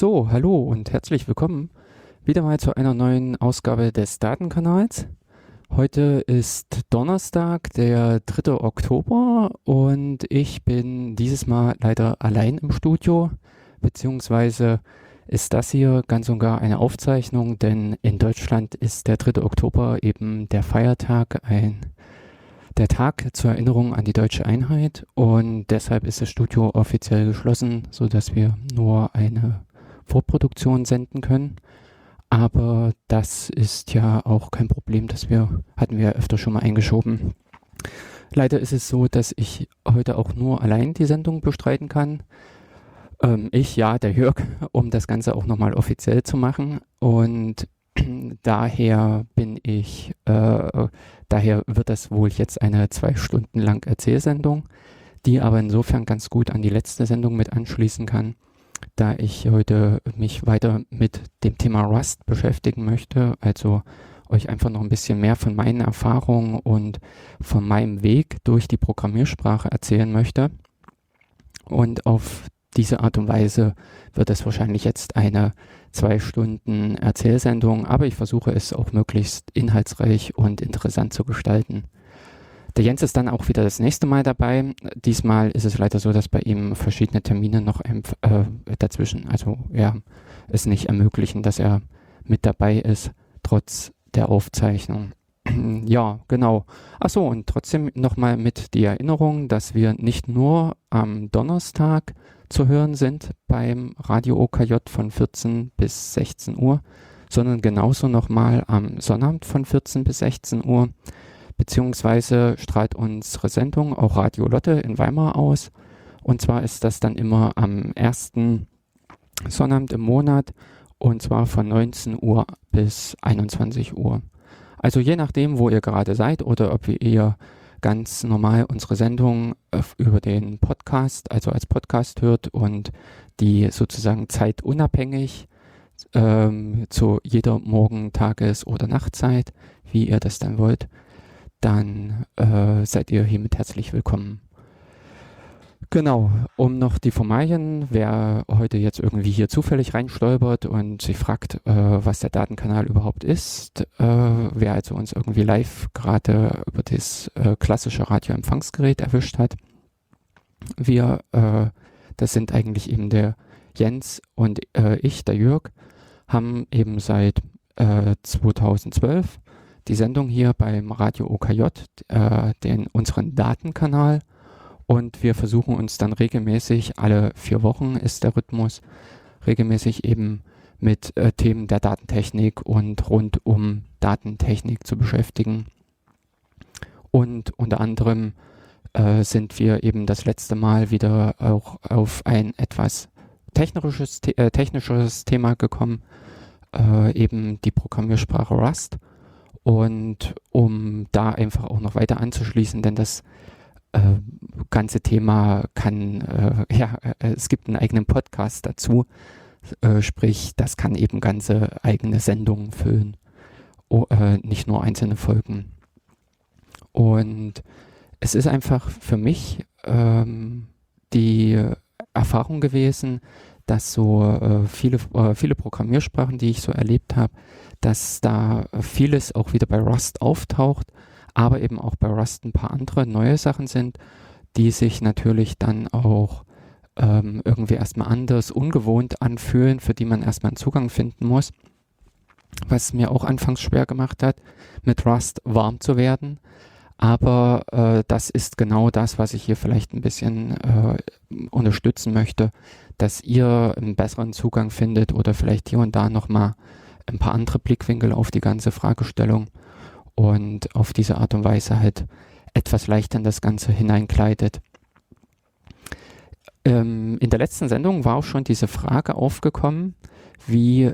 So, hallo und herzlich willkommen wieder mal zu einer neuen Ausgabe des Datenkanals. Heute ist Donnerstag, der 3. Oktober und ich bin dieses Mal leider allein im Studio, beziehungsweise ist das hier ganz und gar eine Aufzeichnung, denn in Deutschland ist der 3. Oktober eben der Feiertag, ein der Tag zur Erinnerung an die deutsche Einheit und deshalb ist das Studio offiziell geschlossen, so dass wir nur eine Vorproduktion senden können. Aber das ist ja auch kein Problem, das wir hatten wir öfter schon mal eingeschoben. Leider ist es so, dass ich heute auch nur allein die Sendung bestreiten kann. Ähm, ich, ja, der Jörg, um das Ganze auch nochmal offiziell zu machen. Und daher bin ich, äh, daher wird das wohl jetzt eine zwei Stunden lang Erzählsendung, die aber insofern ganz gut an die letzte Sendung mit anschließen kann, da ich heute mich weiter mit dem Thema Rust beschäftigen möchte, also euch einfach noch ein bisschen mehr von meinen Erfahrungen und von meinem Weg durch die Programmiersprache erzählen möchte. Und auf diese Art und Weise wird es wahrscheinlich jetzt eine zwei Stunden Erzählsendung, aber ich versuche es auch möglichst inhaltsreich und interessant zu gestalten. Der Jens ist dann auch wieder das nächste Mal dabei. Diesmal ist es leider so, dass bei ihm verschiedene Termine noch äh, dazwischen, also ja, es nicht ermöglichen, dass er mit dabei ist, trotz der Aufzeichnung. ja, genau. Achso, und trotzdem nochmal mit die Erinnerung, dass wir nicht nur am Donnerstag zu hören sind beim Radio OKJ von 14 bis 16 Uhr, sondern genauso nochmal am Sonnabend von 14 bis 16 Uhr, beziehungsweise strahlt unsere Sendung auch Radio Lotte in Weimar aus. Und zwar ist das dann immer am ersten Sonnabend im Monat und zwar von 19 Uhr bis 21 Uhr. Also je nachdem, wo ihr gerade seid oder ob ihr ganz normal unsere Sendung über den Podcast, also als Podcast hört und die sozusagen zeitunabhängig ähm, zu jeder Morgen-, Tages- oder Nachtzeit, wie ihr das dann wollt, dann äh, seid ihr hiermit herzlich willkommen. Genau, um noch die Formalien, wer heute jetzt irgendwie hier zufällig reinstolpert und sich fragt, äh, was der Datenkanal überhaupt ist, äh, wer also uns irgendwie live gerade über das äh, klassische Radioempfangsgerät erwischt hat. Wir, äh, das sind eigentlich eben der Jens und äh, ich, der Jörg, haben eben seit 2012 äh, die Sendung hier beim Radio OKJ, den, unseren Datenkanal und wir versuchen uns dann regelmäßig, alle vier Wochen ist der Rhythmus, regelmäßig eben mit äh, Themen der Datentechnik und rund um Datentechnik zu beschäftigen. Und unter anderem äh, sind wir eben das letzte Mal wieder auch auf ein etwas technisches, äh, technisches Thema gekommen, äh, eben die Programmiersprache Rust. Und um da einfach auch noch weiter anzuschließen, denn das äh, ganze Thema kann, äh, ja, äh, es gibt einen eigenen Podcast dazu, äh, sprich, das kann eben ganze eigene Sendungen füllen, oh, nicht nur einzelne Folgen. Und es ist einfach für mich ähm, die Erfahrung gewesen, dass so äh, viele, viele Programmiersprachen, die ich so erlebt habe, dass da vieles auch wieder bei Rust auftaucht aber eben auch bei Rust ein paar andere neue Sachen sind, die sich natürlich dann auch ähm, irgendwie erstmal anders, ungewohnt anfühlen, für die man erstmal einen Zugang finden muss. Was mir auch anfangs schwer gemacht hat, mit Rust warm zu werden. Aber äh, das ist genau das, was ich hier vielleicht ein bisschen äh, unterstützen möchte, dass ihr einen besseren Zugang findet oder vielleicht hier und da nochmal ein paar andere Blickwinkel auf die ganze Fragestellung und auf diese Art und Weise halt etwas leichter in das Ganze hineinkleidet. Ähm, in der letzten Sendung war auch schon diese Frage aufgekommen, wie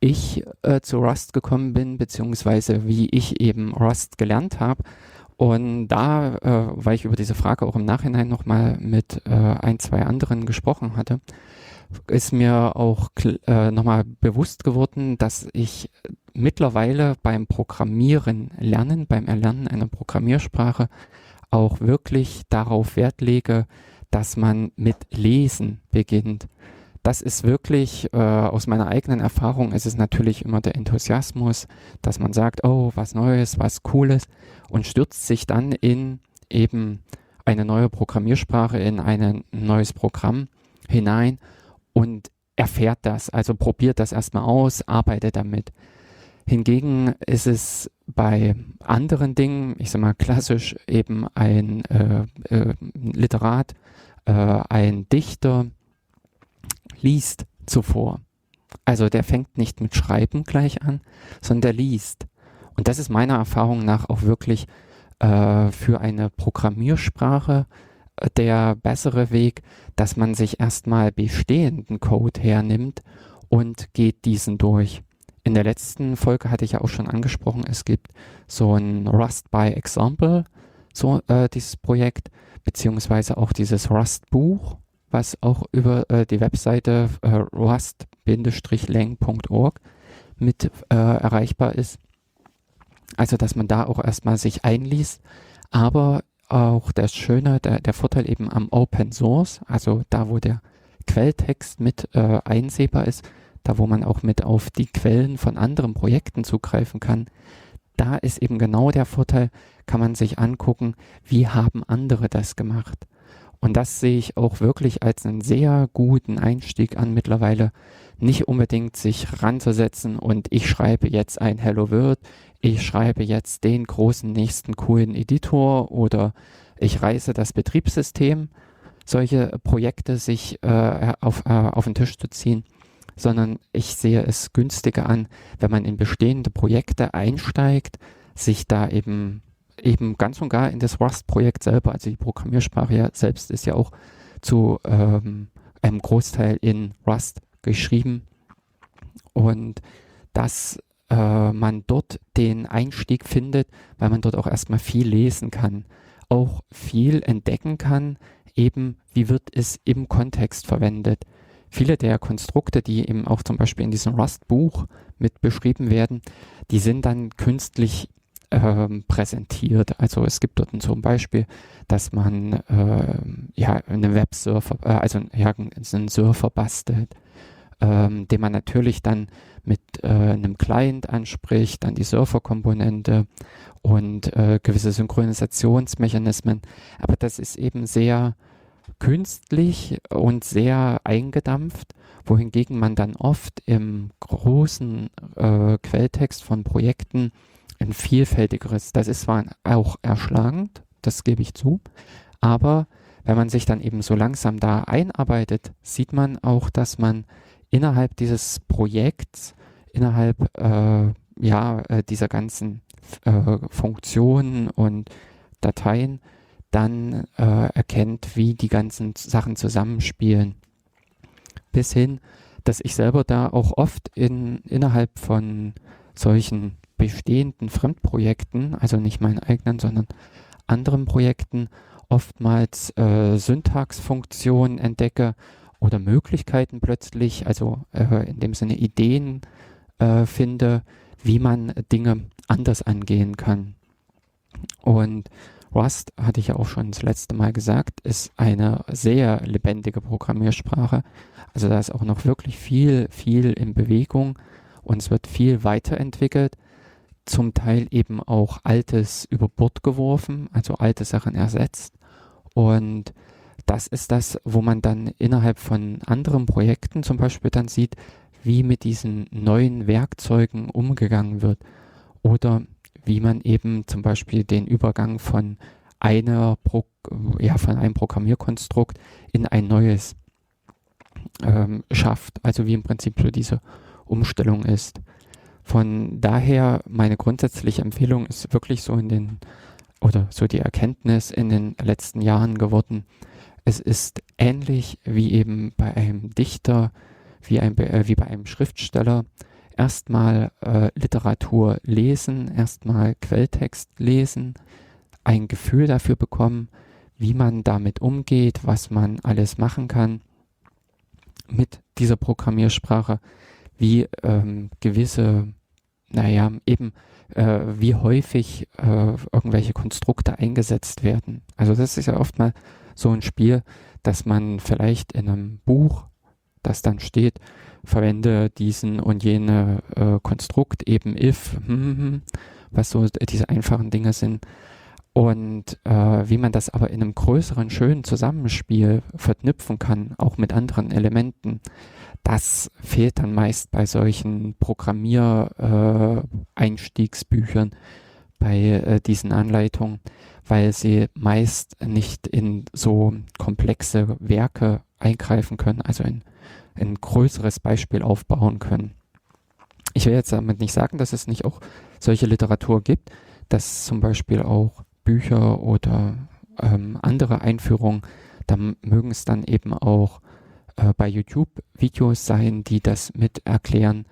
ich äh, zu Rust gekommen bin, beziehungsweise wie ich eben Rust gelernt habe. Und da, äh, weil ich über diese Frage auch im Nachhinein nochmal mit äh, ein, zwei anderen gesprochen hatte, ist mir auch äh, nochmal bewusst geworden, dass ich mittlerweile beim Programmieren lernen, beim Erlernen einer Programmiersprache auch wirklich darauf Wert lege, dass man mit Lesen beginnt. das ist wirklich äh, aus meiner eigenen Erfahrung, ist es natürlich immer der Enthusiasmus, dass man sagt, oh, was Neues, was Cooles und stürzt sich dann in eben eine neue Programmiersprache, in ein neues Programm hinein und erfährt das, also probiert das erstmal aus, arbeitet damit. Hingegen ist es bei anderen Dingen, ich sag mal klassisch eben ein äh, äh, Literat, äh, ein Dichter liest zuvor. Also der fängt nicht mit Schreiben gleich an, sondern der liest. Und das ist meiner Erfahrung nach auch wirklich äh, für eine Programmiersprache der bessere Weg, dass man sich erstmal bestehenden Code hernimmt und geht diesen durch. In der letzten Folge hatte ich ja auch schon angesprochen, es gibt so ein Rust by Example, so äh, dieses Projekt, beziehungsweise auch dieses Rust-Buch, was auch über äh, die Webseite äh, rust-lang.org mit äh, erreichbar ist. Also, dass man da auch erstmal sich einliest, aber auch das Schöne, der, der Vorteil eben am Open Source, also da, wo der Quelltext mit äh, einsehbar ist, da wo man auch mit auf die Quellen von anderen Projekten zugreifen kann, da ist eben genau der Vorteil, kann man sich angucken, wie haben andere das gemacht. Und das sehe ich auch wirklich als einen sehr guten Einstieg an mittlerweile. Nicht unbedingt sich ranzusetzen. Und ich schreibe jetzt ein Hello World, ich schreibe jetzt den großen nächsten coolen Editor oder ich reiße das Betriebssystem, solche Projekte sich äh, auf, äh, auf den Tisch zu ziehen, sondern ich sehe es günstiger an, wenn man in bestehende Projekte einsteigt, sich da eben eben ganz und gar in das Rust-Projekt selber, also die Programmiersprache ja selbst ist ja auch zu ähm, einem Großteil in Rust geschrieben. Und dass äh, man dort den Einstieg findet, weil man dort auch erstmal viel lesen kann, auch viel entdecken kann, eben wie wird es im Kontext verwendet. Viele der Konstrukte, die eben auch zum Beispiel in diesem Rust-Buch mit beschrieben werden, die sind dann künstlich ähm, präsentiert. Also es gibt dort zum Beispiel, dass man äh, ja einen Websurfer, äh, also ja, einen Surfer bastelt, ähm, den man natürlich dann mit äh, einem Client anspricht, dann die Surfer-Komponente und äh, gewisse Synchronisationsmechanismen. Aber das ist eben sehr künstlich und sehr eingedampft, wohingegen man dann oft im großen äh, Quelltext von Projekten ein vielfältigeres, das ist zwar auch erschlagend, das gebe ich zu, aber wenn man sich dann eben so langsam da einarbeitet, sieht man auch, dass man innerhalb dieses Projekts, innerhalb äh, ja, äh, dieser ganzen äh, Funktionen und Dateien dann äh, erkennt, wie die ganzen Sachen zusammenspielen. Bis hin, dass ich selber da auch oft in, innerhalb von solchen bestehenden Fremdprojekten, also nicht meinen eigenen, sondern anderen Projekten, oftmals äh, Syntaxfunktionen entdecke oder Möglichkeiten plötzlich, also äh, in dem Sinne Ideen äh, finde, wie man Dinge anders angehen kann. Und Rust, hatte ich ja auch schon das letzte Mal gesagt, ist eine sehr lebendige Programmiersprache. Also da ist auch noch wirklich viel, viel in Bewegung und es wird viel weiterentwickelt. Zum Teil eben auch Altes über Bord geworfen, also alte Sachen ersetzt. Und das ist das, wo man dann innerhalb von anderen Projekten zum Beispiel dann sieht, wie mit diesen neuen Werkzeugen umgegangen wird. Oder wie man eben zum Beispiel den Übergang von einer Pro ja, von einem Programmierkonstrukt in ein neues ähm, schafft. Also wie im Prinzip so diese Umstellung ist. Von daher meine grundsätzliche Empfehlung ist wirklich so in den oder so die Erkenntnis in den letzten Jahren geworden. Es ist ähnlich wie eben bei einem Dichter, wie, ein, äh, wie bei einem Schriftsteller erstmal äh, Literatur lesen, erstmal Quelltext lesen, ein Gefühl dafür bekommen, wie man damit umgeht, was man alles machen kann mit dieser Programmiersprache, wie ähm, gewisse, naja, eben äh, wie häufig äh, irgendwelche Konstrukte eingesetzt werden. Also das ist ja oft mal so ein Spiel, dass man vielleicht in einem Buch dass dann steht, verwende diesen und jene äh, Konstrukt, eben if, hm, hm, hm, was so diese einfachen Dinge sind. Und äh, wie man das aber in einem größeren, schönen Zusammenspiel verknüpfen kann, auch mit anderen Elementen, das fehlt dann meist bei solchen Programmier-Einstiegsbüchern, äh, bei äh, diesen Anleitungen, weil sie meist nicht in so komplexe Werke eingreifen können, also in ein größeres Beispiel aufbauen können. Ich will jetzt damit nicht sagen, dass es nicht auch solche Literatur gibt, dass zum Beispiel auch Bücher oder ähm, andere Einführungen, da mögen es dann eben auch äh, bei YouTube Videos sein, die das mit erklären.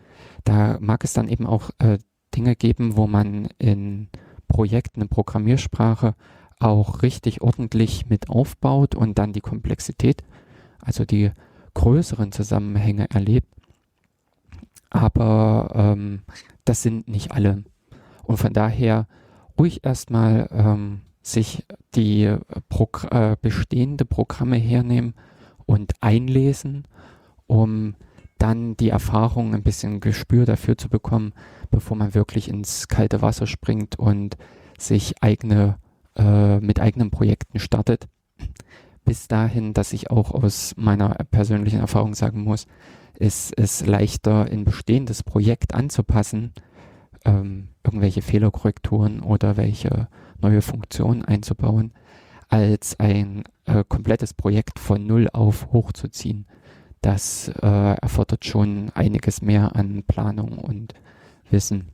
Da mag es dann eben auch äh, Dinge geben, wo man in Projekten, in Programmiersprache auch richtig ordentlich mit aufbaut und dann die Komplexität, also die größeren Zusammenhänge erlebt. Aber ähm, das sind nicht alle. Und von daher ruhig erstmal ähm, sich die Progr äh, bestehende Programme hernehmen und einlesen, um dann die Erfahrung, ein bisschen Gespür dafür zu bekommen, bevor man wirklich ins kalte Wasser springt und sich eigene, äh, mit eigenen Projekten startet. Bis dahin, dass ich auch aus meiner persönlichen Erfahrung sagen muss, ist es leichter, ein bestehendes Projekt anzupassen, ähm, irgendwelche Fehlerkorrekturen oder welche neue Funktionen einzubauen, als ein äh, komplettes Projekt von Null auf hochzuziehen. Das äh, erfordert schon einiges mehr an Planung und Wissen.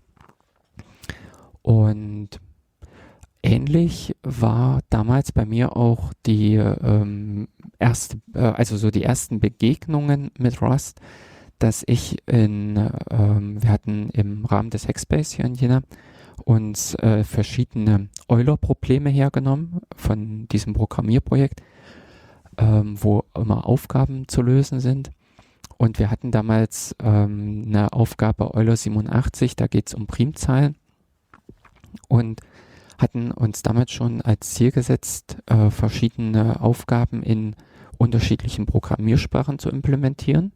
Und ähnlich war damals bei mir auch die ähm, erste, äh, also so die ersten Begegnungen mit Rust dass ich in, ähm, wir hatten im Rahmen des Hackspace hier in Jena uns äh, verschiedene Euler-Probleme hergenommen von diesem Programmierprojekt, ähm, wo immer Aufgaben zu lösen sind. Und wir hatten damals ähm, eine Aufgabe Euler 87, da geht es um Primzahlen und hatten uns damals schon als Ziel gesetzt, äh, verschiedene Aufgaben in unterschiedlichen Programmiersprachen zu implementieren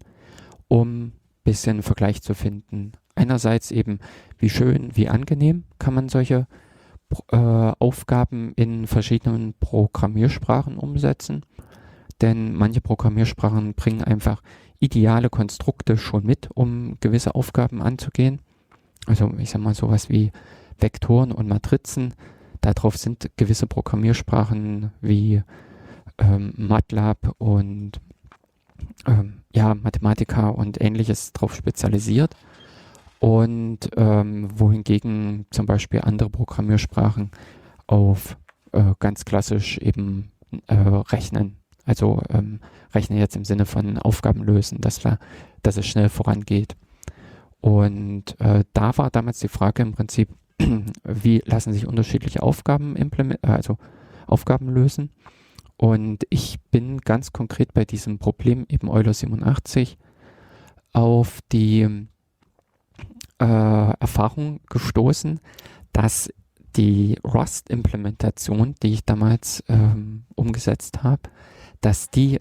um bisschen Vergleich zu finden. Einerseits eben, wie schön, wie angenehm kann man solche äh, Aufgaben in verschiedenen Programmiersprachen umsetzen. Denn manche Programmiersprachen bringen einfach ideale Konstrukte schon mit, um gewisse Aufgaben anzugehen. Also ich sage mal sowas wie Vektoren und Matrizen. Darauf sind gewisse Programmiersprachen wie ähm, MATLAB und ähm, ja, Mathematiker und ähnliches drauf spezialisiert. Und ähm, wohingegen zum Beispiel andere Programmiersprachen auf äh, ganz klassisch eben äh, rechnen. Also ähm, rechnen jetzt im Sinne von Aufgaben lösen, dass, wir, dass es schnell vorangeht. Und äh, da war damals die Frage im Prinzip, wie lassen sich unterschiedliche Aufgaben implementieren, also Aufgaben lösen. Und ich bin ganz konkret bei diesem Problem eben Euler 87 auf die äh, Erfahrung gestoßen, dass die Rust-Implementation, die ich damals ähm, umgesetzt habe, dass die,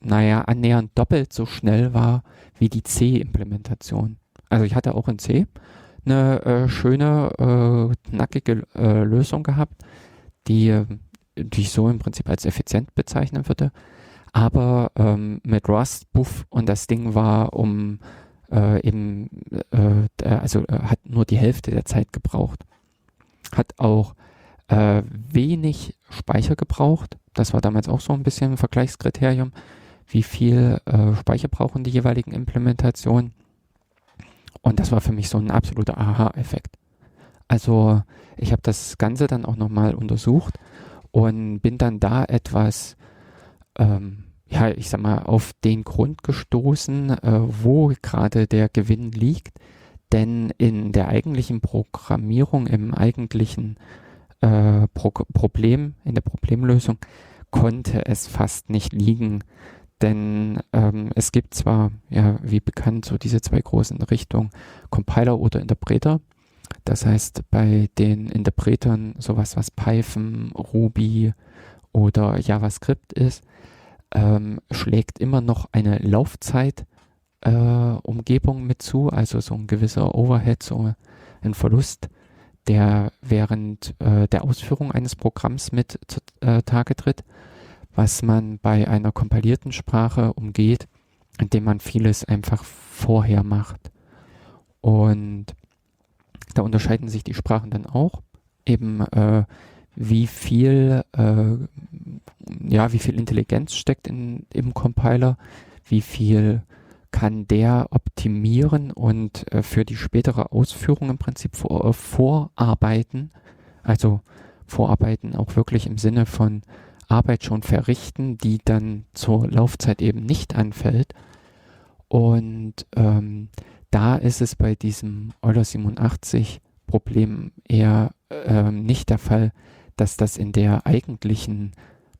naja, annähernd doppelt so schnell war wie die C-Implementation. Also ich hatte auch in C eine äh, schöne, äh, knackige äh, Lösung gehabt, die die ich so im Prinzip als effizient bezeichnen würde. Aber ähm, mit Rust, Buff und das Ding war um äh, eben, äh, also äh, hat nur die Hälfte der Zeit gebraucht. Hat auch äh, wenig Speicher gebraucht. Das war damals auch so ein bisschen ein Vergleichskriterium. Wie viel äh, Speicher brauchen die jeweiligen Implementationen? Und das war für mich so ein absoluter Aha-Effekt. Also ich habe das Ganze dann auch nochmal untersucht und bin dann da etwas, ähm, ja, ich sag mal, auf den Grund gestoßen, äh, wo gerade der Gewinn liegt. Denn in der eigentlichen Programmierung, im eigentlichen äh, Pro Problem, in der Problemlösung, konnte es fast nicht liegen. Denn ähm, es gibt zwar, ja, wie bekannt, so diese zwei großen Richtungen, Compiler oder Interpreter. Das heißt, bei den Interpretern sowas, was Python, Ruby oder JavaScript ist, ähm, schlägt immer noch eine Laufzeit äh, mit zu, also so ein gewisser Overhead, so ein Verlust, der während äh, der Ausführung eines Programms mit äh, Tage tritt, was man bei einer kompilierten Sprache umgeht, indem man vieles einfach vorher macht. Und da unterscheiden sich die Sprachen dann auch, eben äh, wie viel, äh, ja, wie viel Intelligenz steckt in, im Compiler, wie viel kann der optimieren und äh, für die spätere Ausführung im Prinzip vor, äh, vorarbeiten. Also vorarbeiten auch wirklich im Sinne von Arbeit schon verrichten, die dann zur Laufzeit eben nicht anfällt. Und ähm, da ist es bei diesem Euler 87 Problem eher ähm, nicht der Fall, dass das in der eigentlichen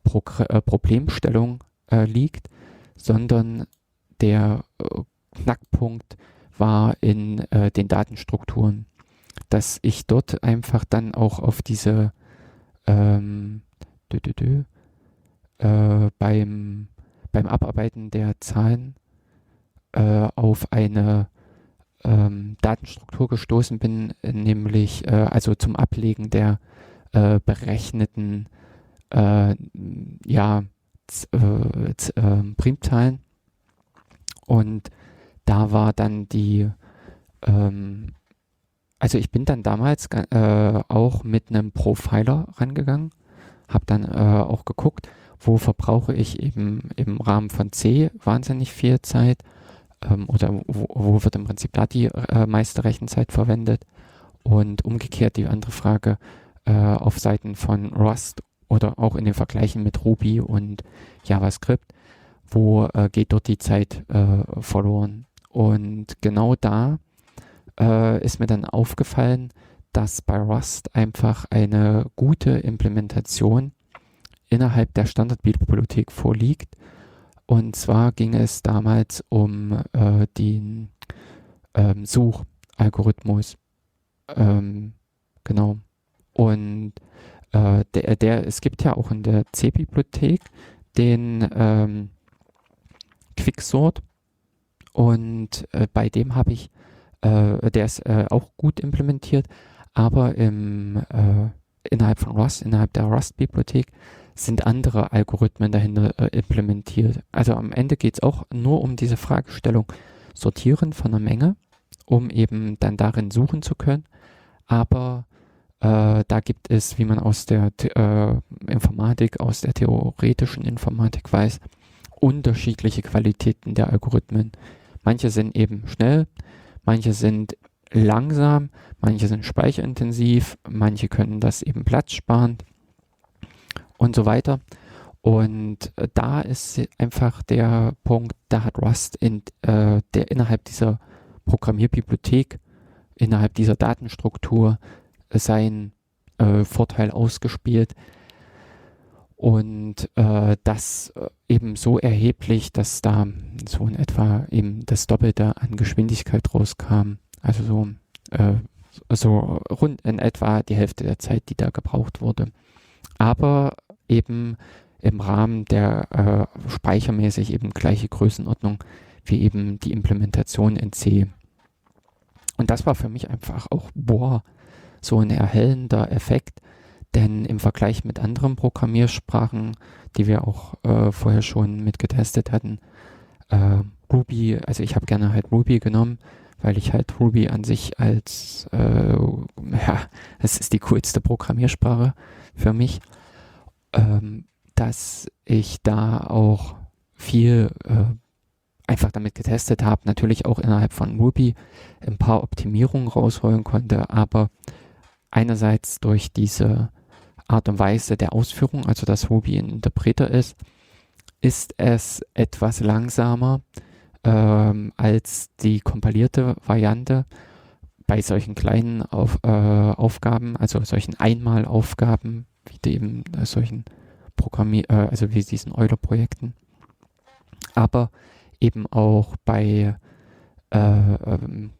Progr äh, Problemstellung äh, liegt, sondern der äh, Knackpunkt war in äh, den Datenstrukturen, dass ich dort einfach dann auch auf diese ähm, dü -dü -dü, äh, beim, beim Abarbeiten der Zahlen äh, auf eine ähm, Datenstruktur gestoßen bin, nämlich äh, also zum Ablegen der äh, berechneten ja, äh, Primzahlen. Und da war dann die, ähm, also ich bin dann damals äh, auch mit einem Profiler rangegangen, habe dann äh, auch geguckt, wo verbrauche ich eben im Rahmen von C wahnsinnig viel Zeit ähm, oder wo, wo, wird im Prinzip da die äh, meiste Rechenzeit verwendet. Und umgekehrt die andere Frage äh, auf Seiten von Rust oder auch in den Vergleichen mit Ruby und JavaScript, wo äh, geht dort die Zeit äh, verloren. Und genau da äh, ist mir dann aufgefallen, dass bei Rust einfach eine gute Implementation innerhalb der Standardbibliothek vorliegt und zwar ging es damals um äh, den ähm, Suchalgorithmus. Ähm, genau. Und äh, der, der, es gibt ja auch in der C-Bibliothek den ähm, Quicksort. Und äh, bei dem habe ich, äh, der ist äh, auch gut implementiert, aber im, äh, innerhalb von Rust, innerhalb der Rust-Bibliothek, sind andere Algorithmen dahinter äh, implementiert. Also am Ende geht es auch nur um diese Fragestellung Sortieren von einer Menge, um eben dann darin suchen zu können. Aber äh, da gibt es, wie man aus der äh, Informatik, aus der theoretischen Informatik weiß, unterschiedliche Qualitäten der Algorithmen. Manche sind eben schnell, manche sind langsam, manche sind speicherintensiv, manche können das eben platzsparend und so weiter. Und da ist einfach der Punkt, da hat Rust in, äh, der innerhalb dieser Programmierbibliothek, innerhalb dieser Datenstruktur äh, seinen äh, Vorteil ausgespielt. Und äh, das äh, eben so erheblich, dass da so in etwa eben das Doppelte an Geschwindigkeit rauskam. Also so, so rund in etwa die Hälfte der Zeit, die da gebraucht wurde. Aber eben im Rahmen der äh, speichermäßig eben gleiche Größenordnung wie eben die Implementation in C. Und das war für mich einfach auch, boah, so ein erhellender Effekt, denn im Vergleich mit anderen Programmiersprachen, die wir auch äh, vorher schon mitgetestet hatten, äh, Ruby, also ich habe gerne halt Ruby genommen, weil ich halt Ruby an sich als, äh, ja, es ist die coolste Programmiersprache für mich. Ähm, dass ich da auch viel äh, einfach damit getestet habe, natürlich auch innerhalb von Ruby ein paar Optimierungen rausholen konnte, aber einerseits durch diese Art und Weise der Ausführung, also dass Ruby ein Interpreter ist, ist es etwas langsamer ähm, als die kompilierte Variante bei solchen kleinen Auf, äh, Aufgaben, also solchen Einmalaufgaben, wie eben äh, solchen Programmier, äh, also wie diesen Euler-Projekten, aber eben auch bei äh, ähm,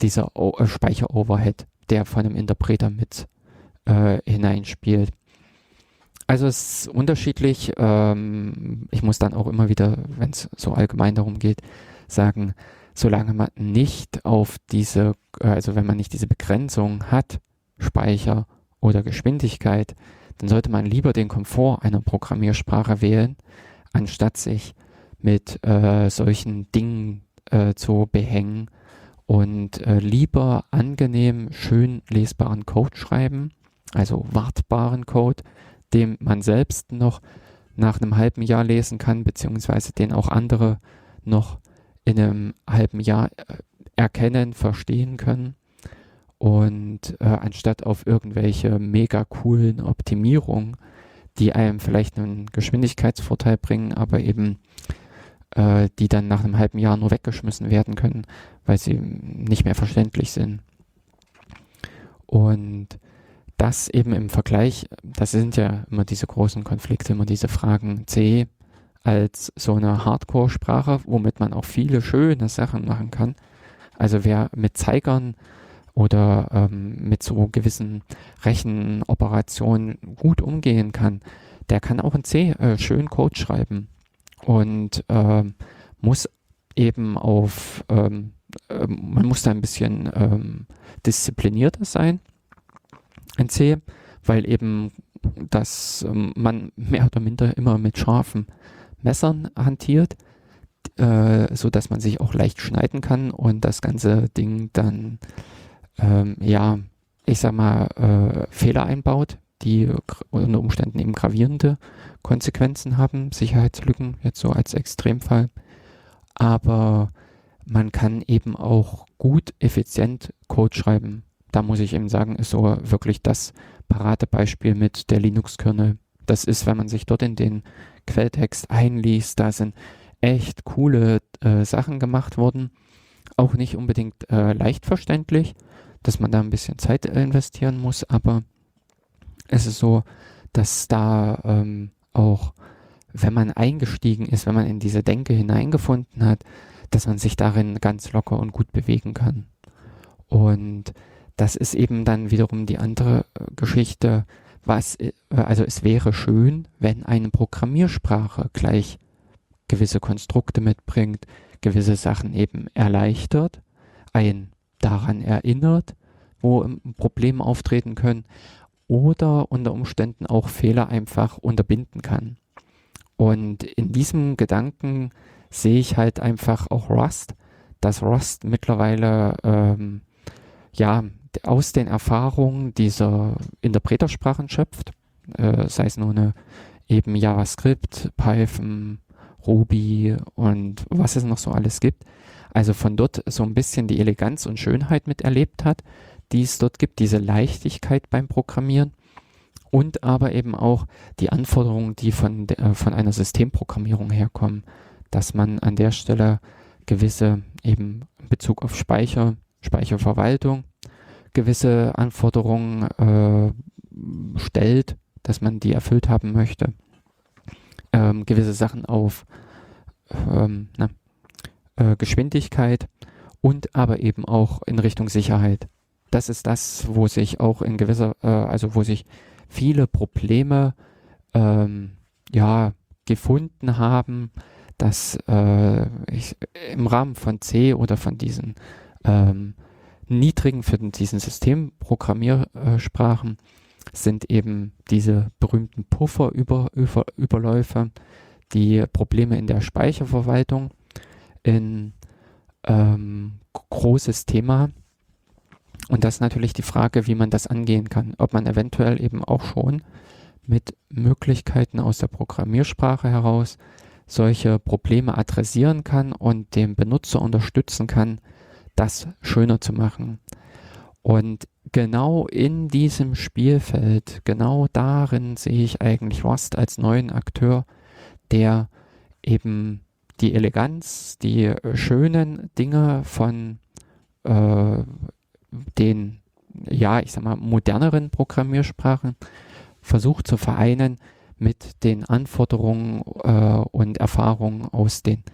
dieser o äh, Speicher-Overhead, der von einem Interpreter mit äh, hineinspielt. Also es ist unterschiedlich. Ähm, ich muss dann auch immer wieder, wenn es so allgemein darum geht, sagen, solange man nicht auf diese, also wenn man nicht diese Begrenzung hat, Speicher oder Geschwindigkeit, dann sollte man lieber den Komfort einer Programmiersprache wählen, anstatt sich mit äh, solchen Dingen äh, zu behängen und äh, lieber angenehm, schön lesbaren Code schreiben, also wartbaren Code, den man selbst noch nach einem halben Jahr lesen kann, beziehungsweise den auch andere noch in einem halben Jahr äh, erkennen, verstehen können. Und äh, anstatt auf irgendwelche mega coolen Optimierungen, die einem vielleicht einen Geschwindigkeitsvorteil bringen, aber eben äh, die dann nach einem halben Jahr nur weggeschmissen werden können, weil sie nicht mehr verständlich sind. Und das eben im Vergleich, das sind ja immer diese großen Konflikte, immer diese Fragen C als so eine Hardcore-Sprache, womit man auch viele schöne Sachen machen kann. Also wer mit Zeigern oder ähm, mit so gewissen Rechenoperationen gut umgehen kann, der kann auch in C äh, schön Code schreiben und äh, muss eben auf, ähm, äh, man muss da ein bisschen ähm, disziplinierter sein in C, weil eben dass ähm, man mehr oder minder immer mit scharfen Messern hantiert, äh, so dass man sich auch leicht schneiden kann und das ganze Ding dann ähm, ja, ich sag mal, äh, Fehler einbaut, die unter Umständen eben gravierende Konsequenzen haben, Sicherheitslücken jetzt so als Extremfall. Aber man kann eben auch gut, effizient Code schreiben da muss ich eben sagen, ist so wirklich das Paradebeispiel mit der Linux-Kernel. Das ist, wenn man sich dort in den Quelltext einliest, da sind echt coole äh, Sachen gemacht worden. Auch nicht unbedingt äh, leicht verständlich, dass man da ein bisschen Zeit investieren muss, aber es ist so, dass da ähm, auch, wenn man eingestiegen ist, wenn man in diese Denke hineingefunden hat, dass man sich darin ganz locker und gut bewegen kann. Und das ist eben dann wiederum die andere äh, Geschichte, was, äh, also es wäre schön, wenn eine Programmiersprache gleich gewisse Konstrukte mitbringt, gewisse Sachen eben erleichtert, ein daran erinnert, wo Probleme auftreten können oder unter Umständen auch Fehler einfach unterbinden kann. Und in diesem Gedanken sehe ich halt einfach auch Rust, dass Rust mittlerweile ähm, ja aus den Erfahrungen dieser Interpretersprachen schöpft, äh, sei es nur eine eben JavaScript, Python, Ruby und was es noch so alles gibt. Also von dort so ein bisschen die Eleganz und Schönheit miterlebt hat, die es dort gibt, diese Leichtigkeit beim Programmieren und aber eben auch die Anforderungen, die von, äh, von einer Systemprogrammierung herkommen, dass man an der Stelle gewisse eben in Bezug auf Speicher, Speicherverwaltung, gewisse Anforderungen äh, stellt, dass man die erfüllt haben möchte. Ähm, gewisse Sachen auf ähm, na, äh, Geschwindigkeit und aber eben auch in Richtung Sicherheit. Das ist das, wo sich auch in gewisser, äh, also wo sich viele Probleme ähm, ja gefunden haben, dass äh, ich, im Rahmen von C oder von diesen ähm, niedrigen für diesen Systemprogrammiersprachen sind eben diese berühmten Pufferüberläufe, die Probleme in der Speicherverwaltung, ein ähm, großes Thema. Und das ist natürlich die Frage, wie man das angehen kann. Ob man eventuell eben auch schon mit Möglichkeiten aus der Programmiersprache heraus solche Probleme adressieren kann und den Benutzer unterstützen kann, das schöner zu machen. Und genau in diesem Spielfeld, genau darin sehe ich eigentlich Rust als neuen Akteur, der eben die Eleganz, die schönen Dinge von äh, den, ja, ich sag mal, moderneren Programmiersprachen versucht zu vereinen mit den Anforderungen äh, und Erfahrungen aus den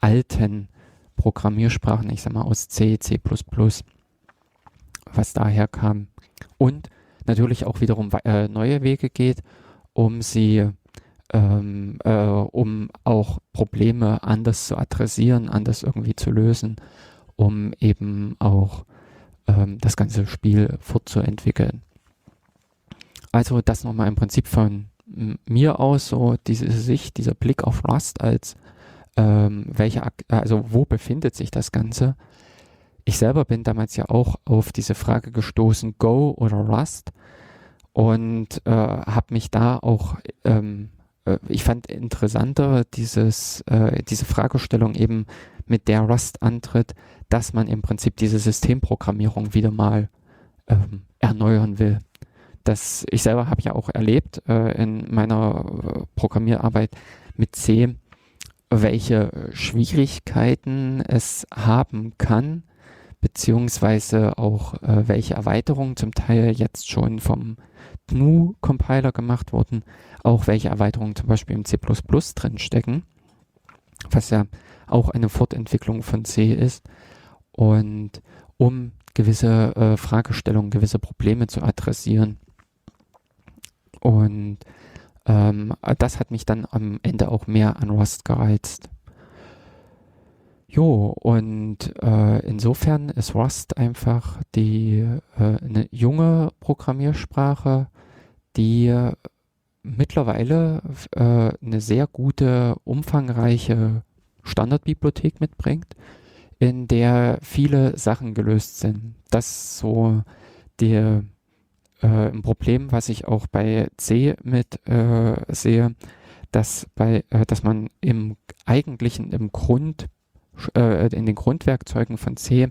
alten Programmiersprachen, ich sag mal aus C, C++, was daher kam. Und natürlich auch wiederum äh, neue Wege geht, um sie, ähm, äh, um auch Probleme anders zu adressieren, anders irgendwie zu lösen um eben auch ähm, das ganze Spiel fortzuentwickeln. Also das nochmal im Prinzip von mir aus, so diese Sicht, dieser Blick auf Rust als ähm, welche, also wo befindet sich das Ganze? Ich selber bin damals ja auch auf diese Frage gestoßen, Go oder Rust und äh, habe mich da auch, ähm, äh, ich fand interessanter dieses, äh, diese Fragestellung eben mit der Rust antritt, dass man im Prinzip diese Systemprogrammierung wieder mal ähm, erneuern will. Das, ich selber habe ja auch erlebt äh, in meiner äh, Programmierarbeit mit C, welche Schwierigkeiten es haben kann, beziehungsweise auch äh, welche Erweiterungen zum Teil jetzt schon vom GNU-Compiler gemacht wurden, auch welche Erweiterungen zum Beispiel im C++ drin stecken, was ja auch eine Fortentwicklung von C ist. Und um gewisse äh, Fragestellungen, gewisse Probleme zu adressieren. Und ähm, das hat mich dann am Ende auch mehr an Rust gereizt. Jo, und äh, insofern ist Rust einfach die äh, eine junge Programmiersprache, die mittlerweile äh, eine sehr gute, umfangreiche Standardbibliothek mitbringt, in der viele Sachen gelöst sind. Das so die, äh, ein Problem, was ich auch bei C mit äh, sehe, dass bei, äh, dass man im eigentlichen, im Grund äh, in den Grundwerkzeugen von C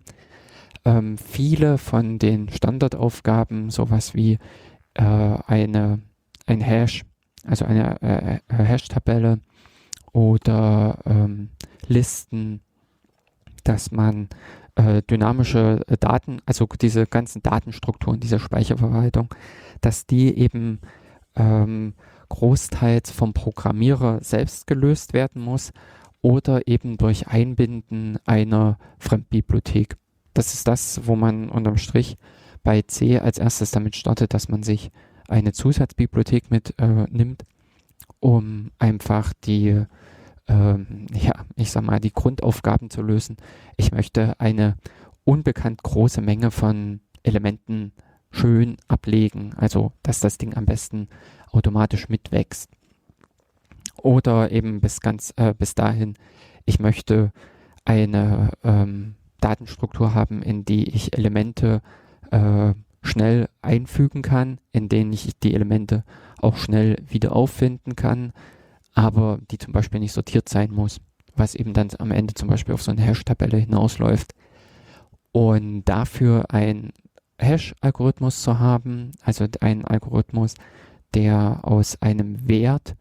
ähm, viele von den Standardaufgaben, sowas wie äh, eine, ein Hash, also eine äh, äh, Hash-Tabelle oder ähm, Listen, dass man äh, dynamische Daten, also diese ganzen Datenstrukturen, diese Speicherverwaltung, dass die eben ähm, großteils vom Programmierer selbst gelöst werden muss oder eben durch Einbinden einer Fremdbibliothek. Das ist das, wo man unterm Strich bei C als erstes damit startet, dass man sich eine Zusatzbibliothek mit äh, um einfach die, ähm, ja, ich sag mal, die Grundaufgaben zu lösen. Ich möchte eine unbekannt große Menge von Elementen schön ablegen, also dass das Ding am besten automatisch mitwächst. Oder eben bis ganz äh, bis dahin, ich möchte eine ähm, Datenstruktur haben, in die ich Elemente äh, schnell einfügen kann, in denen ich die Elemente auch schnell wieder auffinden kann, aber die zum Beispiel nicht sortiert sein muss, was eben dann am Ende zum Beispiel auf so eine Hash-Tabelle hinausläuft. Und dafür ein Hash-Algorithmus zu haben, also ein Algorithmus, der aus einem Wert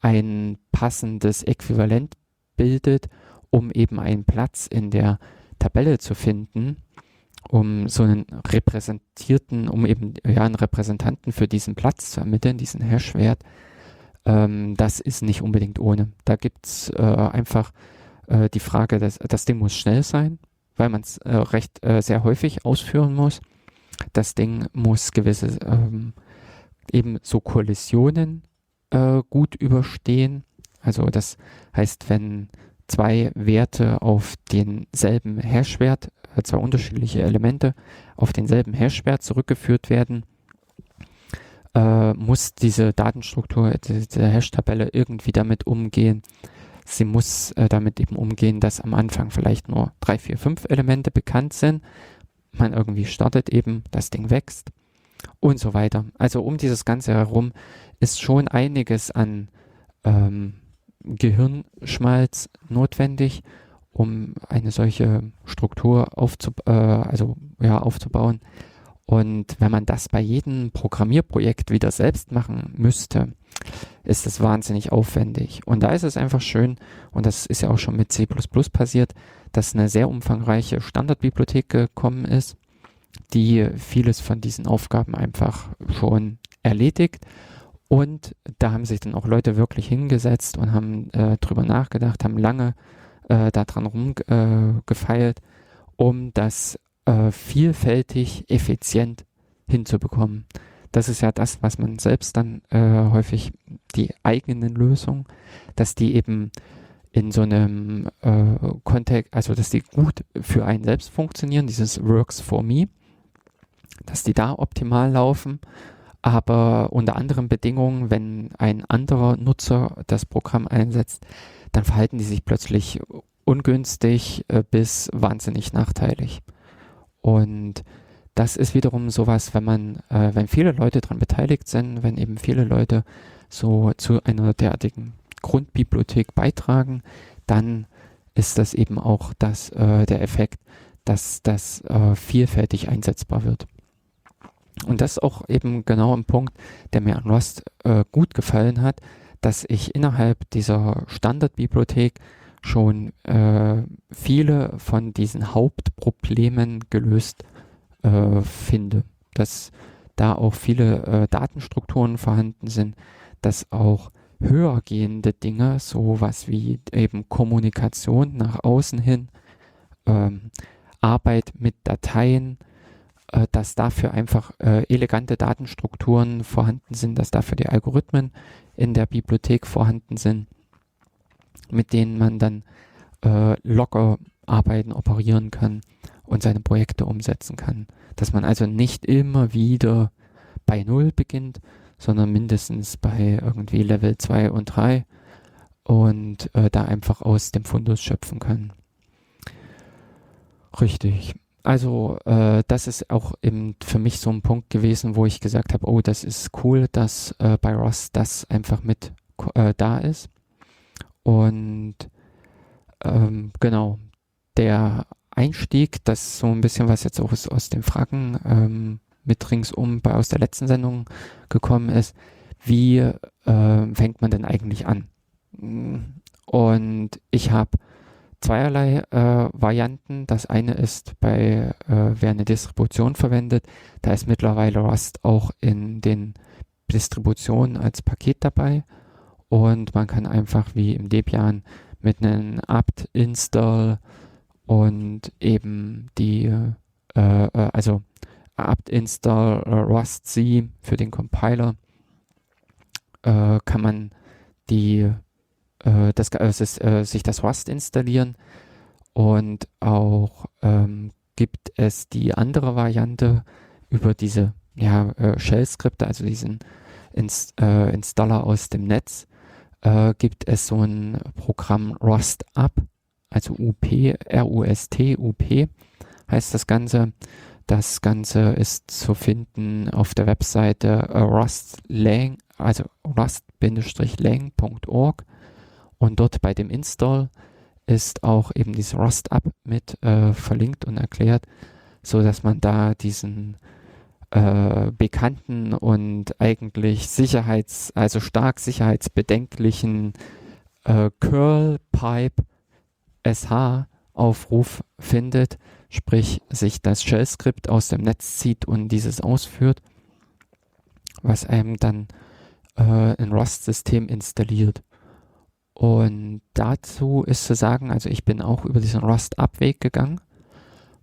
ein passendes Äquivalent bildet, um eben einen Platz in der Tabelle zu finden, um so einen repräsentierten, um eben ja einen Repräsentanten für diesen Platz zu ermitteln, diesen Hashwert. Ähm, das ist nicht unbedingt ohne. Da gibt's äh, einfach äh, die Frage, dass das Ding muss schnell sein, weil man es äh, recht äh, sehr häufig ausführen muss. Das Ding muss gewisse ähm, eben so Kollisionen äh, gut überstehen. Also das heißt, wenn zwei Werte auf denselben Hashwert, äh, zwei unterschiedliche Elemente auf denselben Hashwert zurückgeführt werden, äh, muss diese Datenstruktur, diese Hash-Tabelle irgendwie damit umgehen. Sie muss äh, damit eben umgehen, dass am Anfang vielleicht nur drei, vier, fünf Elemente bekannt sind. Man irgendwie startet eben, das Ding wächst und so weiter. Also um dieses Ganze herum ist schon einiges an ähm, Gehirnschmalz notwendig, um eine solche Struktur aufzub äh, also, ja, aufzubauen. Und wenn man das bei jedem Programmierprojekt wieder selbst machen müsste, ist es wahnsinnig aufwendig. Und da ist es einfach schön, und das ist ja auch schon mit C passiert, dass eine sehr umfangreiche Standardbibliothek gekommen ist, die vieles von diesen Aufgaben einfach schon erledigt. Und da haben sich dann auch Leute wirklich hingesetzt und haben äh, drüber nachgedacht, haben lange äh, daran rumgefeilt, äh, um das äh, vielfältig effizient hinzubekommen. Das ist ja das, was man selbst dann äh, häufig die eigenen Lösungen, dass die eben in so einem äh, Kontext, also dass die gut für einen selbst funktionieren, dieses Works for Me, dass die da optimal laufen, aber unter anderen Bedingungen, wenn ein anderer Nutzer das Programm einsetzt, dann verhalten die sich plötzlich ungünstig äh, bis wahnsinnig nachteilig. Und das ist wiederum sowas, wenn man, äh, wenn viele Leute daran beteiligt sind, wenn eben viele Leute so zu einer derartigen Grundbibliothek beitragen, dann ist das eben auch das, äh, der Effekt, dass das äh, vielfältig einsetzbar wird. Und das ist auch eben genau ein Punkt, der mir an Rust äh, gut gefallen hat, dass ich innerhalb dieser Standardbibliothek schon äh, viele von diesen Hauptproblemen gelöst äh, finde. Dass da auch viele äh, Datenstrukturen vorhanden sind, dass auch höhergehende Dinge, sowas wie eben Kommunikation nach außen hin, ähm, Arbeit mit Dateien, äh, dass dafür einfach äh, elegante Datenstrukturen vorhanden sind, dass dafür die Algorithmen in der Bibliothek vorhanden sind, mit denen man dann äh, locker arbeiten, operieren kann und seine Projekte umsetzen kann. Dass man also nicht immer wieder bei Null beginnt, sondern mindestens bei irgendwie Level 2 und 3 und äh, da einfach aus dem Fundus schöpfen kann. Richtig. Also äh, das ist auch eben für mich so ein Punkt gewesen, wo ich gesagt habe, oh, das ist cool, dass äh, bei Ross das einfach mit äh, da ist. Und ähm, genau, der Einstieg, das ist so ein bisschen was jetzt auch aus, aus den Fragen ähm, mit ringsum bei aus der letzten Sendung gekommen ist, wie äh, fängt man denn eigentlich an? Und ich habe zweierlei äh, Varianten. Das eine ist bei, äh, wer eine Distribution verwendet, da ist mittlerweile Rust auch in den Distributionen als Paket dabei und man kann einfach wie im Debian mit einem apt install und eben die, äh, äh also apt install rustc für den Compiler äh, kann man die äh, das, äh, sich das Rust installieren und auch ähm, gibt es die andere Variante über diese ja, äh, Shell-Skripte, also diesen Inst äh, Installer aus dem Netz, äh, gibt es so ein Programm Rust Up, also UP, R-U-S-T, UP heißt das Ganze. Das Ganze ist zu finden auf der Webseite äh, rustlang, also rust-lang.org und dort bei dem Install ist auch eben dieses Rust-Up mit äh, verlinkt und erklärt, so dass man da diesen äh, bekannten und eigentlich sicherheits, also stark sicherheitsbedenklichen äh, Curl Pipe SH Aufruf findet, sprich sich das Shell-Skript aus dem Netz zieht und dieses ausführt, was einem dann äh, ein Rust-System installiert. Und dazu ist zu sagen, also ich bin auch über diesen Rust-Up-Weg gegangen,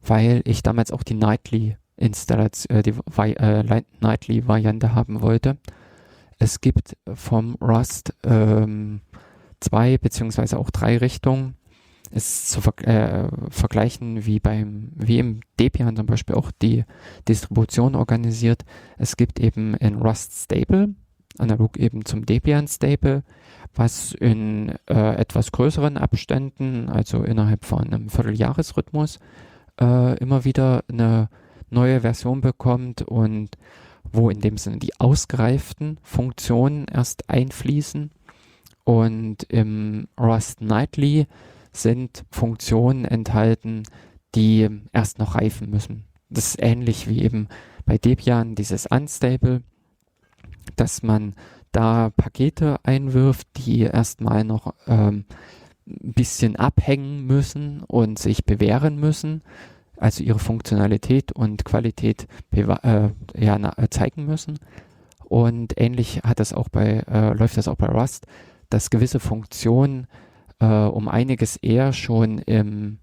weil ich damals auch die Nightly Installation, äh, die äh, Nightly Variante haben wollte. Es gibt vom Rust ähm, zwei beziehungsweise auch drei Richtungen. Es ist zu ver äh, vergleichen wie beim, wie im Debian zum Beispiel auch die Distribution organisiert. Es gibt eben in Rust Stable, analog eben zum Debian Stable, was in äh, etwas größeren Abständen, also innerhalb von einem Vierteljahresrhythmus, äh, immer wieder eine neue Version bekommt und wo in dem Sinne die ausgereiften Funktionen erst einfließen. Und im Rust Nightly sind Funktionen enthalten, die erst noch reifen müssen. Das ist ähnlich wie eben bei Debian dieses Unstable, dass man da Pakete einwirft, die erstmal noch ähm, ein bisschen abhängen müssen und sich bewähren müssen, also ihre Funktionalität und Qualität äh, ja, äh, zeigen müssen. Und ähnlich hat das auch bei, äh, läuft das auch bei Rust, dass gewisse Funktionen äh, um einiges eher schon im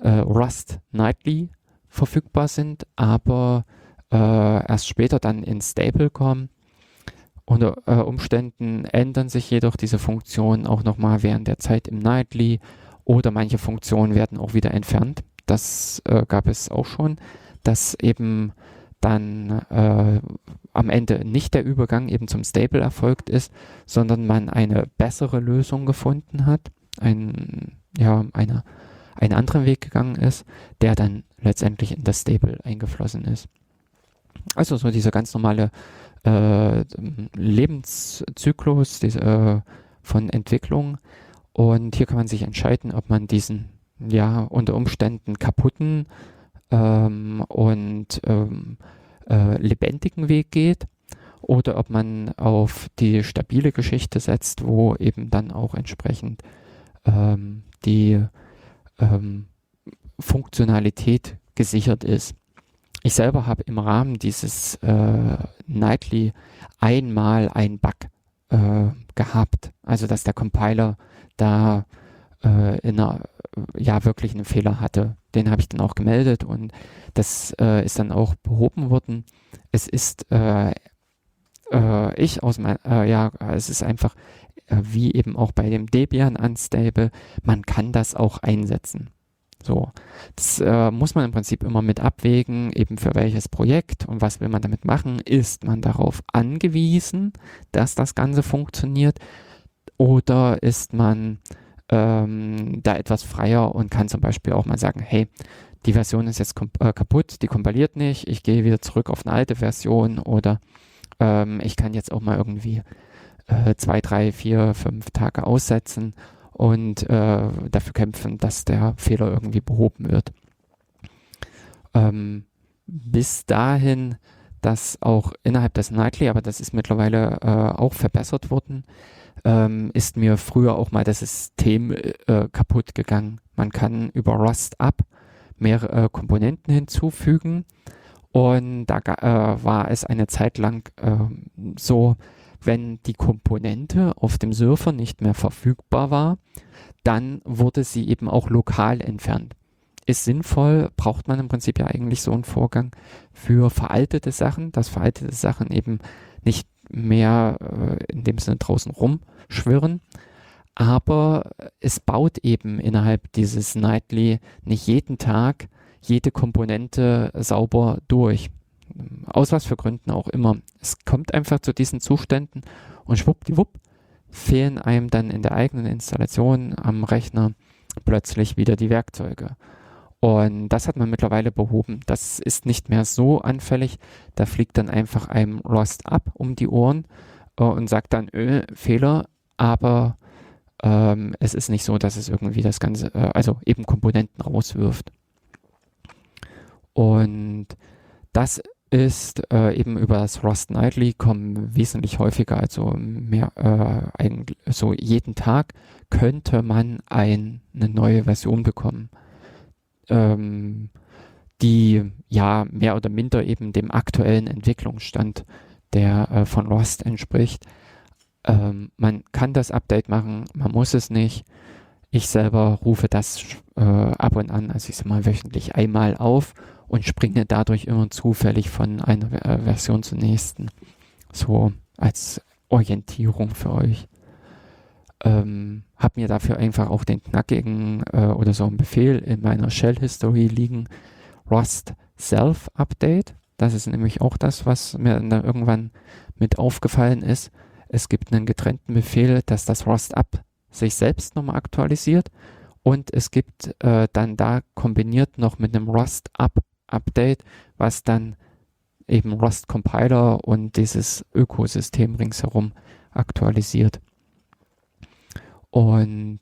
äh, Rust Nightly verfügbar sind, aber äh, erst später dann in Stable kommen Unter äh, Umständen ändern sich jedoch diese Funktionen auch nochmal während der Zeit im Nightly oder manche Funktionen werden auch wieder entfernt. Das äh, gab es auch schon, dass eben dann äh, am Ende nicht der Übergang eben zum Stable erfolgt ist, sondern man eine bessere Lösung gefunden hat, ein, ja, eine, einen anderen Weg gegangen ist, der dann letztendlich in das Stable eingeflossen ist. Also so dieser ganz normale äh, Lebenszyklus diese, äh, von Entwicklung. Und hier kann man sich entscheiden, ob man diesen ja unter Umständen kaputten ähm, und ähm, äh, lebendigen Weg geht oder ob man auf die stabile Geschichte setzt, wo eben dann auch entsprechend ähm, die ähm, Funktionalität gesichert ist. Ich selber habe im Rahmen dieses äh, Nightly einmal einen Bug äh, gehabt, also dass der Compiler da äh, in einer, ja wirklich einen Fehler hatte. Den habe ich dann auch gemeldet und das äh, ist dann auch behoben worden. Es ist äh, äh, ich aus mein, ja, es ist einfach wie eben auch bei dem Debian Unstable, man kann das auch einsetzen. So, das äh, muss man im Prinzip immer mit abwägen, eben für welches Projekt und was will man damit machen. Ist man darauf angewiesen, dass das Ganze funktioniert oder ist man ähm, da etwas freier und kann zum Beispiel auch mal sagen, hey, die Version ist jetzt äh, kaputt, die kompiliert nicht, ich gehe wieder zurück auf eine alte Version oder ähm, ich kann jetzt auch mal irgendwie äh, zwei, drei, vier, fünf Tage aussetzen und äh, dafür kämpfen, dass der Fehler irgendwie behoben wird. Ähm, bis dahin, dass auch innerhalb des Nightly, aber das ist mittlerweile äh, auch verbessert worden, ähm, ist mir früher auch mal das System äh, kaputt gegangen. Man kann über Rust Up mehrere äh, Komponenten hinzufügen und da äh, war es eine Zeit lang ähm, so, wenn die Komponente auf dem Surfer nicht mehr verfügbar war, dann wurde sie eben auch lokal entfernt. Ist sinnvoll, braucht man im Prinzip ja eigentlich so einen Vorgang für veraltete Sachen, dass veraltete Sachen eben nicht mehr äh, in dem Sinne draußen rumschwirren. Aber es baut eben innerhalb dieses Nightly nicht jeden Tag jede Komponente sauber durch. Aus was für Gründen auch immer. Es kommt einfach zu diesen Zuständen und schwuppdiwupp fehlen einem dann in der eigenen Installation am Rechner plötzlich wieder die Werkzeuge. Und das hat man mittlerweile behoben. Das ist nicht mehr so anfällig. Da fliegt dann einfach einem Rust ab um die Ohren äh, und sagt dann, öh, Fehler, aber ähm, es ist nicht so, dass es irgendwie das Ganze, äh, also eben Komponenten rauswirft. Und das ist äh, eben über das Rust Nightly kommen wesentlich häufiger, also mehr, äh, eigentlich, so jeden Tag könnte man ein, eine neue Version bekommen, ähm, die ja mehr oder minder eben dem aktuellen Entwicklungsstand der äh, von Rust entspricht. Ähm, man kann das Update machen, man muss es nicht. Ich selber rufe das äh, ab und an, also ich sag mal wöchentlich einmal auf und springe dadurch immer zufällig von einer äh, Version zur nächsten. So als Orientierung für euch. Ähm, hab mir dafür einfach auch den knackigen äh, oder so einen Befehl in meiner Shell History liegen. Rust Self Update. Das ist nämlich auch das, was mir dann irgendwann mit aufgefallen ist. Es gibt einen getrennten Befehl, dass das Rust Up sich selbst nochmal aktualisiert und es gibt äh, dann da kombiniert noch mit einem Rust Up Update, was dann eben Rust Compiler und dieses Ökosystem ringsherum aktualisiert. Und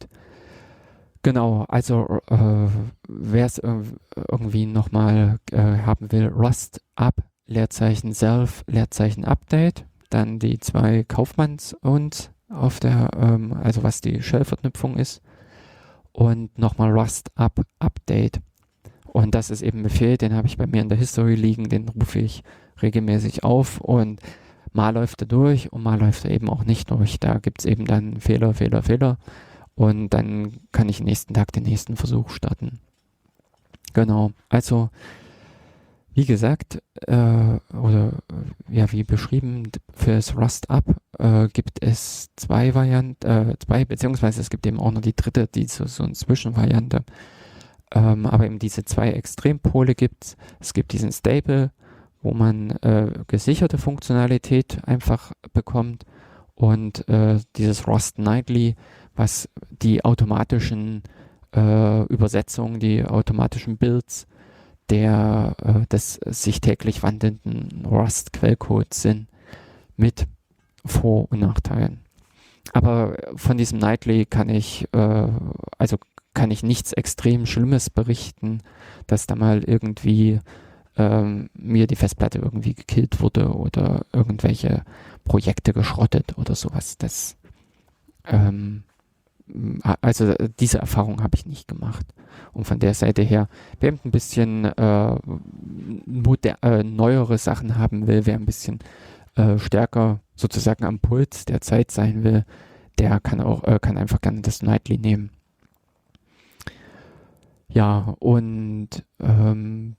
genau, also äh, wer es irgendwie nochmal äh, haben will, Rust Up, Leerzeichen Self, Leerzeichen Update, dann die zwei Kaufmanns und auf der, ähm, also was die Shell-Verknüpfung ist und nochmal Rust Up Update. Und das ist eben ein Befehl, den habe ich bei mir in der History liegen, den rufe ich regelmäßig auf und mal läuft er durch und mal läuft er eben auch nicht durch. Da gibt es eben dann Fehler, Fehler, Fehler und dann kann ich nächsten Tag den nächsten Versuch starten. Genau, also wie gesagt, äh, oder ja, wie beschrieben, für das Rust Up äh, gibt es zwei Varianten, äh, zwei, beziehungsweise es gibt eben auch noch die dritte, die so, so eine Zwischenvariante. Ähm, aber eben diese zwei Extrempole gibt es. Es gibt diesen Stable, wo man äh, gesicherte Funktionalität einfach bekommt und äh, dieses Rust Nightly, was die automatischen äh, Übersetzungen, die automatischen Builds der äh, des sich täglich wandelnden Rust-Quellcodes sind mit Vor- und Nachteilen. Aber von diesem Nightly kann ich, äh, also kann ich nichts extrem Schlimmes berichten, dass da mal irgendwie ähm, mir die Festplatte irgendwie gekillt wurde oder irgendwelche Projekte geschrottet oder sowas. Das, ähm, also diese Erfahrung habe ich nicht gemacht. Und von der Seite her, wer ein bisschen äh, äh, neuere Sachen haben will, wer ein bisschen äh, stärker sozusagen am Puls der Zeit sein will, der kann auch, äh, kann einfach gerne das Nightly nehmen. Ja, und ähm,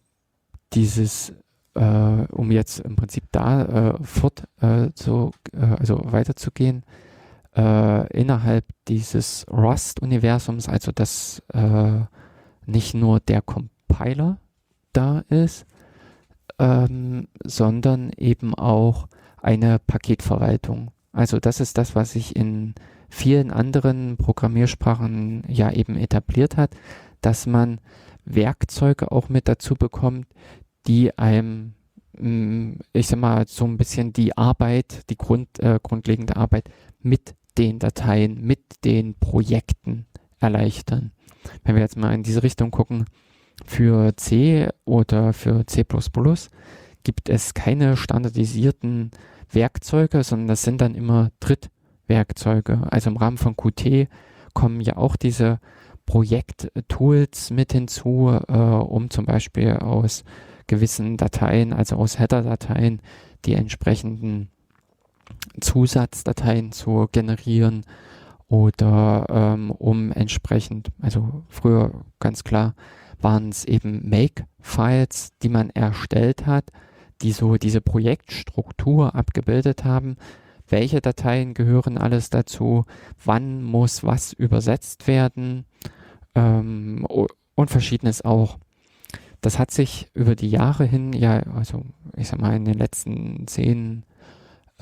dieses, äh, um jetzt im Prinzip da äh, fort äh, zu, äh, also weiterzugehen, äh, innerhalb dieses Rust-Universums, also dass äh, nicht nur der Compiler da ist, ähm, sondern eben auch eine Paketverwaltung. Also das ist das, was sich in vielen anderen Programmiersprachen ja eben etabliert hat, dass man Werkzeuge auch mit dazu bekommt, die einem, mm, ich sag mal, so ein bisschen die Arbeit, die Grund, äh, grundlegende Arbeit mit den Dateien, mit den Projekten erleichtern. Wenn wir jetzt mal in diese Richtung gucken, für C oder für C++ gibt es keine standardisierten Werkzeuge, sondern das sind dann immer Drittwerkzeuge. Also im Rahmen von Qt kommen ja auch diese Projekttools mit hinzu, äh, um zum Beispiel aus gewissen Dateien, also aus Header-Dateien, die entsprechenden Zusatzdateien zu generieren oder ähm, um entsprechend, also früher ganz klar waren es eben Make-Files, die man erstellt hat, die so diese Projektstruktur abgebildet haben. Welche Dateien gehören alles dazu? Wann muss was übersetzt werden? Ähm, und verschiedenes auch. Das hat sich über die Jahre hin, ja, also ich sag mal in den letzten zehn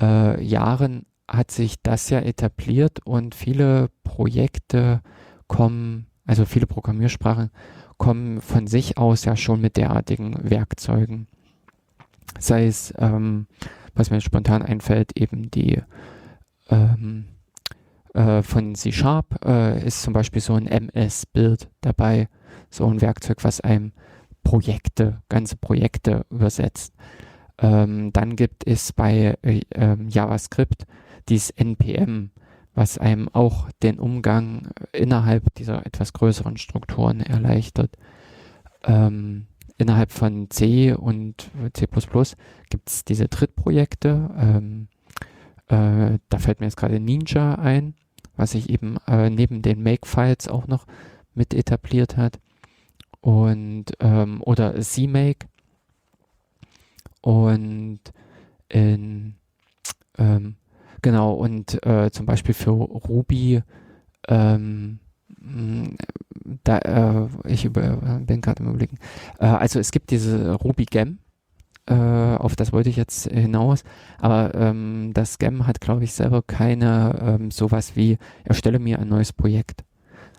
äh, Jahren hat sich das ja etabliert und viele Projekte kommen, also viele Programmiersprachen kommen von sich aus ja schon mit derartigen Werkzeugen. Sei es, ähm, was mir spontan einfällt, eben die ähm, äh, von C Sharp äh, ist zum Beispiel so ein MS-Bild dabei, so ein Werkzeug, was einem Projekte, ganze Projekte übersetzt. Ähm, dann gibt es bei äh, ähm, JavaScript dieses NPM, was einem auch den Umgang innerhalb dieser etwas größeren Strukturen erleichtert. Ähm, innerhalb von C und C++ gibt es diese Drittprojekte. Ähm, äh, da fällt mir jetzt gerade Ninja ein, was sich eben äh, neben den Make-Files auch noch mit etabliert hat. Und ähm, oder CMake und in, ähm, genau, und äh, zum Beispiel für Ruby, ähm, da, äh, ich über, bin gerade im Überlegen. Äh, also es gibt diese Ruby Gem, äh, auf das wollte ich jetzt hinaus, aber ähm, das Gem hat, glaube ich, selber keine ähm, sowas wie, erstelle mir ein neues Projekt.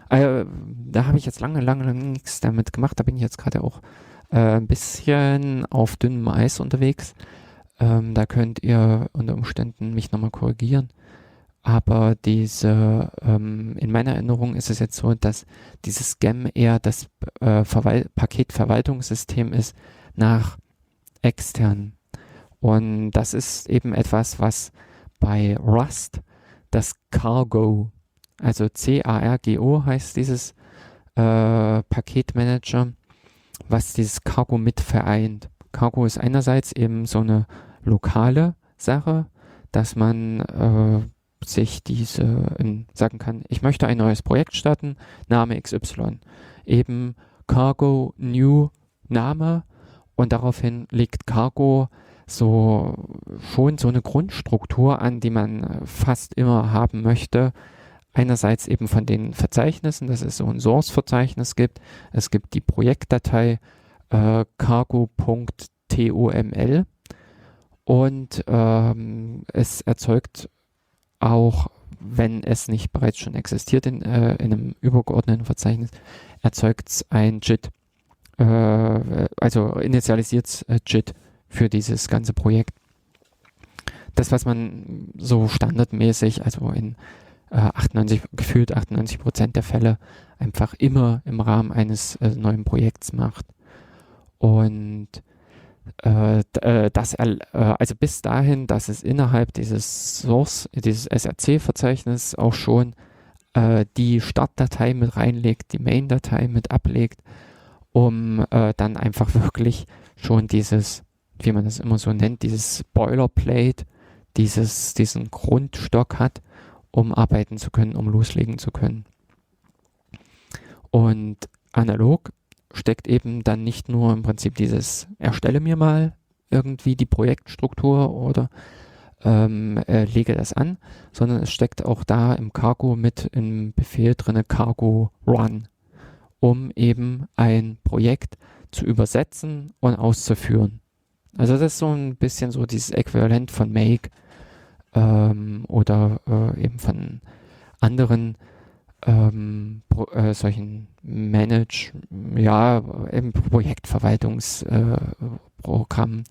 Äh, da habe ich jetzt lange, lange, lange nichts damit gemacht, da bin ich jetzt gerade auch äh, ein bisschen auf dünnem Eis unterwegs. Ähm, da könnt ihr unter Umständen mich nochmal korrigieren. Aber diese, ähm, in meiner Erinnerung ist es jetzt so, dass dieses GEM eher das äh, Paketverwaltungssystem ist nach extern. Und das ist eben etwas, was bei Rust das Cargo, also C-A-R-G-O heißt dieses äh, Paketmanager, was dieses Cargo mit vereint. Cargo ist einerseits eben so eine lokale Sache, dass man äh, sich diese ähm, sagen kann, ich möchte ein neues Projekt starten, Name XY. Eben Cargo New Name Und daraufhin legt Cargo so schon so eine Grundstruktur an, die man fast immer haben möchte. Einerseits eben von den Verzeichnissen, dass es so ein Source-Verzeichnis gibt. Es gibt die Projektdatei äh, cargo.toml und ähm, es erzeugt auch, wenn es nicht bereits schon existiert in, äh, in einem übergeordneten Verzeichnis, erzeugt es ein JIT. Äh, also initialisiert äh, JIT für dieses ganze Projekt. Das, was man so standardmäßig, also in äh, 98, gefühlt 98 Prozent der Fälle einfach immer im Rahmen eines äh, neuen Projekts macht. Und äh, äh das, äh, also bis dahin, dass es innerhalb dieses Source, dieses SRC-Verzeichnis auch schon äh, die Startdatei mit reinlegt, die Main-Datei mit ablegt, um dann einfach wirklich schon dieses, wie man das immer so nennt, dieses Boilerplate, dieses, diesen Grundstock hat, um arbeiten zu können, um loslegen zu können. Und analog steckt eben dann nicht nur im Prinzip dieses erstelle mir mal irgendwie die Projektstruktur oder ähm, äh, lege das an, sondern es steckt auch da im Cargo mit im Befehl drinne Cargo Run, um eben ein Projekt zu übersetzen und auszuführen. Also das ist so ein bisschen so dieses Äquivalent von Make ähm, oder äh, eben von anderen ähm, pro, äh, solchen Manage, ja, eben Projektverwaltungsprogrammen,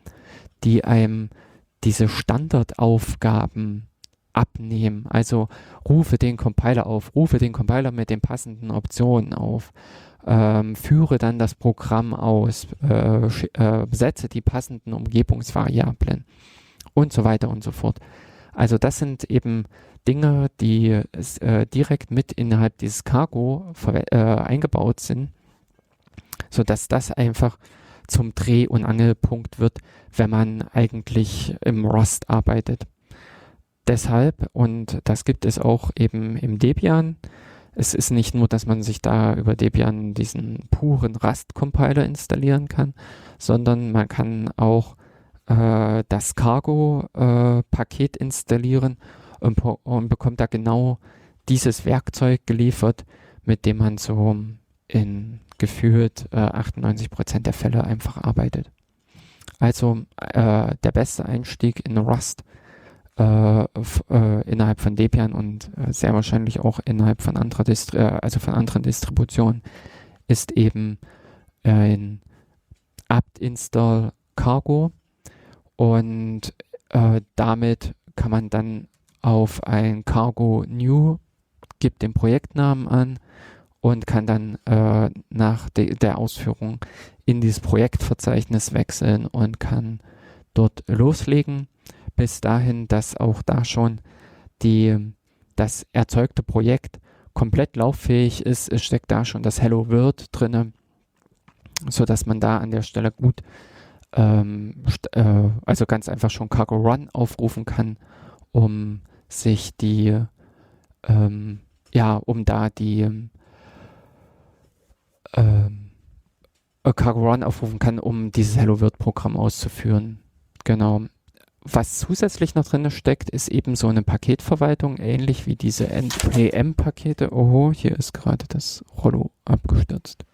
die einem diese Standardaufgaben abnehmen. Also rufe den Compiler auf, rufe den Compiler mit den passenden Optionen auf, ähm, führe dann das Programm aus, äh, äh, setze die passenden Umgebungsvariablen und so weiter und so fort. Also das sind eben Dinge, die äh, direkt mit innerhalb dieses Cargo äh, eingebaut sind, sodass das einfach zum Dreh- und Angelpunkt wird, wenn man eigentlich im Rust arbeitet. Deshalb, und das gibt es auch eben im Debian, es ist nicht nur, dass man sich da über Debian diesen puren Rust-Compiler installieren kann, sondern man kann auch äh, das Cargo-Paket installieren und, und bekommt da genau dieses Werkzeug geliefert, mit dem man so in gefühlt äh, 98 Prozent der Fälle einfach arbeitet. Also äh, der beste Einstieg in Rust äh, äh, innerhalb von Debian und äh, sehr wahrscheinlich auch innerhalb von anderer Distri äh, also von anderen Distributionen ist eben ein apt install cargo und äh, damit kann man dann auf ein cargo new gibt den Projektnamen an und kann dann äh, nach de der Ausführung in dieses Projektverzeichnis wechseln und kann dort loslegen. Bis dahin, dass auch da schon die, das erzeugte Projekt komplett lauffähig ist. Es steckt da schon das Hello World drinne, so dass man da an der Stelle gut, ähm, äh, also ganz einfach schon Cargo Run aufrufen kann, um sich die, ähm, ja, um da die ähm, Cargo Run aufrufen kann, um dieses Hello World Programm auszuführen. Genau. Was zusätzlich noch drin steckt, ist eben so eine Paketverwaltung, ähnlich wie diese NPM-Pakete. Oh, hier ist gerade das Rollo abgestürzt.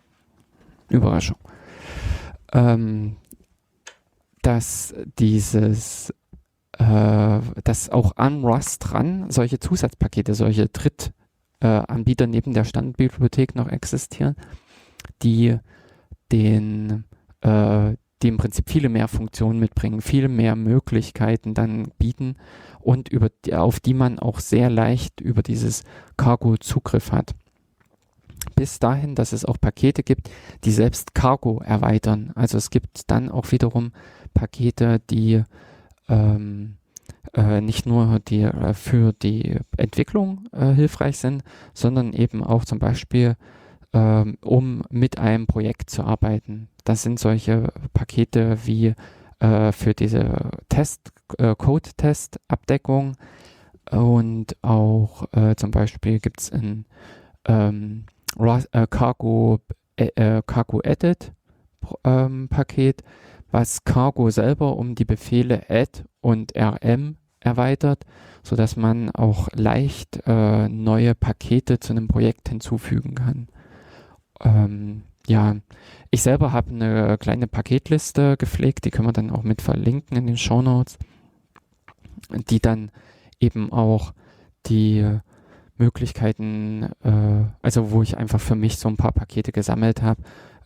Überraschung. Ähm, dass dieses, äh, dass auch an Rust dran solche Zusatzpakete, solche Drittanbieter äh, neben der Standardbibliothek noch existieren die den, äh, die im Prinzip viele mehr Funktionen mitbringen, viele mehr Möglichkeiten dann bieten und über die, auf die man auch sehr leicht über dieses Cargo Zugriff hat. Bis dahin, dass es auch Pakete gibt, die selbst Cargo erweitern. Also es gibt dann auch wiederum Pakete, die ähm, äh, nicht nur die äh, für die Entwicklung äh, hilfreich sind, sondern eben auch zum Beispiel ähm, um mit einem Projekt zu arbeiten. Das sind solche Pakete wie äh, für diese Test, äh, Code-Test-Abdeckung und auch äh, zum Beispiel gibt es ein ähm, äh, Cargo, Cargo Edit ähm, Paket, was Cargo selber um die Befehle add und rm erweitert, so dass man auch leicht äh, neue Pakete zu einem Projekt hinzufügen kann. Ähm, ja, ich selber habe eine kleine Paketliste gepflegt, die können wir dann auch mit verlinken in den Show Notes, die dann eben auch die Möglichkeiten, äh, also wo ich einfach für mich so ein paar Pakete gesammelt habe,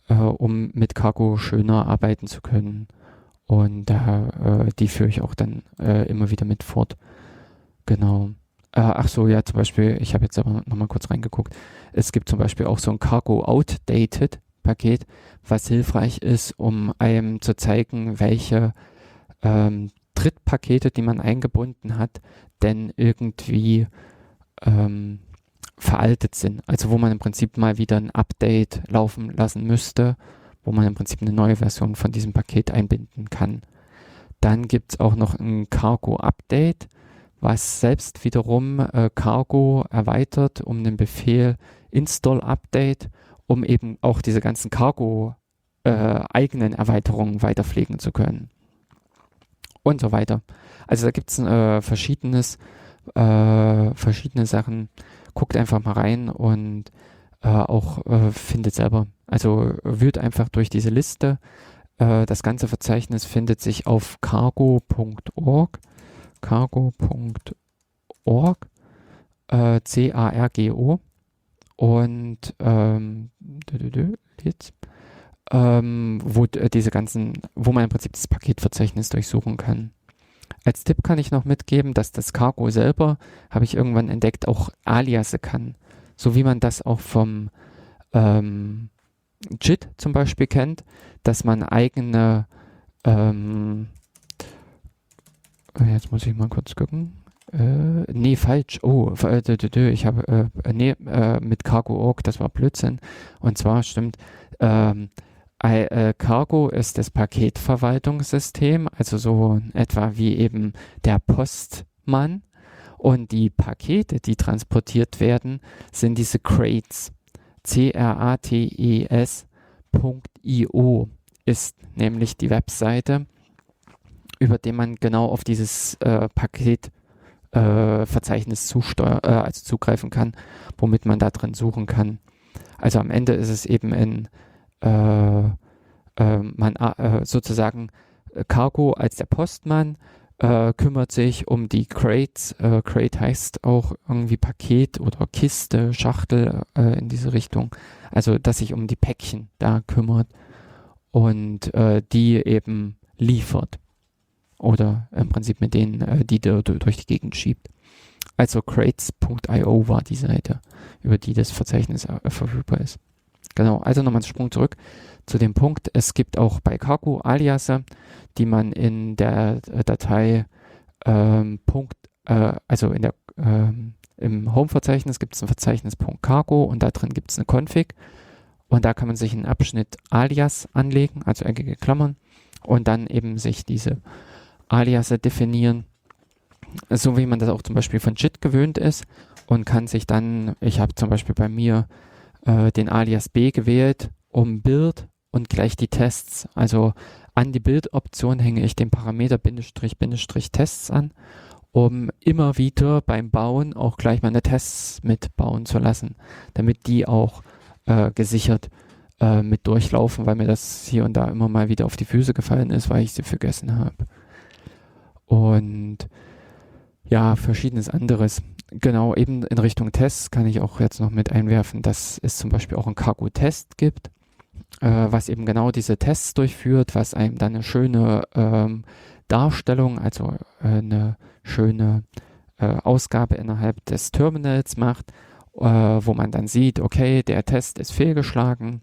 äh, um mit Cargo schöner arbeiten zu können. Und äh, die führe ich auch dann äh, immer wieder mit fort. Genau. Äh, ach so, ja, zum Beispiel, ich habe jetzt aber nochmal kurz reingeguckt. Es gibt zum Beispiel auch so ein Cargo Outdated Paket, was hilfreich ist, um einem zu zeigen, welche ähm, Drittpakete, die man eingebunden hat, denn irgendwie ähm, veraltet sind. Also wo man im Prinzip mal wieder ein Update laufen lassen müsste, wo man im Prinzip eine neue Version von diesem Paket einbinden kann. Dann gibt es auch noch ein Cargo Update, was selbst wiederum äh, Cargo erweitert um den Befehl Install Update, um eben auch diese ganzen Cargo äh, eigenen Erweiterungen weiterpflegen zu können. Und so weiter. Also da gibt es äh, verschiedenes, äh, verschiedene Sachen. Guckt einfach mal rein und äh, auch äh, findet selber. Also wühlt einfach durch diese Liste. Äh, das ganze Verzeichnis findet sich auf cargo.org. Cargo.org. Äh, C-A-R-G-O. Und ähm, jetzt, ähm, wo diese ganzen, wo man im Prinzip das Paketverzeichnis durchsuchen kann. Als Tipp kann ich noch mitgeben, dass das Cargo selber, habe ich irgendwann entdeckt, auch Aliase kann. So wie man das auch vom ähm, JIT zum Beispiel kennt, dass man eigene, ähm, jetzt muss ich mal kurz gucken. Äh, nee, falsch. Oh, äh, ich habe, äh, nee, äh, mit Cargo.org, das war Blödsinn. Und zwar stimmt, ähm, äh, Cargo ist das Paketverwaltungssystem, also so etwa wie eben der Postmann. Und die Pakete, die transportiert werden, sind diese Crates. C-R-A-T-E-S.io ist nämlich die Webseite, über die man genau auf dieses äh, Paketverzeichnis äh, äh, also zugreifen kann, womit man da drin suchen kann. Also am Ende ist es eben in äh, äh, man äh, sozusagen Cargo als der Postmann äh, kümmert sich um die Crates. Äh, Crate heißt auch irgendwie Paket oder Kiste, Schachtel äh, in diese Richtung. Also, dass sich um die Päckchen da kümmert und äh, die eben liefert. Oder im Prinzip mit denen, äh, die du durch die Gegend schiebt. Also crates.io war die Seite, über die das Verzeichnis äh, verfügbar ist. Genau, also nochmal einen Sprung zurück zu dem Punkt, es gibt auch bei Kaku Aliasse, die man in der äh, Datei ähm, Punkt, äh, also in der, ähm, im Home-Verzeichnis gibt es ein Verzeichnis .cargo und da drin gibt es eine Config. Und da kann man sich einen Abschnitt Alias anlegen, also eckige Klammern und dann eben sich diese Aliasse definieren, so wie man das auch zum Beispiel von JIT gewöhnt ist und kann sich dann, ich habe zum Beispiel bei mir äh, den Alias B gewählt, um Bild und gleich die Tests. Also an die Bildoption hänge ich den Parameter Bindestrich Bindestrich Tests an, um immer wieder beim Bauen auch gleich meine Tests mitbauen zu lassen, damit die auch äh, gesichert äh, mit durchlaufen, weil mir das hier und da immer mal wieder auf die Füße gefallen ist, weil ich sie vergessen habe. Und ja, verschiedenes anderes. Genau, eben in Richtung Tests kann ich auch jetzt noch mit einwerfen, dass es zum Beispiel auch einen Cargo-Test gibt äh, was eben genau diese Tests durchführt, was einem dann eine schöne ähm, Darstellung, also äh, eine schöne äh, Ausgabe innerhalb des Terminals macht, äh, wo man dann sieht, okay, der Test ist fehlgeschlagen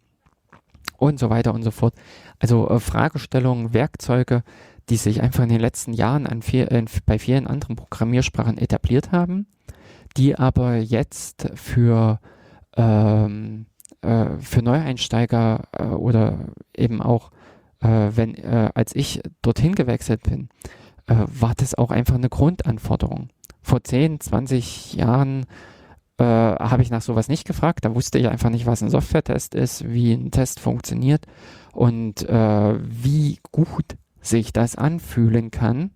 und so weiter und so fort. Also äh, Fragestellungen, Werkzeuge, die sich einfach in den letzten Jahren viel, bei vielen anderen Programmiersprachen etabliert haben, die aber jetzt für ähm, äh, für Neueinsteiger äh, oder eben auch, äh, wenn, äh, als ich dorthin gewechselt bin, äh, war das auch einfach eine Grundanforderung. Vor 10, 20 Jahren habe ich nach sowas nicht gefragt. Da wusste ich einfach nicht, was ein Software-Test ist, wie ein Test funktioniert. und äh, wie gut sich das anfühlen kann.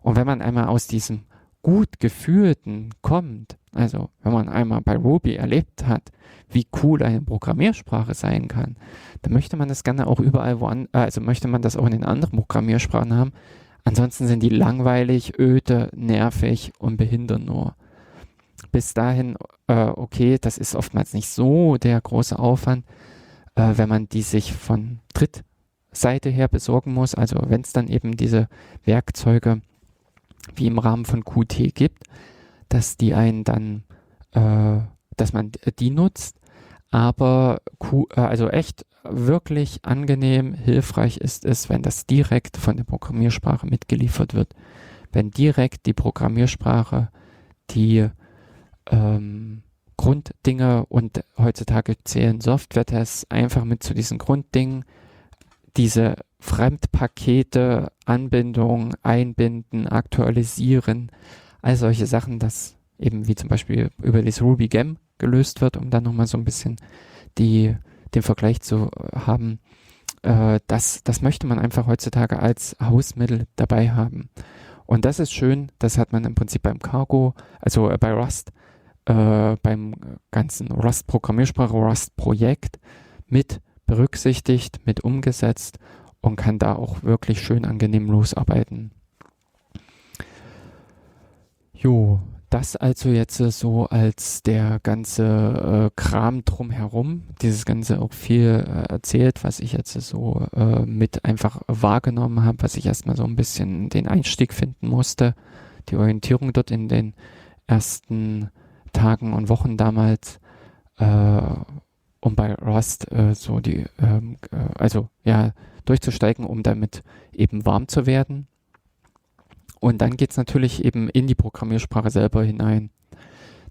Und wenn man einmal aus diesem gut gefühlten kommt, also wenn man einmal bei Ruby erlebt hat, wie cool eine Programmiersprache sein kann, dann möchte man das gerne auch überall woanders, also möchte man das auch in den anderen Programmiersprachen haben. Ansonsten sind die langweilig, öde, nervig und behindern nur. Bis dahin, äh, okay, das ist oftmals nicht so der große Aufwand, äh, wenn man die sich von Drittseite her besorgen muss. Also wenn es dann eben diese Werkzeuge wie im Rahmen von Qt gibt, dass die einen dann, äh, dass man die nutzt. Aber Q, äh, also echt wirklich angenehm, hilfreich ist es, wenn das direkt von der Programmiersprache mitgeliefert wird. Wenn direkt die Programmiersprache die ähm, Grunddinge und heutzutage zählen Software-Tests einfach mit zu diesen Grunddingen, diese Fremdpakete, Anbindung, einbinden, aktualisieren, all solche Sachen, das eben wie zum Beispiel über das Ruby Gem gelöst wird, um dann nochmal so ein bisschen die, den Vergleich zu haben. Äh, das, das möchte man einfach heutzutage als Hausmittel dabei haben. Und das ist schön, das hat man im Prinzip beim Cargo, also äh, bei Rust, äh, beim ganzen Rust-Programmiersprache, Rust-Projekt mit berücksichtigt, mit umgesetzt und kann da auch wirklich schön angenehm losarbeiten. Jo, das also jetzt so als der ganze äh, Kram drumherum, dieses ganze auch viel äh, erzählt, was ich jetzt so äh, mit einfach wahrgenommen habe, was ich erstmal so ein bisschen den Einstieg finden musste, die Orientierung dort in den ersten Tagen und Wochen damals, äh, um bei Rust äh, so die, ähm, äh, also ja, durchzusteigen, um damit eben warm zu werden. Und dann geht es natürlich eben in die Programmiersprache selber hinein.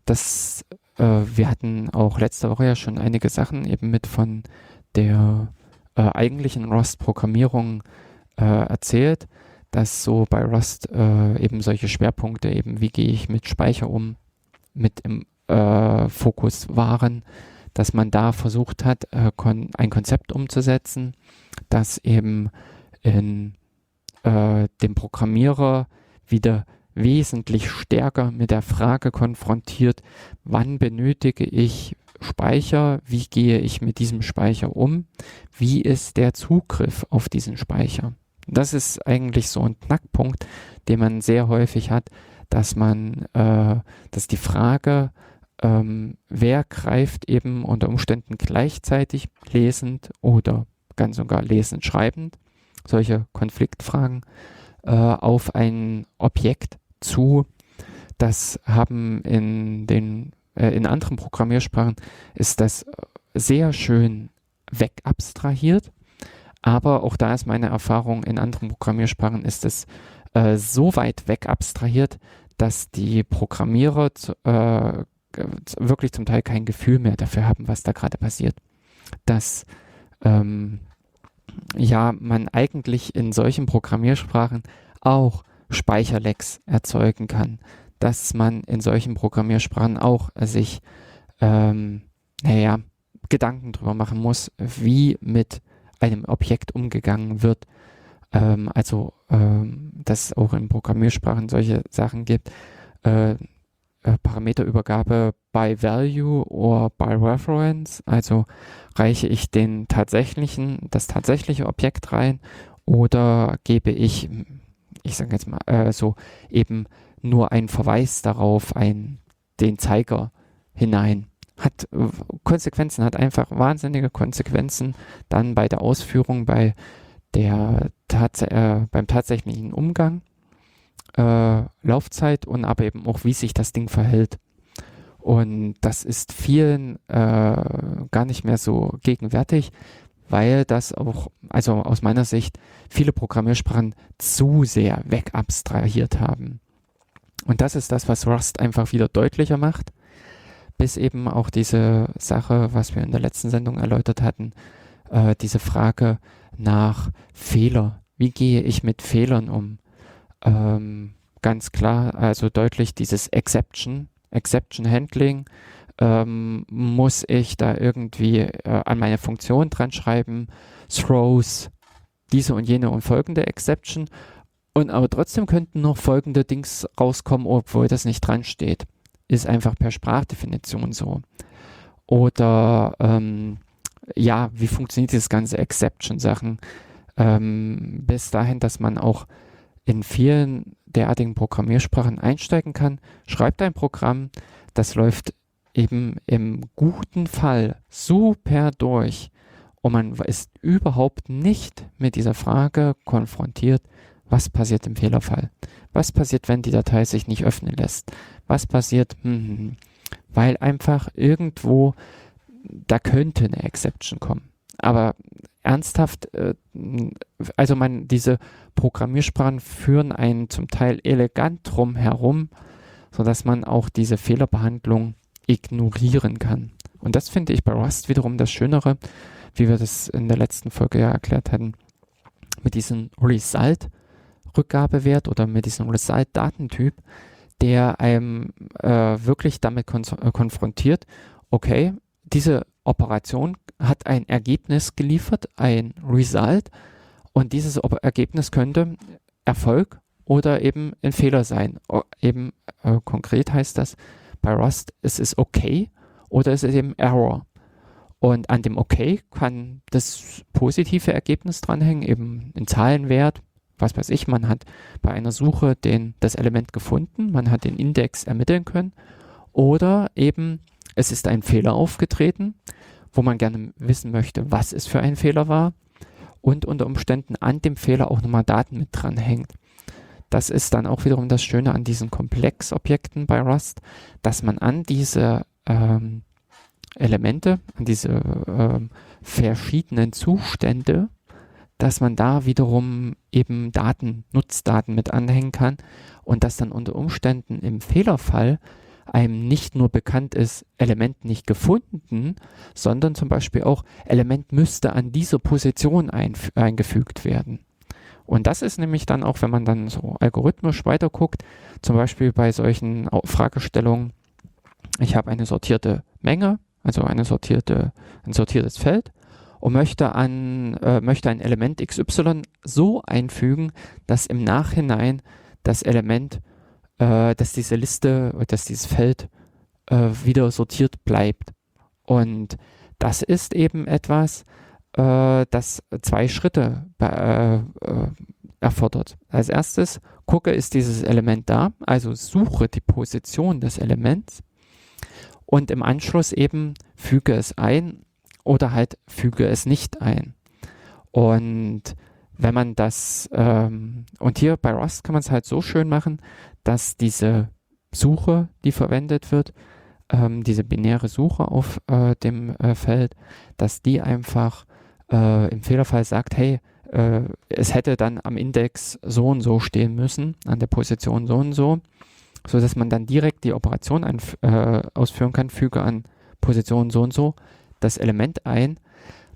Das, äh, wir hatten auch letzte Woche ja schon einige Sachen eben mit von der äh, eigentlichen Rust-Programmierung äh, erzählt, dass so bei Rust äh, eben solche Schwerpunkte eben, wie gehe ich mit Speicher um, mit im äh, Fokus waren, dass man da versucht hat, äh, kon ein Konzept umzusetzen, das eben in äh, dem Programmierer wieder wesentlich stärker mit der Frage konfrontiert, wann benötige ich Speicher, wie gehe ich mit diesem Speicher um, wie ist der Zugriff auf diesen Speicher. Das ist eigentlich so ein Knackpunkt, den man sehr häufig hat, dass man, äh, dass die Frage ähm, wer greift eben unter Umständen gleichzeitig lesend oder ganz und gar lesend schreibend, solche Konfliktfragen, äh, auf ein Objekt zu. Das haben in den äh, in anderen Programmiersprachen ist das sehr schön wegabstrahiert, aber auch da ist meine Erfahrung in anderen Programmiersprachen ist es äh, so weit wegabstrahiert, dass die Programmierer äh, wirklich zum Teil kein Gefühl mehr dafür haben, was da gerade passiert. Dass ähm, ja man eigentlich in solchen Programmiersprachen auch Speicherlecks erzeugen kann, dass man in solchen Programmiersprachen auch sich ähm, naja, Gedanken darüber machen muss, wie mit einem Objekt umgegangen wird. Ähm, also, ähm, dass es auch in Programmiersprachen solche Sachen gibt. Äh, äh, Parameterübergabe by Value oder by Reference. Also reiche ich den tatsächlichen, das tatsächliche Objekt rein oder gebe ich, ich sage jetzt mal äh, so, eben nur einen Verweis darauf, ein, den Zeiger hinein. Hat äh, Konsequenzen, hat einfach wahnsinnige Konsequenzen dann bei der Ausführung, bei der tats äh, beim tatsächlichen Umgang äh, Laufzeit und aber eben auch, wie sich das Ding verhält. Und das ist vielen äh, gar nicht mehr so gegenwärtig, weil das auch, also aus meiner Sicht, viele Programmiersprachen zu sehr wegabstrahiert haben. Und das ist das, was Rust einfach wieder deutlicher macht, bis eben auch diese Sache, was wir in der letzten Sendung erläutert hatten, äh, diese Frage nach Fehler. Wie gehe ich mit Fehlern um? Ähm, ganz klar, also deutlich dieses Exception, Exception Handling, ähm, muss ich da irgendwie äh, an meine Funktion dran schreiben, throws diese und jene und folgende Exception. Und aber trotzdem könnten noch folgende Dings rauskommen, obwohl das nicht dran steht. Ist einfach per Sprachdefinition so. Oder ähm, ja, wie funktioniert das ganze Exception-Sachen? Ähm, bis dahin, dass man auch in vielen derartigen Programmiersprachen einsteigen kann. Schreibt ein Programm, das läuft eben im guten Fall super durch und man ist überhaupt nicht mit dieser Frage konfrontiert, was passiert im Fehlerfall? Was passiert, wenn die Datei sich nicht öffnen lässt? Was passiert, hm, hm, hm. weil einfach irgendwo, da könnte eine Exception kommen. Aber ernsthaft, äh, also man, diese Programmiersprachen führen einen zum Teil elegant drum herum, sodass man auch diese Fehlerbehandlung ignorieren kann. Und das finde ich bei Rust wiederum das Schönere, wie wir das in der letzten Folge ja erklärt hatten, mit diesem Result-Rückgabewert oder mit diesem Result-Datentyp, der einem äh, wirklich damit äh, konfrontiert, okay, diese Operation hat ein Ergebnis geliefert, ein Result, und dieses Ergebnis könnte Erfolg oder eben ein Fehler sein. O eben äh, konkret heißt das bei Rust, es ist okay oder es ist eben Error. Und an dem Okay kann das positive Ergebnis dranhängen, eben ein Zahlenwert, was weiß ich, man hat bei einer Suche den, das Element gefunden, man hat den Index ermitteln können oder eben es ist ein Fehler aufgetreten, wo man gerne wissen möchte, was es für ein Fehler war und unter Umständen an dem Fehler auch nochmal Daten mit dranhängt. Das ist dann auch wiederum das Schöne an diesen Komplexobjekten bei Rust, dass man an diese ähm, Elemente, an diese ähm, verschiedenen Zustände, dass man da wiederum eben Daten, Nutzdaten mit anhängen kann und dass dann unter Umständen im Fehlerfall einem nicht nur bekannt ist, Element nicht gefunden, sondern zum Beispiel auch Element müsste an dieser Position eingefügt werden. Und das ist nämlich dann auch, wenn man dann so algorithmisch weiterguckt, zum Beispiel bei solchen Fragestellungen, ich habe eine sortierte Menge, also eine sortierte, ein sortiertes Feld und möchte an, äh, möchte ein Element XY so einfügen, dass im Nachhinein das Element äh, dass diese Liste, dass dieses Feld äh, wieder sortiert bleibt. Und das ist eben etwas, äh, das zwei Schritte äh, äh, erfordert. Als erstes gucke, ist dieses Element da, also suche die Position des Elements und im Anschluss eben füge es ein oder halt füge es nicht ein. Und wenn man das, ähm, und hier bei Rust kann man es halt so schön machen, dass diese Suche, die verwendet wird, ähm, diese binäre Suche auf äh, dem äh, Feld, dass die einfach äh, im Fehlerfall sagt, hey, äh, es hätte dann am Index so und so stehen müssen, an der Position so und so, so dass man dann direkt die Operation ein, äh, ausführen kann, füge an Position so und so das Element ein,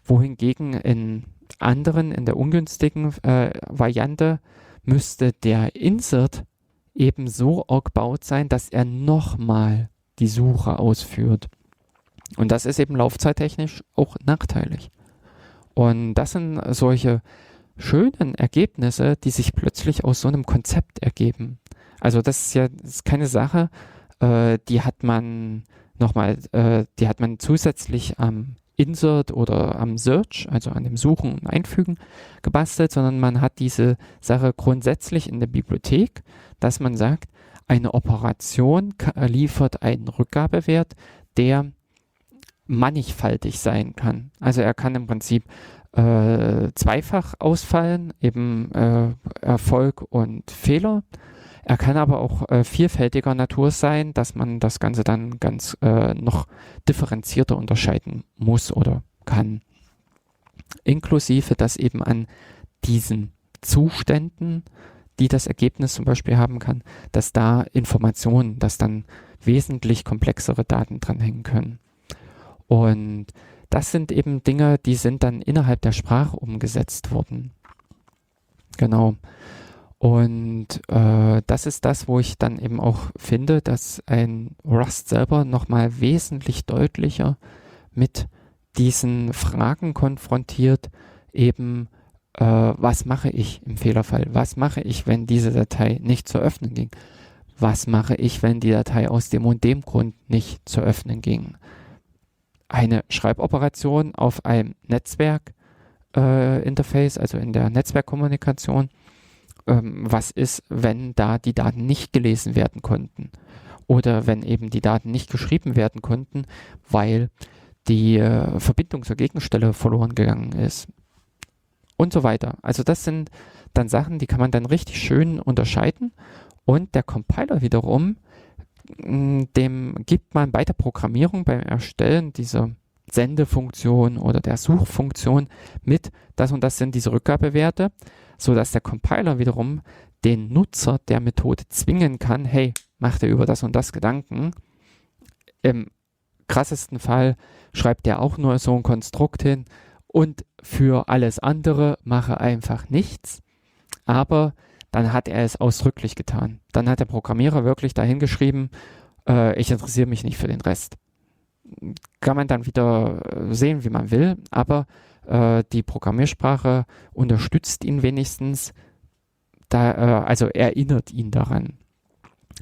wohingegen in anderen, in der ungünstigen äh, Variante müsste der Insert eben so gebaut sein, dass er nochmal die Suche ausführt. Und das ist eben laufzeittechnisch auch nachteilig. Und das sind solche schönen Ergebnisse, die sich plötzlich aus so einem Konzept ergeben. Also das ist ja das ist keine Sache, äh, die hat man nochmal, äh, die hat man zusätzlich am Insert oder am Search, also an dem Suchen und Einfügen gebastelt, sondern man hat diese Sache grundsätzlich in der Bibliothek, dass man sagt, eine Operation liefert einen Rückgabewert, der mannigfaltig sein kann. Also er kann im Prinzip äh, zweifach ausfallen, eben äh, Erfolg und Fehler. Er kann aber auch äh, vielfältiger Natur sein, dass man das Ganze dann ganz äh, noch differenzierter unterscheiden muss oder kann. Inklusive, dass eben an diesen Zuständen, die das Ergebnis zum Beispiel haben kann, dass da Informationen, dass dann wesentlich komplexere Daten dranhängen können. Und das sind eben Dinge, die sind dann innerhalb der Sprache umgesetzt worden. Genau. Und äh, das ist das, wo ich dann eben auch finde, dass ein Rust selber nochmal wesentlich deutlicher mit diesen Fragen konfrontiert, eben äh, was mache ich im Fehlerfall? Was mache ich, wenn diese Datei nicht zu öffnen ging? Was mache ich, wenn die Datei aus dem und dem Grund nicht zu öffnen ging? Eine Schreiboperation auf einem Netzwerk-Interface, äh, also in der Netzwerkkommunikation, ähm, was ist, wenn da die Daten nicht gelesen werden konnten? Oder wenn eben die Daten nicht geschrieben werden konnten, weil die äh, Verbindung zur Gegenstelle verloren gegangen ist. Und so weiter. Also das sind dann Sachen, die kann man dann richtig schön unterscheiden. Und der Compiler wiederum, mm, dem gibt man bei der Programmierung, beim Erstellen dieser Sendefunktion oder der Suchfunktion mit, das und das sind diese Rückgabewerte, sodass der Compiler wiederum den Nutzer der Methode zwingen kann, hey, mach dir über das und das Gedanken. Im krassesten Fall schreibt er auch nur so ein Konstrukt hin und für alles andere mache einfach nichts. Aber dann hat er es ausdrücklich getan. Dann hat der Programmierer wirklich dahingeschrieben, äh, ich interessiere mich nicht für den Rest. Kann man dann wieder äh, sehen, wie man will, aber äh, die Programmiersprache unterstützt ihn wenigstens, da, äh, also erinnert ihn daran.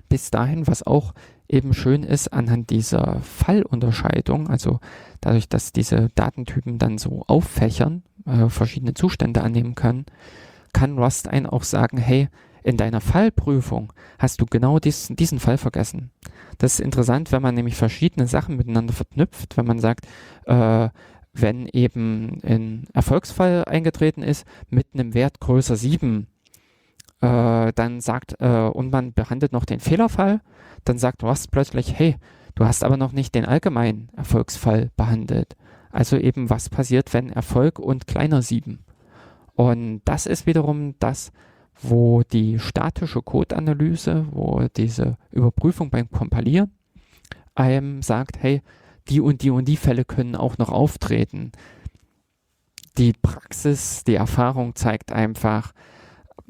Bis dahin, was auch eben schön ist anhand dieser Fallunterscheidung, also dadurch, dass diese Datentypen dann so auffächern, äh, verschiedene Zustände annehmen können, kann Rust einen auch sagen, hey, in deiner Fallprüfung hast du genau dies, diesen Fall vergessen. Das ist interessant, wenn man nämlich verschiedene Sachen miteinander verknüpft, wenn man sagt, äh, wenn eben ein Erfolgsfall eingetreten ist mit einem Wert größer 7, äh, dann sagt, äh, und man behandelt noch den Fehlerfall, dann sagt Rust plötzlich, hey, du hast aber noch nicht den allgemeinen Erfolgsfall behandelt. Also eben, was passiert, wenn Erfolg und kleiner 7. Und das ist wiederum das, wo die statische Codeanalyse, wo diese Überprüfung beim Kompilieren einem sagt, hey, die und die und die Fälle können auch noch auftreten. Die Praxis, die Erfahrung zeigt einfach,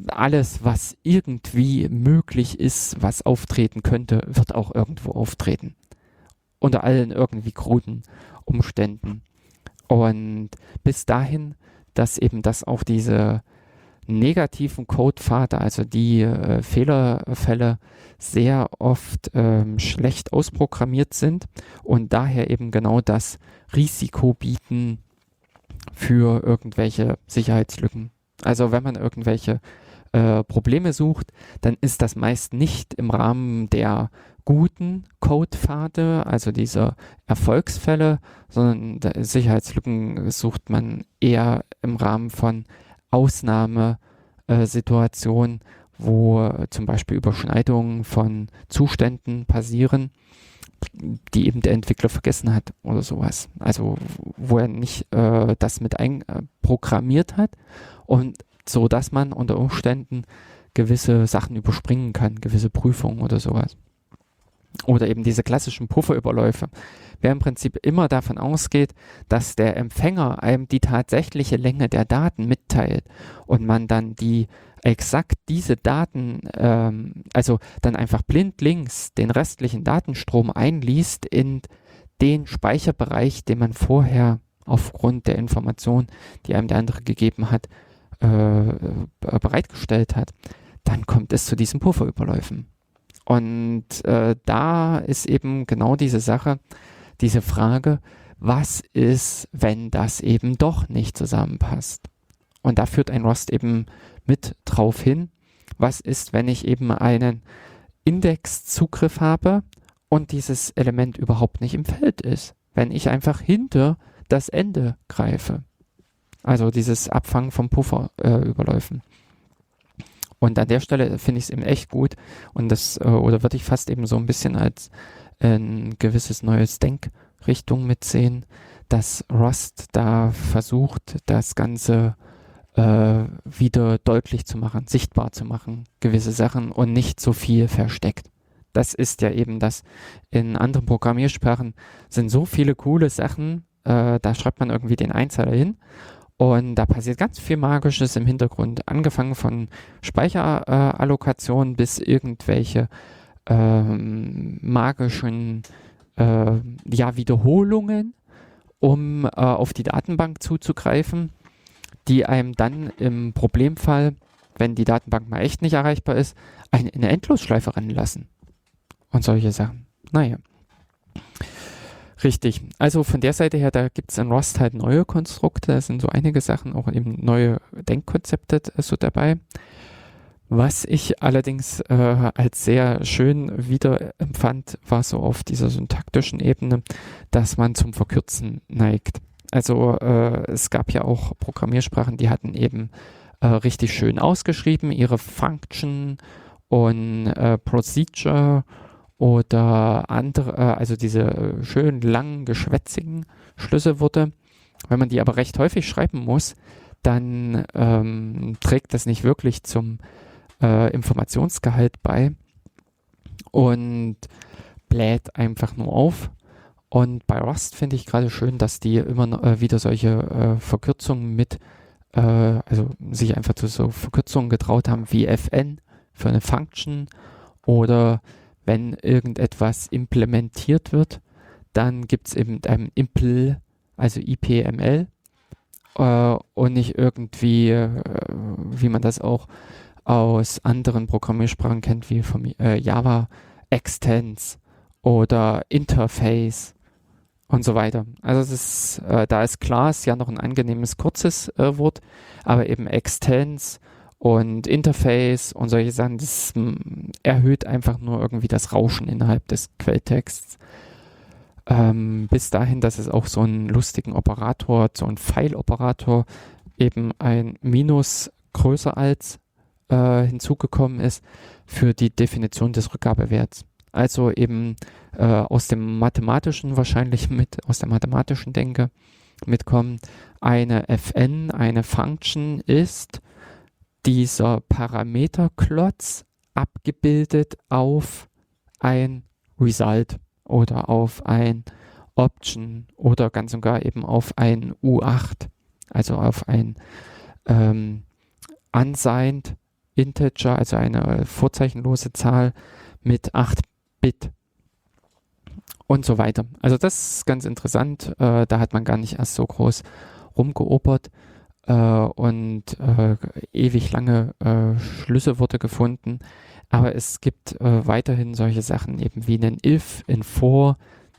alles, was irgendwie möglich ist, was auftreten könnte, wird auch irgendwo auftreten. Unter allen irgendwie kruden Umständen. Und bis dahin, dass eben das auch diese negativen Codepfade, also die äh, Fehlerfälle sehr oft ähm, schlecht ausprogrammiert sind und daher eben genau das Risiko bieten für irgendwelche Sicherheitslücken. Also wenn man irgendwelche äh, Probleme sucht, dann ist das meist nicht im Rahmen der guten Codepfade, also dieser Erfolgsfälle, sondern Sicherheitslücken sucht man eher im Rahmen von Ausnahmesituationen, wo zum Beispiel Überschneidungen von Zuständen passieren, die eben der Entwickler vergessen hat oder sowas. Also wo er nicht äh, das mit einprogrammiert hat und so dass man unter Umständen gewisse Sachen überspringen kann, gewisse Prüfungen oder sowas. Oder eben diese klassischen Pufferüberläufe. Wer im Prinzip immer davon ausgeht, dass der Empfänger einem die tatsächliche Länge der Daten mitteilt und man dann die exakt diese Daten, ähm, also dann einfach blind links den restlichen Datenstrom einliest in den Speicherbereich, den man vorher aufgrund der Information, die einem der andere gegeben hat, äh, bereitgestellt hat, dann kommt es zu diesen Pufferüberläufen. Und äh, da ist eben genau diese Sache, diese Frage, was ist, wenn das eben doch nicht zusammenpasst? Und da führt ein Rust eben mit drauf hin, was ist, wenn ich eben einen Indexzugriff habe und dieses Element überhaupt nicht im Feld ist, wenn ich einfach hinter das Ende greife. Also dieses Abfangen vom Pufferüberläufen. Äh, und an der Stelle finde ich es eben echt gut und das, äh, oder würde ich fast eben so ein bisschen als ein gewisses neues Denkrichtung mitsehen, dass Rust da versucht, das Ganze äh, wieder deutlich zu machen, sichtbar zu machen, gewisse Sachen und nicht so viel versteckt. Das ist ja eben das. In anderen Programmiersprachen sind so viele coole Sachen, äh, da schreibt man irgendwie den Einzeiler hin Und da passiert ganz viel Magisches im Hintergrund, angefangen von Speicherallokation bis irgendwelche ähm, magischen äh, ja, Wiederholungen, um äh, auf die Datenbank zuzugreifen, die einem dann im Problemfall, wenn die Datenbank mal echt nicht erreichbar ist, eine, eine Endlosschleife rennen lassen. Und solche Sachen. Naja. Richtig. Also von der Seite her, da gibt es in Rust halt neue Konstrukte, da sind so einige Sachen, auch eben neue Denkkonzepte so dabei. Was ich allerdings äh, als sehr schön wieder empfand, war so auf dieser syntaktischen Ebene, dass man zum Verkürzen neigt. Also äh, es gab ja auch Programmiersprachen, die hatten eben äh, richtig schön ausgeschrieben, ihre Function und äh, Procedure oder andere, äh, also diese äh, schön langen, geschwätzigen Schlüsselworte. Wenn man die aber recht häufig schreiben muss, dann ähm, trägt das nicht wirklich zum äh, Informationsgehalt bei und bläht einfach nur auf. Und bei Rust finde ich gerade schön, dass die immer äh, wieder solche äh, Verkürzungen mit, äh, also sich einfach zu so Verkürzungen getraut haben wie fn für eine Function oder wenn irgendetwas implementiert wird, dann gibt es eben ein Impl, also IPML äh, und nicht irgendwie, äh, wie man das auch aus anderen Programmiersprachen kennt, wie von äh, Java Extends oder Interface und so weiter. Also es ist, äh, da ist ist ja noch ein angenehmes kurzes äh, Wort, aber eben Extends und Interface und solche Sachen, das mm, erhöht einfach nur irgendwie das Rauschen innerhalb des Quelltexts. Ähm, bis dahin, dass es auch so einen lustigen Operator, so einen File-Operator, eben ein Minus größer als äh, hinzugekommen ist für die Definition des Rückgabewerts. Also eben äh, aus dem mathematischen wahrscheinlich mit, aus der mathematischen Denke mitkommen. Eine Fn, eine Function ist dieser Parameterklotz abgebildet auf ein Result oder auf ein Option oder ganz und gar eben auf ein U8, also auf ein ähm, unsigned Integer, also eine vorzeichenlose Zahl mit 8 Bit und so weiter. Also das ist ganz interessant. Äh, da hat man gar nicht erst so groß rumgeopert äh, und äh, ewig lange äh, Schlüsselworte gefunden. Aber es gibt äh, weiterhin solche Sachen eben wie einen if in for,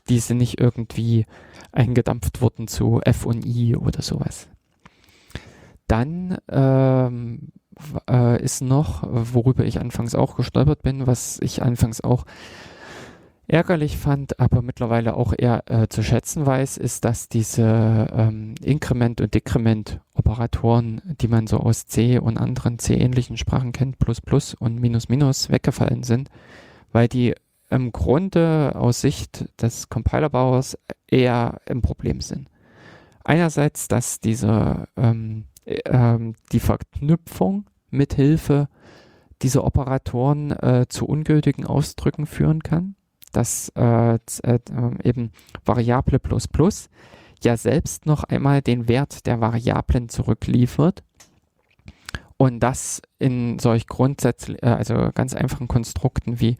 die sind nicht irgendwie eingedampft worden zu f und i oder sowas. Dann ähm, äh, ist noch, worüber ich anfangs auch gestolpert bin, was ich anfangs auch ärgerlich fand, aber mittlerweile auch eher äh, zu schätzen weiß, ist, dass diese ähm, Inkrement- und Dekrement-Operatoren, die man so aus C und anderen C-ähnlichen Sprachen kennt, Plus Plus und Minus Minus, weggefallen sind, weil die im Grunde aus Sicht des Compilerbauers eher im Problem sind. Einerseits, dass diese ähm, äh, die Verknüpfung mit Hilfe dieser Operatoren äh, zu ungültigen Ausdrücken führen kann dass äh, äh, eben Variable plus plus ja selbst noch einmal den Wert der Variablen zurückliefert und das in solch grundsätzlich, äh, also ganz einfachen Konstrukten wie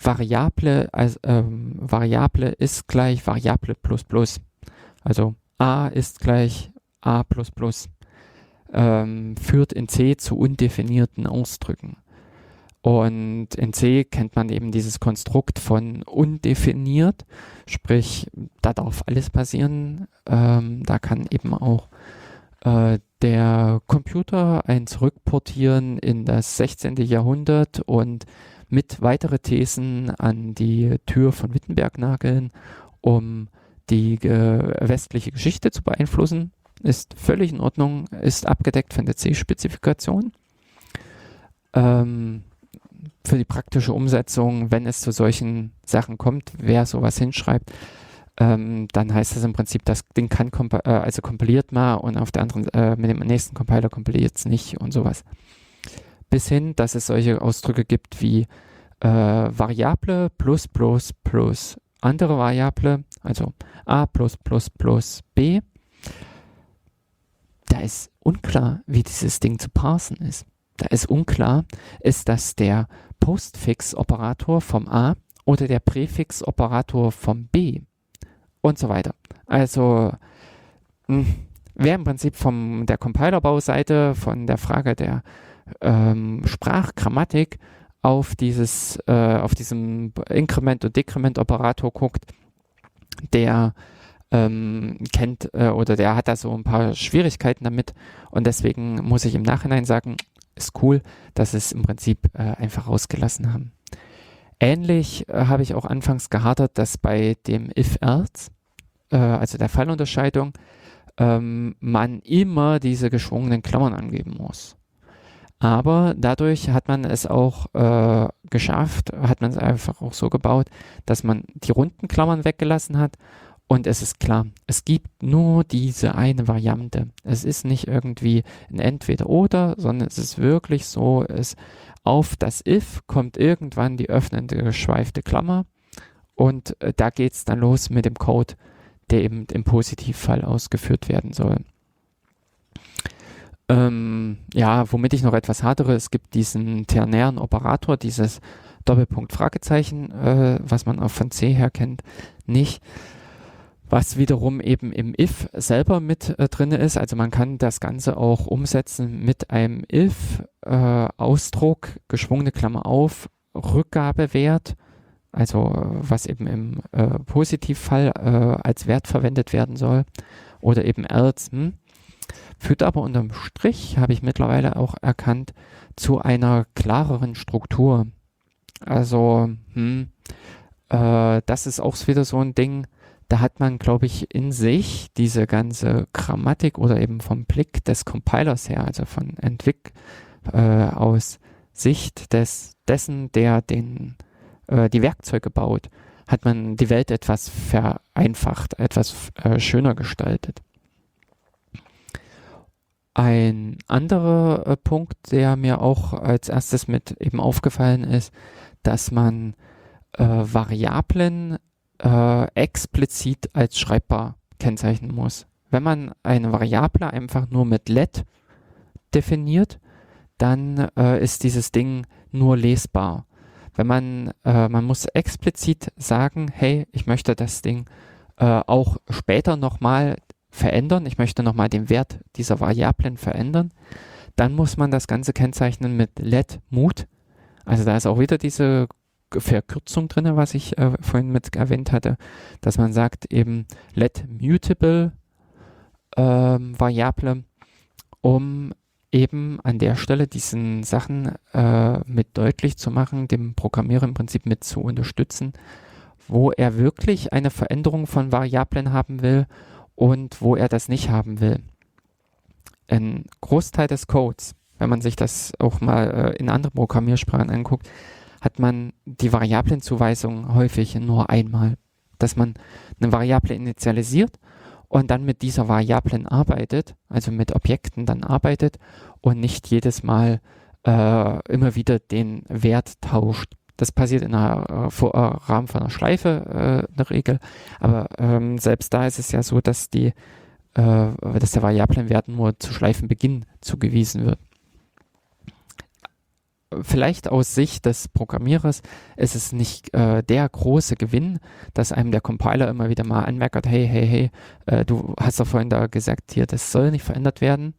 Variable, also, ähm, Variable ist gleich Variable plus plus. Also a ist gleich a plus plus. Ähm, führt in C zu undefinierten Ausdrücken. Und in C kennt man eben dieses Konstrukt von undefiniert, sprich, da darf alles passieren. Ähm, da kann eben auch äh, der Computer ein zurückportieren in das 16. Jahrhundert und mit weitere Thesen an die Tür von Wittenberg nageln, um die äh, westliche Geschichte zu beeinflussen. Ist völlig in Ordnung, ist abgedeckt von der C-Spezifikation. Ähm, für die praktische Umsetzung, wenn es zu solchen Sachen kommt, wer sowas hinschreibt, ähm, dann heißt das im Prinzip, das Ding kann komp äh, also kompiliert mal und auf der anderen, äh, mit dem nächsten Compiler kompiliert es nicht und sowas. Bis hin, dass es solche Ausdrücke gibt wie äh, Variable plus plus plus andere Variable, also a plus plus plus b. da ist unklar, wie dieses Ding zu parsen ist. Da ist unklar, ist das der Postfix-Operator vom A oder der Präfix-Operator vom B und so weiter. Also hm, wäre im Prinzip von der Compilerbauseite, von der Frage der ähm, Sprachgrammatik auf dieses, äh, auf diesem Inkrement- und Dekrement-Operator guckt, der ähm, kennt äh, oder der hat da so ein paar Schwierigkeiten damit und deswegen muss ich im Nachhinein sagen, ist cool, dass sie es im Prinzip äh, einfach rausgelassen haben. Ähnlich äh, habe ich auch anfangs gehadert, dass bei dem If-Else, äh, also der Fallunterscheidung, ähm, man immer diese geschwungenen Klammern angeben muss. Aber dadurch hat man es auch äh, geschafft, hat man es einfach auch so gebaut, dass man die runden Klammern weggelassen hat und es ist klar, es gibt nur diese eine Variante. Es ist nicht irgendwie ein Entweder-Oder, sondern es ist wirklich so, es auf das if kommt irgendwann die öffnende geschweifte Klammer und äh, da geht es dann los mit dem Code, der eben im Positivfall ausgeführt werden soll. Ähm, ja, womit ich noch etwas hadere, es gibt diesen ternären Operator, dieses Doppelpunkt Fragezeichen, äh, was man auch von C her kennt, nicht was wiederum eben im if selber mit äh, drin ist. Also man kann das Ganze auch umsetzen mit einem if äh, Ausdruck, geschwungene Klammer auf, Rückgabewert, also was eben im äh, Positivfall äh, als Wert verwendet werden soll oder eben else. Hm. Führt aber unterm Strich, habe ich mittlerweile auch erkannt, zu einer klareren Struktur. Also, hm, äh, das ist auch wieder so ein Ding, da hat man, glaube ich, in sich diese ganze Grammatik oder eben vom Blick des Compilers her, also von Entwick äh, aus Sicht des, dessen, der den, äh, die Werkzeuge baut, hat man die Welt etwas vereinfacht, etwas äh, schöner gestaltet. Ein anderer äh, Punkt, der mir auch als erstes mit eben aufgefallen ist, dass man äh, Variablen äh, explizit als schreibbar kennzeichnen muss. Wenn man eine Variable einfach nur mit let definiert, dann äh, ist dieses Ding nur lesbar. Wenn man, äh, man muss explizit sagen, hey, ich möchte das Ding äh, auch später nochmal verändern, ich möchte nochmal den Wert dieser Variablen verändern, dann muss man das Ganze kennzeichnen mit let mood. Also da ist auch wieder diese Verkürzung drin, was ich äh, vorhin mit erwähnt hatte, dass man sagt eben let mutable ähm, Variable, um eben an der Stelle diesen Sachen äh, mit deutlich zu machen, dem Programmierer im Prinzip mit zu unterstützen, wo er wirklich eine Veränderung von Variablen haben will und wo er das nicht haben will. Ein Großteil des Codes, wenn man sich das auch mal äh, in anderen Programmiersprachen anguckt, hat man die Variablenzuweisung häufig nur einmal, dass man eine Variable initialisiert und dann mit dieser Variablen arbeitet, also mit Objekten dann arbeitet und nicht jedes Mal äh, immer wieder den Wert tauscht. Das passiert in einer, äh, äh, Rahmen von einer Schleife äh, in der Regel, aber ähm, selbst da ist es ja so, dass die äh, dass der Variablenwert nur zu Schleifenbeginn zugewiesen wird vielleicht aus Sicht des Programmierers ist es nicht äh, der große Gewinn, dass einem der Compiler immer wieder mal anmerkt, hey, hey, hey, äh, du hast doch vorhin da gesagt, hier, das soll nicht verändert werden.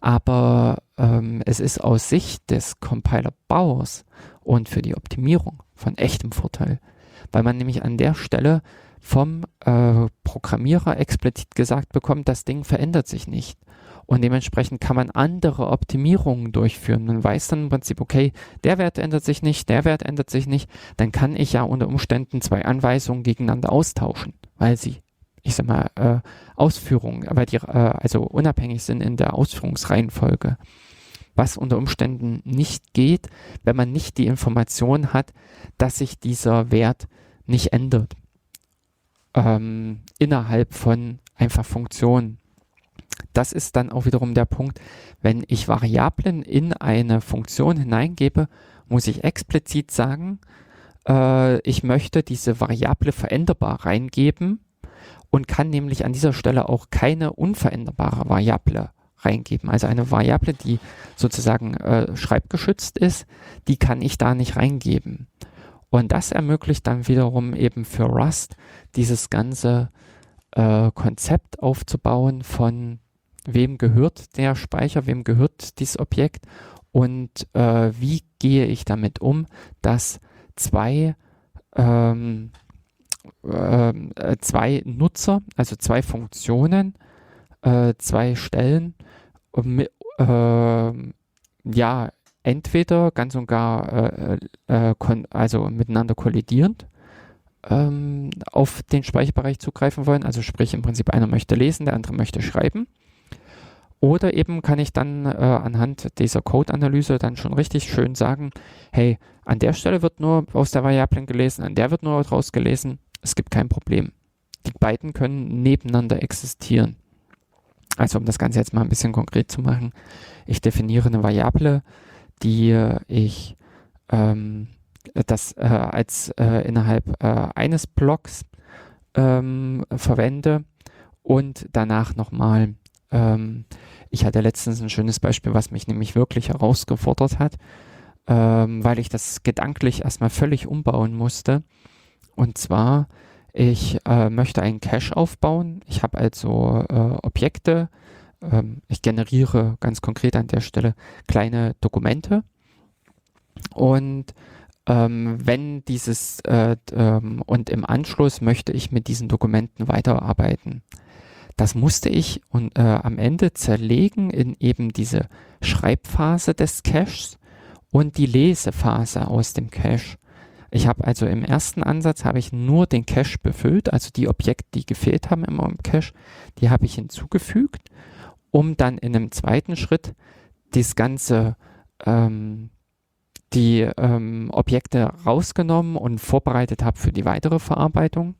Aber ähm, es ist aus Sicht des Compiler-Bauers und für die Optimierung von echtem Vorteil, weil man nämlich an der Stelle vom äh, Programmierer explizit gesagt bekommt, das Ding verändert sich nicht. Und dementsprechend kann man andere Optimierungen durchführen. Man weiß dann im Prinzip, okay, der Wert ändert sich nicht, der Wert ändert sich nicht. Dann kann ich ja unter Umständen zwei Anweisungen gegeneinander austauschen, weil sie, ich sag mal, äh, Ausführungen, aber die, äh, also unabhängig sind in der Ausführungsreihenfolge. Was unter Umständen nicht geht, wenn man nicht die Information hat, dass sich dieser Wert nicht ändert. Ähm, innerhalb von einfach Funktionen das ist dann auch wiederum der Punkt, wenn ich Variablen in eine Funktion hineingebe, muss ich explizit sagen, äh, ich möchte diese Variable veränderbar reingeben und kann nämlich an dieser Stelle auch keine unveränderbare Variable reingeben. Also eine Variable, die sozusagen äh, schreibgeschützt ist, die kann ich da nicht reingeben. Und das ermöglicht dann wiederum eben für Rust dieses ganze äh, Konzept aufzubauen von wem gehört der Speicher, wem gehört dieses Objekt und äh, wie gehe ich damit um, dass zwei, ähm, ähm äh, zwei Nutzer, also zwei Funktionen, äh, zwei Stellen, äh, ja, entweder ganz und gar äh, äh, also miteinander kollidierend ähm, auf den Speicherbereich zugreifen wollen. Also sprich im Prinzip einer möchte lesen, der andere möchte schreiben. Oder eben kann ich dann äh, anhand dieser Code-Analyse dann schon richtig schön sagen, hey, an der Stelle wird nur aus der Variablen gelesen, an der wird nur draus gelesen, es gibt kein Problem. Die beiden können nebeneinander existieren. Also um das Ganze jetzt mal ein bisschen konkret zu machen, ich definiere eine Variable, die ich ähm, das äh, als äh, innerhalb äh, eines Blocks ähm, verwende und danach nochmal ähm, ich hatte letztens ein schönes Beispiel, was mich nämlich wirklich herausgefordert hat, ähm, weil ich das gedanklich erstmal völlig umbauen musste. Und zwar, ich äh, möchte einen Cache aufbauen. Ich habe also äh, Objekte. Ähm, ich generiere ganz konkret an der Stelle kleine Dokumente. Und ähm, wenn dieses äh, ähm, und im Anschluss möchte ich mit diesen Dokumenten weiterarbeiten. Das musste ich und, äh, am Ende zerlegen in eben diese Schreibphase des Caches und die Lesephase aus dem Cache. Ich habe also im ersten Ansatz habe ich nur den Cache befüllt, also die Objekte, die gefehlt haben im Cache, die habe ich hinzugefügt, um dann in einem zweiten Schritt das ganze ähm, die ähm, Objekte rausgenommen und vorbereitet habe für die weitere Verarbeitung,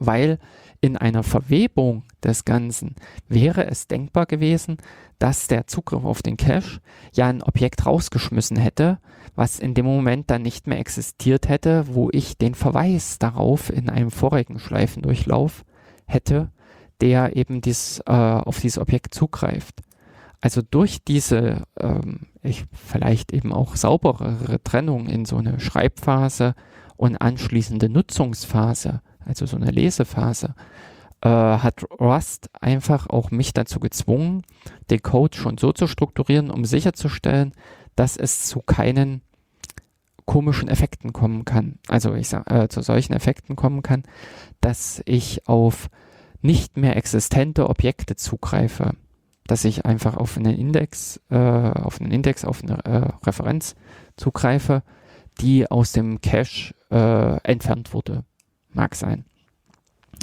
weil in einer Verwebung des Ganzen wäre es denkbar gewesen, dass der Zugriff auf den Cache ja ein Objekt rausgeschmissen hätte, was in dem Moment dann nicht mehr existiert hätte, wo ich den Verweis darauf in einem vorigen Schleifendurchlauf hätte, der eben dies, äh, auf dieses Objekt zugreift. Also durch diese ähm, ich, vielleicht eben auch sauberere Trennung in so eine Schreibphase und anschließende Nutzungsphase also so eine Lesephase, äh, hat Rust einfach auch mich dazu gezwungen, den Code schon so zu strukturieren, um sicherzustellen, dass es zu keinen komischen Effekten kommen kann. Also ich sag, äh, zu solchen Effekten kommen kann, dass ich auf nicht mehr existente Objekte zugreife, dass ich einfach auf einen Index, äh, auf einen Index, auf eine äh, Referenz zugreife, die aus dem Cache äh, entfernt wurde mag sein.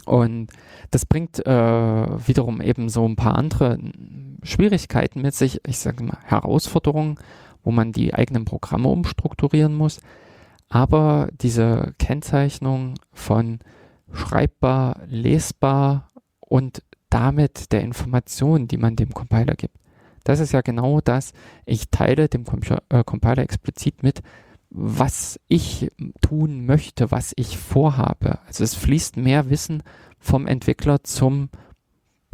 Und das bringt äh, wiederum eben so ein paar andere Schwierigkeiten mit sich, ich sage mal Herausforderungen, wo man die eigenen Programme umstrukturieren muss. Aber diese Kennzeichnung von schreibbar, lesbar und damit der Information, die man dem Compiler gibt. Das ist ja genau das. Ich teile dem äh, Compiler explizit mit, was ich tun möchte, was ich vorhabe. Also es fließt mehr Wissen vom Entwickler zum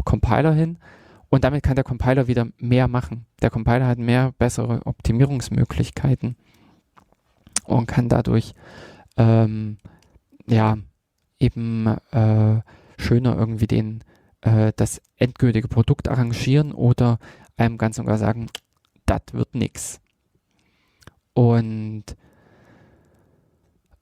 Compiler hin und damit kann der Compiler wieder mehr machen. Der Compiler hat mehr bessere Optimierungsmöglichkeiten und kann dadurch ähm, ja eben äh, schöner irgendwie den äh, das endgültige Produkt arrangieren oder einem ganz und gar sagen, das wird nix. Und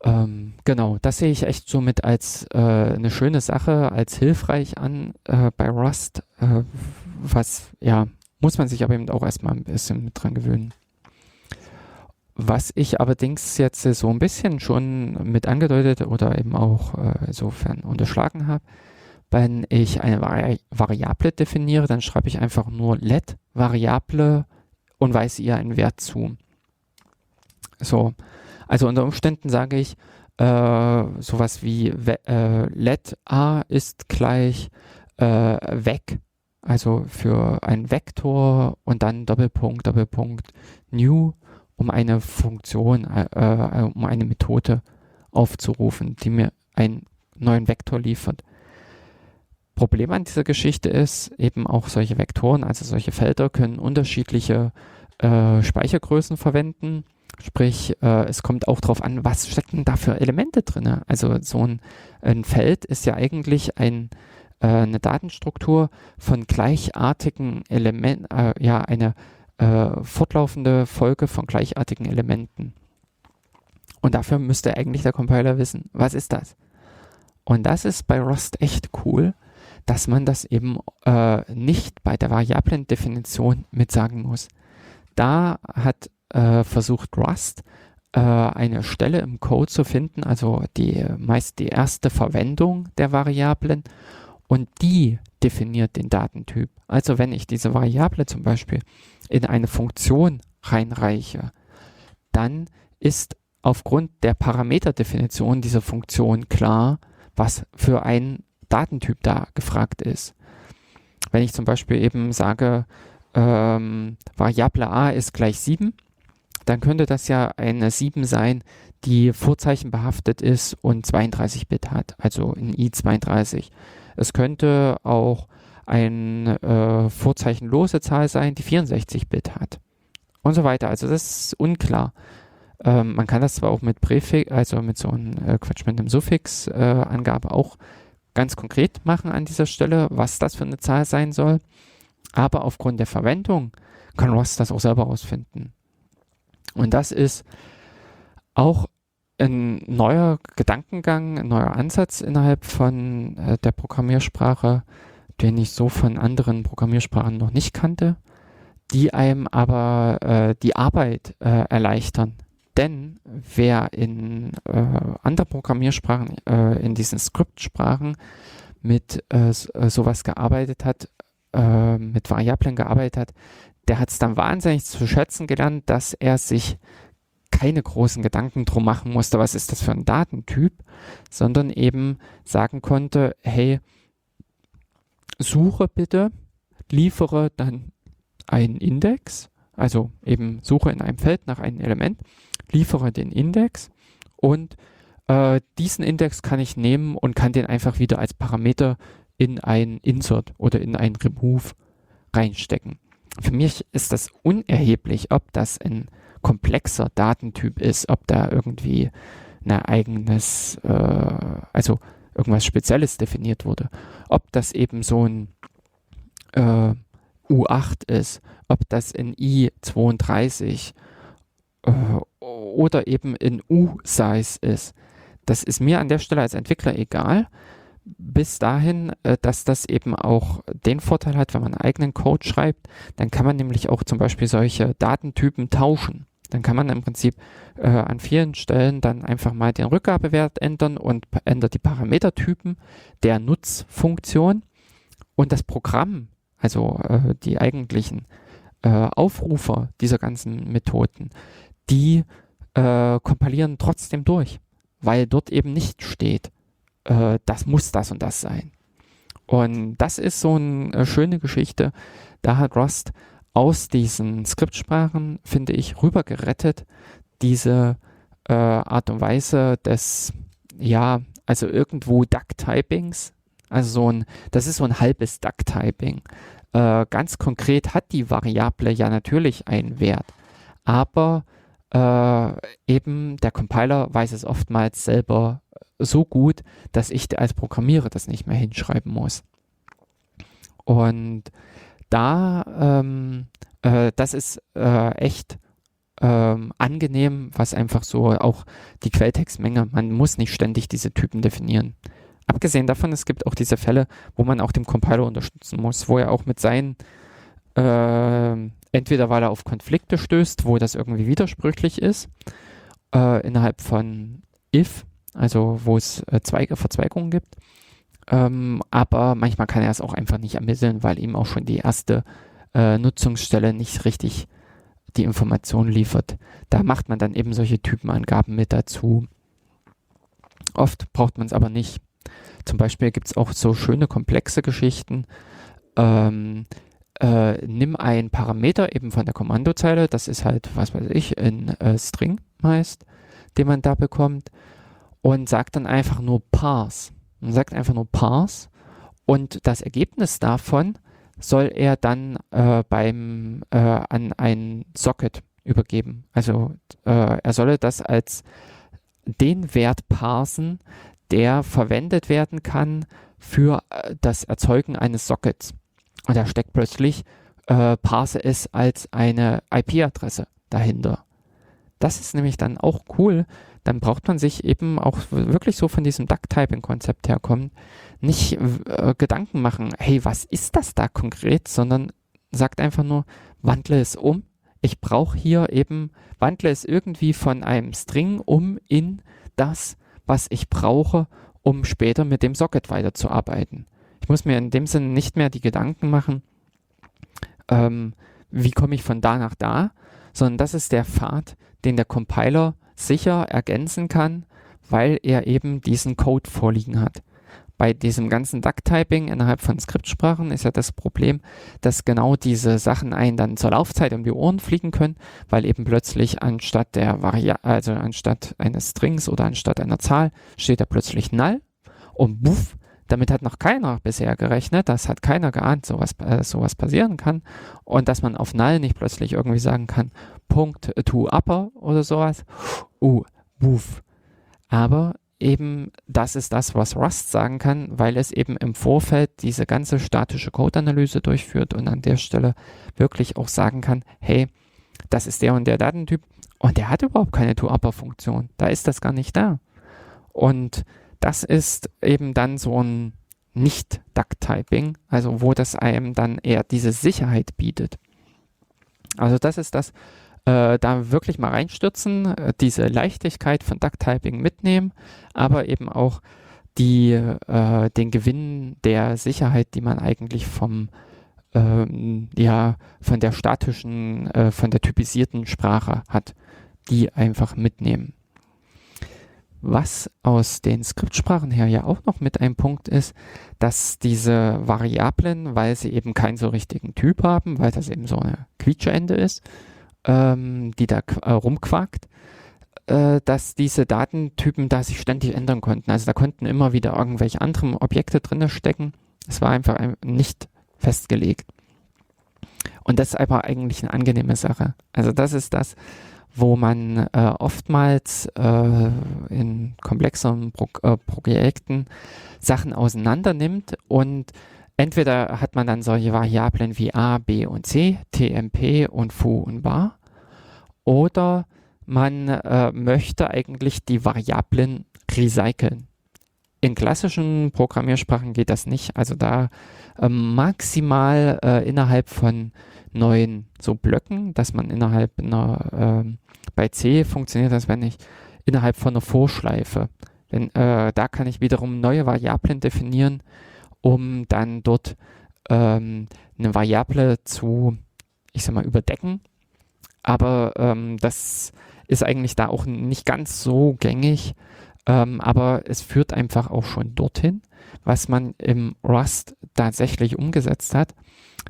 ähm, genau, das sehe ich echt somit als äh, eine schöne Sache, als hilfreich an äh, bei Rust, äh, was, ja, muss man sich aber eben auch erstmal ein bisschen mit dran gewöhnen. Was ich allerdings jetzt so ein bisschen schon mit angedeutet oder eben auch äh, insofern unterschlagen habe, wenn ich eine Vari Variable definiere, dann schreibe ich einfach nur let Variable und weise ihr einen Wert zu. So, also unter Umständen sage ich äh, sowas wie äh, let a ist gleich äh, weg, also für ein Vektor und dann Doppelpunkt, Doppelpunkt new, um eine Funktion, äh, äh, um eine Methode aufzurufen, die mir einen neuen Vektor liefert. Problem an dieser Geschichte ist eben auch solche Vektoren, also solche Felder können unterschiedliche äh, Speichergrößen verwenden. Sprich, äh, es kommt auch darauf an, was stecken da für Elemente drin. Also so ein, ein Feld ist ja eigentlich ein, äh, eine Datenstruktur von gleichartigen Elementen, äh, ja, eine äh, fortlaufende Folge von gleichartigen Elementen. Und dafür müsste eigentlich der Compiler wissen, was ist das? Und das ist bei Rust echt cool, dass man das eben äh, nicht bei der Variablen-Definition mit sagen muss. Da hat äh, versucht Rust äh, eine Stelle im Code zu finden, also die meist die erste Verwendung der Variablen und die definiert den Datentyp. Also wenn ich diese Variable zum Beispiel in eine Funktion reinreiche, dann ist aufgrund der Parameterdefinition dieser Funktion klar, was für ein Datentyp da gefragt ist. Wenn ich zum Beispiel eben sage, ähm, Variable a ist gleich 7, dann könnte das ja eine 7 sein, die vorzeichenbehaftet ist und 32 Bit hat, also in i32. Es könnte auch eine äh, vorzeichenlose Zahl sein, die 64 Bit hat und so weiter. Also das ist unklar. Ähm, man kann das zwar auch mit Präfix, also mit so einem äh, Quatsch, mit einem Suffix-Angabe äh, auch ganz konkret machen an dieser Stelle, was das für eine Zahl sein soll. Aber aufgrund der Verwendung kann Ross das auch selber rausfinden. Und das ist auch ein neuer Gedankengang, ein neuer Ansatz innerhalb von äh, der Programmiersprache, den ich so von anderen Programmiersprachen noch nicht kannte, die einem aber äh, die Arbeit äh, erleichtern. Denn wer in äh, anderen Programmiersprachen, äh, in diesen Skriptsprachen mit äh, sowas gearbeitet hat, mit Variablen gearbeitet hat, der hat es dann wahnsinnig zu schätzen gelernt, dass er sich keine großen Gedanken drum machen musste, was ist das für ein Datentyp, sondern eben sagen konnte, hey, suche bitte, liefere dann einen Index, also eben suche in einem Feld nach einem Element liefere den Index und äh, diesen Index kann ich nehmen und kann den einfach wieder als Parameter in ein Insert oder in ein Remove reinstecken. Für mich ist das unerheblich, ob das ein komplexer Datentyp ist, ob da irgendwie ein eigenes, äh, also irgendwas Spezielles definiert wurde, ob das eben so ein äh, U8 ist, ob das in I32 äh, oder eben in U-Size ist. Das ist mir an der Stelle als Entwickler egal, bis dahin, äh, dass das eben auch den Vorteil hat, wenn man einen eigenen Code schreibt, dann kann man nämlich auch zum Beispiel solche Datentypen tauschen. Dann kann man im Prinzip äh, an vielen Stellen dann einfach mal den Rückgabewert ändern und ändert die Parametertypen der Nutzfunktion und das Programm, also äh, die eigentlichen äh, Aufrufer dieser ganzen Methoden, die äh, kompilieren trotzdem durch, weil dort eben nicht steht, äh, das muss das und das sein. Und das ist so eine äh, schöne Geschichte. Da hat Rust aus diesen Skriptsprachen, finde ich, rübergerettet, diese äh, Art und Weise des, ja, also irgendwo Duck-Typings. Also so ein, das ist so ein halbes Duck-Typing. Äh, ganz konkret hat die Variable ja natürlich einen Wert, aber äh, eben der Compiler weiß es oftmals selber so gut, dass ich als Programmierer das nicht mehr hinschreiben muss. Und da, ähm, äh, das ist äh, echt ähm, angenehm, was einfach so auch die Quelltextmenge, man muss nicht ständig diese Typen definieren. Abgesehen davon, es gibt auch diese Fälle, wo man auch dem Compiler unterstützen muss, wo er auch mit seinen äh, Entweder weil er auf Konflikte stößt, wo das irgendwie widersprüchlich ist, äh, innerhalb von if, also wo es äh, Zweige, Verzweigungen gibt. Ähm, aber manchmal kann er es auch einfach nicht ermitteln, weil ihm auch schon die erste äh, Nutzungsstelle nicht richtig die Information liefert. Da macht man dann eben solche Typenangaben mit dazu. Oft braucht man es aber nicht. Zum Beispiel gibt es auch so schöne komplexe Geschichten. Ähm, äh, nimm einen Parameter eben von der Kommandozeile, das ist halt, was weiß ich, ein äh, String meist, den man da bekommt, und sagt dann einfach nur parse. Man sagt einfach nur parse Und das Ergebnis davon soll er dann äh, beim äh, an ein Socket übergeben. Also äh, er solle das als den Wert parsen, der verwendet werden kann für äh, das Erzeugen eines Sockets. Und da steckt plötzlich äh, parse es als eine IP-Adresse dahinter. Das ist nämlich dann auch cool. Dann braucht man sich eben auch wirklich so von diesem Duck-Typing-Konzept herkommen, nicht äh, Gedanken machen, hey, was ist das da konkret, sondern sagt einfach nur, wandle es um. Ich brauche hier eben, wandle es irgendwie von einem String um in das, was ich brauche, um später mit dem Socket weiterzuarbeiten. Ich muss mir in dem Sinne nicht mehr die Gedanken machen, ähm, wie komme ich von da nach da, sondern das ist der Pfad, den der Compiler sicher ergänzen kann, weil er eben diesen Code vorliegen hat. Bei diesem ganzen Duck-Typing innerhalb von Skriptsprachen ist ja das Problem, dass genau diese Sachen einen dann zur Laufzeit um die Ohren fliegen können, weil eben plötzlich anstatt der Varia also anstatt eines Strings oder anstatt einer Zahl steht da plötzlich null und buff, damit hat noch keiner bisher gerechnet, das hat keiner geahnt, sowas, äh, sowas passieren kann und dass man auf null nicht plötzlich irgendwie sagen kann, Punkt to upper oder sowas, uh, buff. Aber eben das ist das, was Rust sagen kann, weil es eben im Vorfeld diese ganze statische Code-Analyse durchführt und an der Stelle wirklich auch sagen kann, hey, das ist der und der Datentyp und der hat überhaupt keine To-Upper-Funktion. Da ist das gar nicht da. Und das ist eben dann so ein Nicht-Duck-Typing, also wo das einem dann eher diese Sicherheit bietet. Also das ist das, äh, da wirklich mal reinstürzen, äh, diese Leichtigkeit von Duck-Typing mitnehmen, aber eben auch die, äh, den Gewinn der Sicherheit, die man eigentlich vom ähm, ja, von der statischen, äh, von der typisierten Sprache hat, die einfach mitnehmen. Was aus den Skriptsprachen her ja auch noch mit einem Punkt ist, dass diese Variablen, weil sie eben keinen so richtigen Typ haben, weil das eben so eine Quietscheende ist, ähm, die da äh, rumquakt, äh, dass diese Datentypen da sich ständig ändern konnten. Also da konnten immer wieder irgendwelche anderen Objekte drin stecken. Es war einfach nicht festgelegt. Und das ist aber eigentlich eine angenehme Sache. Also das ist das, wo man äh, oftmals äh, in komplexeren Pro äh, Projekten Sachen auseinander nimmt und Entweder hat man dann solche Variablen wie a, b und c, tmp und foo und bar, oder man äh, möchte eigentlich die Variablen recyceln. In klassischen Programmiersprachen geht das nicht. Also da äh, maximal äh, innerhalb von neuen so Blöcken, dass man innerhalb einer, äh, bei C funktioniert das, wenn ich innerhalb von einer Vorschleife, wenn, äh, da kann ich wiederum neue Variablen definieren, um dann dort ähm, eine Variable zu, ich sag mal, überdecken. Aber ähm, das ist eigentlich da auch nicht ganz so gängig. Ähm, aber es führt einfach auch schon dorthin, was man im Rust tatsächlich umgesetzt hat,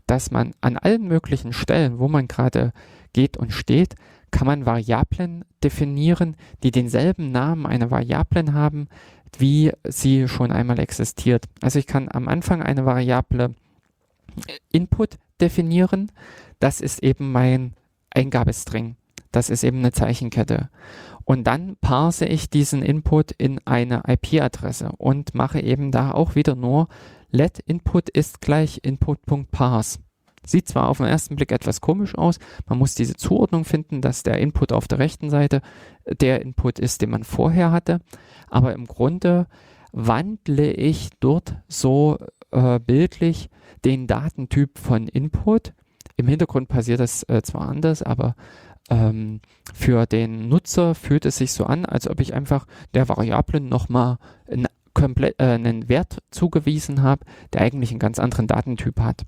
dass man an allen möglichen Stellen, wo man gerade geht und steht, kann man Variablen definieren, die denselben Namen einer Variablen haben, wie sie schon einmal existiert. Also ich kann am Anfang eine Variable Input definieren. Das ist eben mein Eingabestring. Das ist eben eine Zeichenkette. Und dann parse ich diesen Input in eine IP-Adresse und mache eben da auch wieder nur let input ist gleich input.parse. Sieht zwar auf den ersten Blick etwas komisch aus, man muss diese Zuordnung finden, dass der Input auf der rechten Seite der Input ist, den man vorher hatte, aber im Grunde wandle ich dort so äh, bildlich den Datentyp von Input. Im Hintergrund passiert das äh, zwar anders, aber ähm, für den Nutzer fühlt es sich so an, als ob ich einfach der Variable nochmal einen, äh, einen Wert zugewiesen habe, der eigentlich einen ganz anderen Datentyp hat.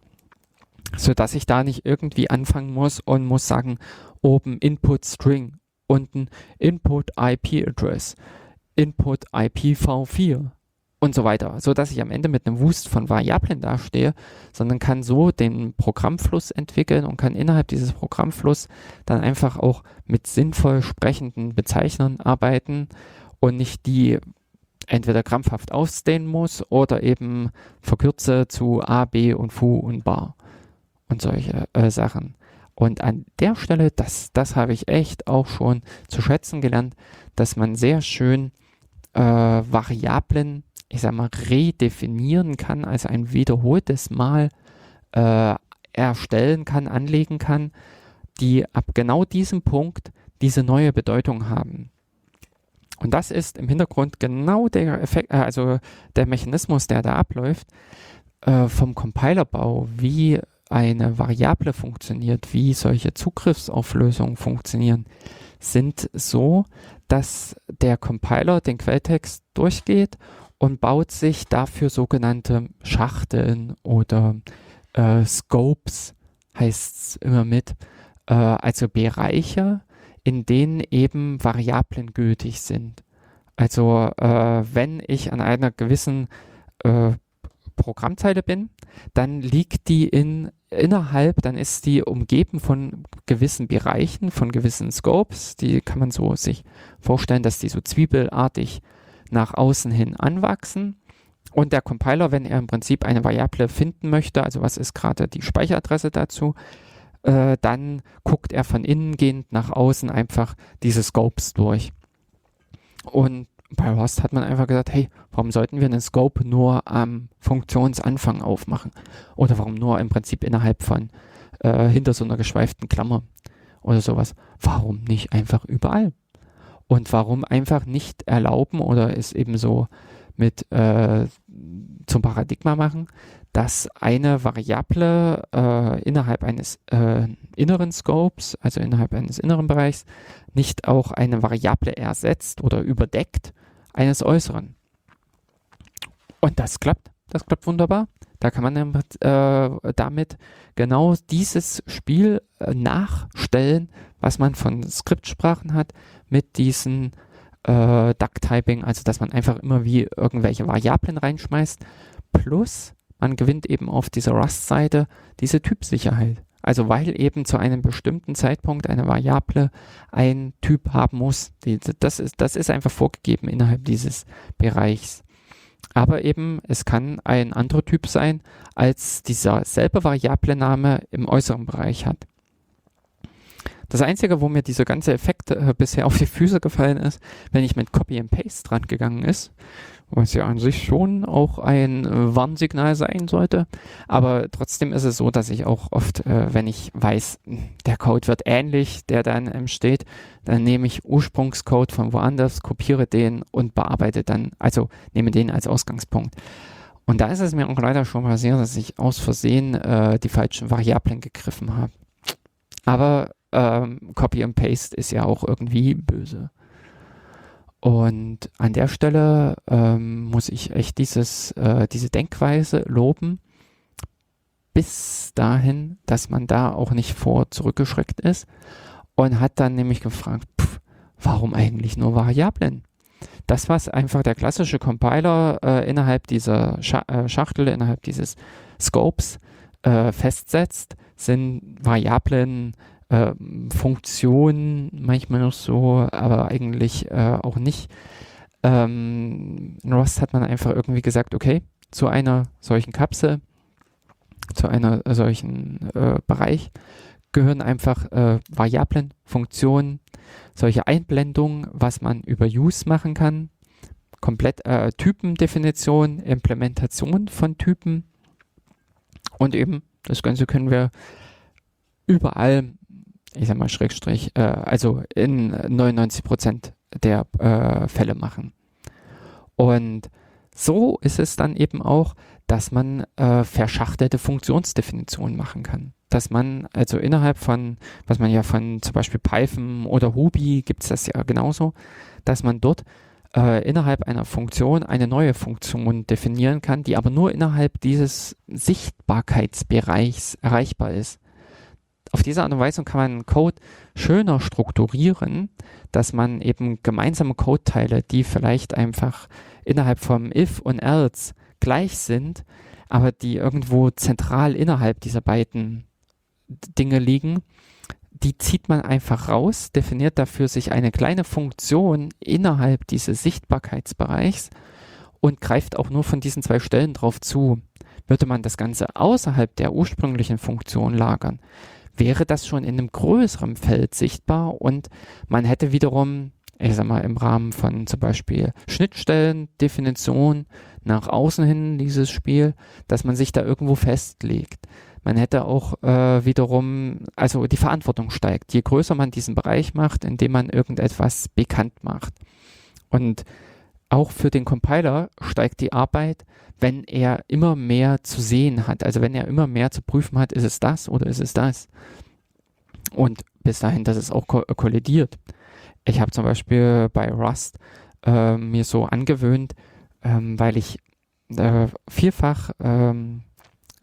So dass ich da nicht irgendwie anfangen muss und muss sagen, oben Input String, unten Input IP Address, Input IPv4 und so weiter, so dass ich am Ende mit einem Wust von Variablen dastehe, sondern kann so den Programmfluss entwickeln und kann innerhalb dieses Programmfluss dann einfach auch mit sinnvoll sprechenden Bezeichnern arbeiten und nicht die entweder krampfhaft ausdehnen muss oder eben verkürze zu A, B und Fu und Bar und solche äh, Sachen. Und an der Stelle, das, das habe ich echt auch schon zu schätzen gelernt, dass man sehr schön äh, Variablen, ich sag mal, redefinieren kann, also ein wiederholtes Mal äh, erstellen kann, anlegen kann, die ab genau diesem Punkt diese neue Bedeutung haben. Und das ist im Hintergrund genau der Effekt, äh, also der Mechanismus, der da abläuft, äh, vom Compilerbau, wie eine Variable funktioniert, wie solche Zugriffsauflösungen funktionieren, sind so, dass der Compiler den Quelltext durchgeht und baut sich dafür sogenannte Schachteln oder äh, Scopes, heißt es immer mit, äh, also Bereiche, in denen eben Variablen gültig sind. Also äh, wenn ich an einer gewissen äh, Programmzeile bin, dann liegt die in innerhalb, dann ist die umgeben von gewissen Bereichen, von gewissen Scopes. Die kann man so sich vorstellen, dass die so zwiebelartig nach außen hin anwachsen. Und der Compiler, wenn er im Prinzip eine Variable finden möchte, also was ist gerade die Speicheradresse dazu, äh, dann guckt er von innen gehend nach außen einfach diese Scopes durch. Und bei Rust hat man einfach gesagt, hey, warum sollten wir einen Scope nur am Funktionsanfang aufmachen? Oder warum nur im Prinzip innerhalb von äh, hinter so einer geschweiften Klammer oder sowas? Warum nicht einfach überall? Und warum einfach nicht erlauben oder es eben so mit äh, zum Paradigma machen, dass eine Variable äh, innerhalb eines äh, inneren Scopes, also innerhalb eines inneren Bereichs, nicht auch eine Variable ersetzt oder überdeckt eines äußeren. Und das klappt, das klappt wunderbar. Da kann man äh, damit genau dieses Spiel äh, nachstellen, was man von Skriptsprachen hat, mit diesen äh, Duck-Typing, also dass man einfach immer wie irgendwelche Variablen reinschmeißt, plus man gewinnt eben auf dieser Rust-Seite diese Typsicherheit. Also weil eben zu einem bestimmten Zeitpunkt eine Variable ein Typ haben muss. Die, das, ist, das ist einfach vorgegeben innerhalb dieses Bereichs. Aber eben, es kann ein anderer Typ sein, als dieser selbe Variablename im äußeren Bereich hat. Das Einzige, wo mir dieser ganze Effekt äh, bisher auf die Füße gefallen ist, wenn ich mit Copy and Paste dran gegangen ist, was ja an sich schon auch ein äh, Warnsignal sein sollte. Aber trotzdem ist es so, dass ich auch oft, äh, wenn ich weiß, der Code wird ähnlich, der dann entsteht, dann nehme ich Ursprungscode von woanders, kopiere den und bearbeite dann, also nehme den als Ausgangspunkt. Und da ist es mir auch leider schon passiert, dass ich aus Versehen äh, die falschen Variablen gegriffen habe. Aber ähm, Copy and Paste ist ja auch irgendwie böse. Und an der Stelle ähm, muss ich echt dieses, äh, diese Denkweise loben, bis dahin, dass man da auch nicht vor zurückgeschreckt ist und hat dann nämlich gefragt, pff, warum eigentlich nur Variablen? Das, was einfach der klassische Compiler äh, innerhalb dieser Scha äh, Schachtel, innerhalb dieses Scopes äh, festsetzt, sind Variablen, äh, Funktion manchmal noch so, aber eigentlich äh, auch nicht. Ähm, in Rust hat man einfach irgendwie gesagt, okay, zu einer solchen Kapsel, zu einer solchen äh, Bereich gehören einfach äh, Variablen, Funktionen, solche Einblendungen, was man über Use machen kann, komplett äh, Typendefinition, Implementation von Typen und eben das Ganze können wir überall ich sag mal, Schrägstrich, äh, also in 99 Prozent der äh, Fälle machen. Und so ist es dann eben auch, dass man äh, verschachtelte Funktionsdefinitionen machen kann. Dass man also innerhalb von, was man ja von zum Beispiel Python oder Ruby gibt es das ja genauso, dass man dort äh, innerhalb einer Funktion eine neue Funktion definieren kann, die aber nur innerhalb dieses Sichtbarkeitsbereichs erreichbar ist auf diese Art und Weise kann man Code schöner strukturieren, dass man eben gemeinsame Codeteile, die vielleicht einfach innerhalb vom if und else gleich sind, aber die irgendwo zentral innerhalb dieser beiden Dinge liegen, die zieht man einfach raus, definiert dafür sich eine kleine Funktion innerhalb dieses Sichtbarkeitsbereichs und greift auch nur von diesen zwei Stellen drauf zu. Würde man das Ganze außerhalb der ursprünglichen Funktion lagern, wäre das schon in einem größeren Feld sichtbar und man hätte wiederum, ich sag mal, im Rahmen von zum Beispiel Schnittstellen, Definition nach außen hin dieses Spiel, dass man sich da irgendwo festlegt. Man hätte auch äh, wiederum, also die Verantwortung steigt, je größer man diesen Bereich macht, indem man irgendetwas bekannt macht. Und auch für den Compiler steigt die Arbeit, wenn er immer mehr zu sehen hat. Also wenn er immer mehr zu prüfen hat, ist es das oder ist es das. Und bis dahin, dass es auch ko kollidiert. Ich habe zum Beispiel bei Rust äh, mir so angewöhnt, ähm, weil ich äh, vielfach ähm,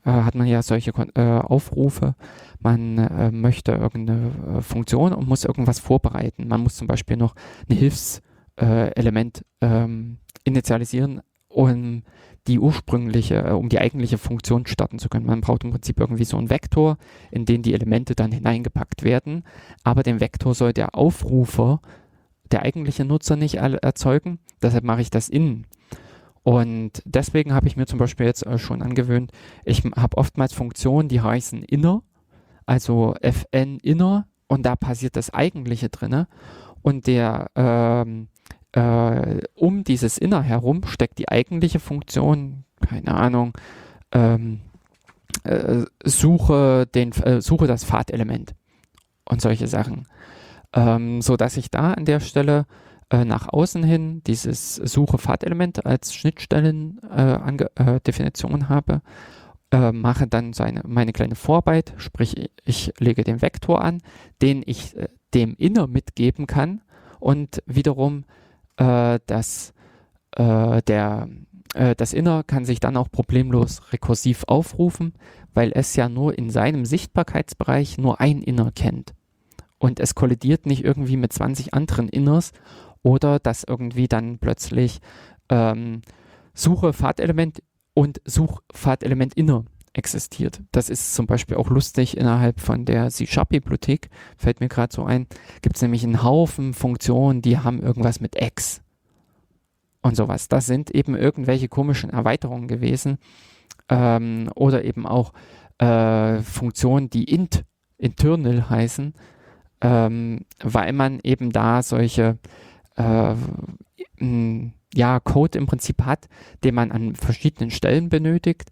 äh, hat man ja solche äh, Aufrufe, man äh, möchte irgendeine äh, Funktion und muss irgendwas vorbereiten. Man muss zum Beispiel noch ein Hilfselement ähm, initialisieren, um die ursprüngliche, äh, um die eigentliche Funktion starten zu können. Man braucht im Prinzip irgendwie so einen Vektor, in den die Elemente dann hineingepackt werden, aber den Vektor soll der Aufrufer, der eigentliche Nutzer nicht erzeugen. Deshalb mache ich das innen. Und deswegen habe ich mir zum Beispiel jetzt äh, schon angewöhnt, ich habe oftmals Funktionen, die heißen inner, also fn inner, und da passiert das eigentliche drinne. Und der ähm, äh, um dieses inner herum steckt die eigentliche Funktion, keine Ahnung, ähm, äh, suche den äh, suche das Pfadelement und solche Sachen, ähm, so dass ich da an der Stelle äh, nach außen hin dieses Suche Pfadelement als Schnittstellendefinition äh, äh, habe, mache dann seine, meine kleine Vorarbeit, sprich ich lege den Vektor an, den ich äh, dem Inner mitgeben kann und wiederum äh, das, der, das Inner kann sich dann auch problemlos rekursiv aufrufen, weil es ja nur in seinem Sichtbarkeitsbereich nur ein Inner kennt. Und es kollidiert nicht irgendwie mit 20 anderen Inners oder dass irgendwie dann plötzlich ähm, Suche Pfadelement und Suchpfadelement inner existiert. Das ist zum Beispiel auch lustig innerhalb von der C-Sharp-Bibliothek, fällt mir gerade so ein, gibt es nämlich einen Haufen Funktionen, die haben irgendwas mit X und sowas. Das sind eben irgendwelche komischen Erweiterungen gewesen ähm, oder eben auch äh, Funktionen, die int, internal heißen, ähm, weil man eben da solche äh, ja, Code im Prinzip hat, den man an verschiedenen Stellen benötigt,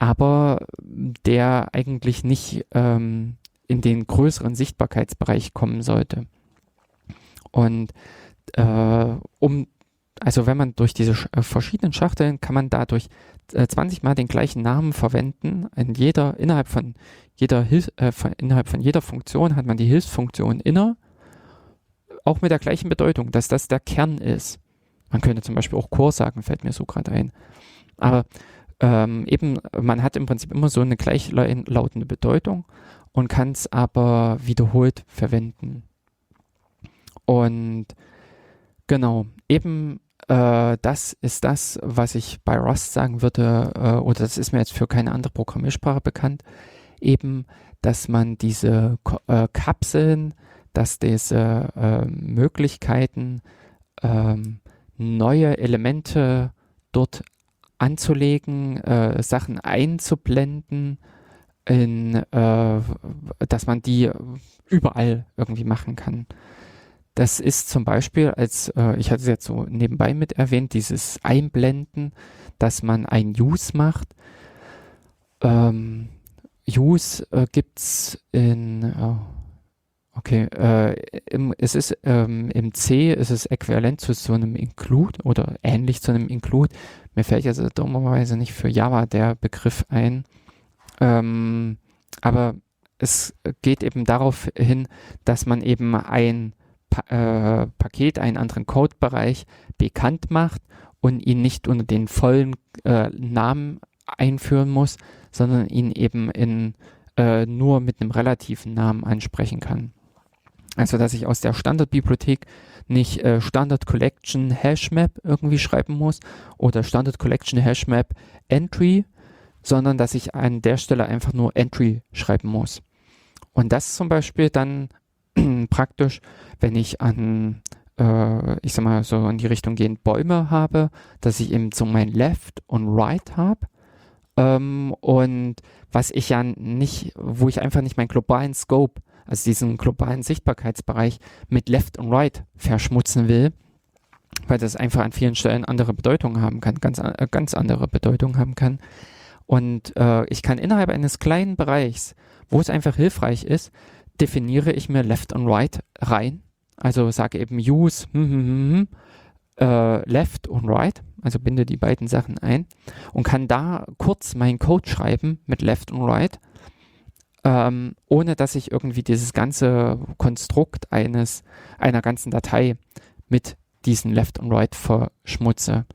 aber der eigentlich nicht ähm, in den größeren Sichtbarkeitsbereich kommen sollte. Und äh, um, also wenn man durch diese äh, verschiedenen Schachteln kann man dadurch äh, 20 Mal den gleichen Namen verwenden. In jeder, innerhalb von jeder Hilf, äh, von, innerhalb von jeder Funktion hat man die Hilfsfunktion inner auch mit der gleichen Bedeutung, dass das der Kern ist. Man könnte zum Beispiel auch Core sagen, fällt mir so gerade ein. Aber ähm, eben, man hat im Prinzip immer so eine gleichlautende Bedeutung und kann es aber wiederholt verwenden. Und genau, eben äh, das ist das, was ich bei Rust sagen würde, äh, oder das ist mir jetzt für keine andere Programmiersprache bekannt, eben, dass man diese äh, Kapseln dass diese äh, Möglichkeiten, ähm, neue Elemente dort anzulegen, äh, Sachen einzublenden, in, äh, dass man die überall irgendwie machen kann. Das ist zum Beispiel, als äh, ich hatte es jetzt so nebenbei mit erwähnt, dieses Einblenden, dass man ein Use macht. Ähm, Use äh, gibt es in, oh, Okay, äh, im, es ist ähm, im C ist es äquivalent zu so einem Include oder ähnlich zu einem Include. Mir fällt jetzt dummerweise nicht für Java der Begriff ein. Ähm, aber es geht eben darauf hin, dass man eben ein pa äh, Paket, einen anderen Codebereich bekannt macht und ihn nicht unter den vollen äh, Namen einführen muss, sondern ihn eben in, äh, nur mit einem relativen Namen ansprechen kann. Also, dass ich aus der Standardbibliothek nicht äh, Standard Collection Hashmap irgendwie schreiben muss oder Standard Collection Hashmap Entry, sondern dass ich an der Stelle einfach nur Entry schreiben muss. Und das zum Beispiel dann praktisch, wenn ich an äh, ich sag mal, so in die Richtung gehend Bäume habe, dass ich eben so mein Left und Right habe. Ähm, und was ich ja nicht, wo ich einfach nicht meinen globalen Scope, also diesen globalen Sichtbarkeitsbereich mit Left und Right verschmutzen will, weil das einfach an vielen Stellen andere Bedeutungen haben kann, ganz, äh, ganz andere Bedeutungen haben kann. Und äh, ich kann innerhalb eines kleinen Bereichs, wo es einfach hilfreich ist, definiere ich mir Left und Right rein. Also sage eben Use hm, hm, hm, hm äh, Left und Right, also binde die beiden Sachen ein und kann da kurz meinen Code schreiben mit Left und Right, ähm, ohne dass ich irgendwie dieses ganze Konstrukt eines einer ganzen Datei mit diesen Left und Right verschmutze.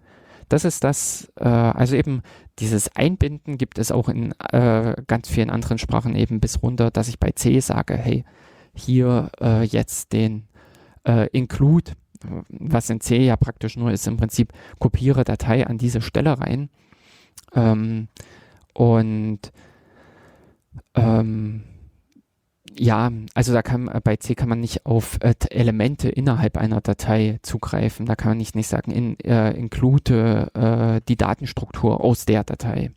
Das ist das, äh, also eben dieses Einbinden gibt es auch in äh, ganz vielen anderen Sprachen eben bis runter, dass ich bei C sage, hey, hier äh, jetzt den äh, Include, was in C ja praktisch nur ist, im Prinzip kopiere Datei an diese Stelle rein. Ähm, und ähm, ja, also da kann bei C kann man nicht auf äh, Elemente innerhalb einer Datei zugreifen. Da kann man nicht, nicht sagen, in, äh, include äh, die Datenstruktur aus der Datei.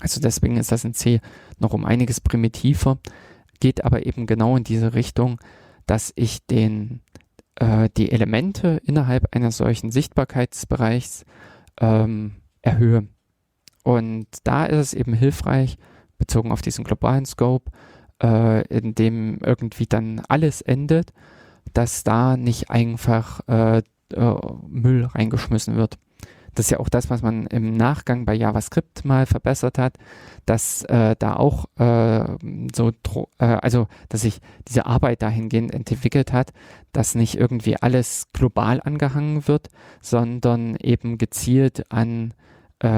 Also deswegen ist das in C noch um einiges primitiver, geht aber eben genau in diese Richtung, dass ich den, äh, die Elemente innerhalb eines solchen Sichtbarkeitsbereichs ähm, erhöhe. Und da ist es eben hilfreich, bezogen auf diesen globalen Scope, äh, in dem irgendwie dann alles endet, dass da nicht einfach äh, äh, Müll reingeschmissen wird. Das ist ja auch das, was man im Nachgang bei JavaScript mal verbessert hat, dass äh, da auch äh, so, äh, also dass sich diese Arbeit dahingehend entwickelt hat, dass nicht irgendwie alles global angehangen wird, sondern eben gezielt an äh,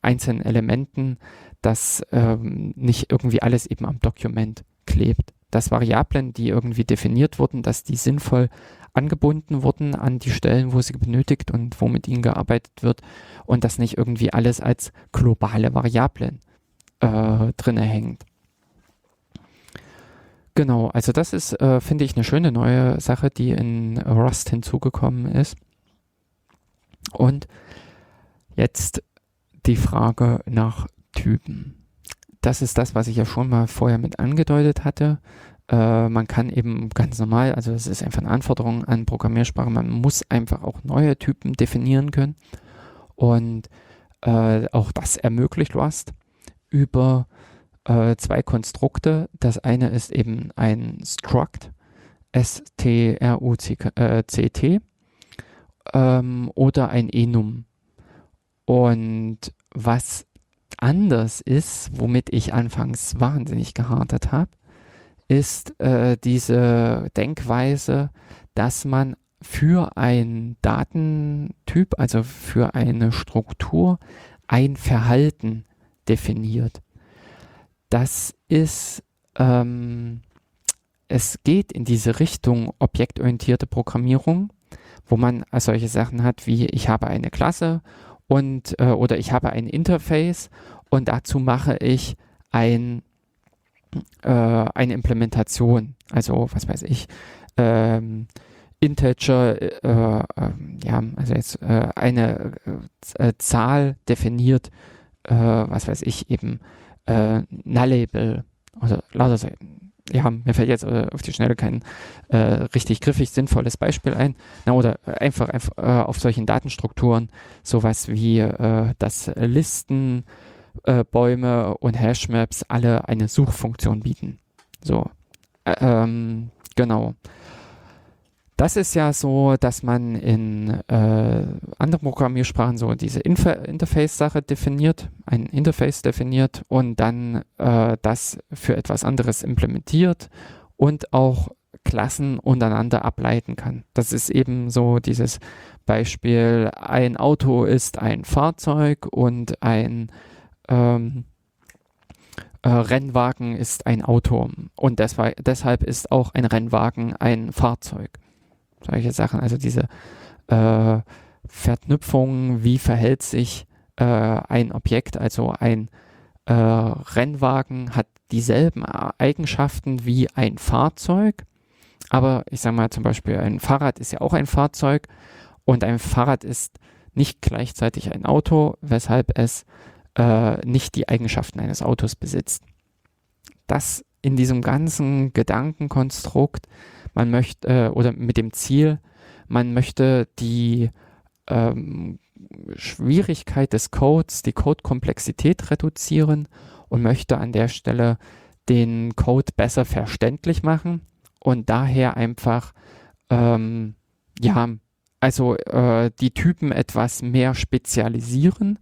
einzelnen Elementen dass ähm, nicht irgendwie alles eben am Dokument klebt. Dass Variablen, die irgendwie definiert wurden, dass die sinnvoll angebunden wurden an die Stellen, wo sie benötigt und wo mit ihnen gearbeitet wird und dass nicht irgendwie alles als globale Variablen äh, drinne hängt. Genau, also das ist, äh, finde ich, eine schöne neue Sache, die in Rust hinzugekommen ist. Und jetzt die Frage nach Typen. Das ist das, was ich ja schon mal vorher mit angedeutet hatte. Äh, man kann eben ganz normal, also es ist einfach eine Anforderung an Programmiersprache, man muss einfach auch neue Typen definieren können. Und äh, auch das ermöglicht Rust über äh, zwei Konstrukte. Das eine ist eben ein Struct, S-T-R-U-C-T, äh, ähm, oder ein Enum. Und was anders ist, womit ich anfangs wahnsinnig gehadert habe, ist äh, diese Denkweise, dass man für einen Datentyp, also für eine Struktur, ein Verhalten definiert. Das ist, ähm, es geht in diese Richtung objektorientierte Programmierung, wo man solche Sachen hat wie ich habe eine Klasse und äh, oder ich habe ein Interface und dazu mache ich ein, äh, eine Implementation. Also was weiß ich, ähm, Integer, äh, ähm, ja, also jetzt äh, eine äh, Zahl definiert, äh, was weiß ich, eben äh, Nullable, also lauter ja, mir fällt jetzt äh, auf die Schnelle kein äh, richtig griffig sinnvolles Beispiel ein. Na, oder einfach, einfach äh, auf solchen Datenstrukturen sowas wie äh, dass Listen, äh, Bäume und Hashmaps alle eine Suchfunktion bieten. So, ähm, genau. Das ist ja so, dass man in äh, anderen Programmiersprachen so diese Interface-Sache definiert, ein Interface definiert und dann äh, das für etwas anderes implementiert und auch Klassen untereinander ableiten kann. Das ist eben so dieses Beispiel, ein Auto ist ein Fahrzeug und ein ähm, äh, Rennwagen ist ein Auto und deshalb ist auch ein Rennwagen ein Fahrzeug solche Sachen, also diese äh, Verknüpfungen, wie verhält sich äh, ein Objekt, also ein äh, Rennwagen hat dieselben Eigenschaften wie ein Fahrzeug Aber ich sage mal zum Beispiel, ein Fahrrad ist ja auch ein Fahrzeug und ein Fahrrad ist nicht gleichzeitig ein Auto, weshalb es äh, nicht die Eigenschaften eines Autos besitzt. Das in diesem ganzen Gedankenkonstrukt, man möchte, äh, oder mit dem Ziel, man möchte die ähm, Schwierigkeit des Codes, die Codekomplexität reduzieren und möchte an der Stelle den Code besser verständlich machen und daher einfach, ähm, ja, also äh, die Typen etwas mehr spezialisieren,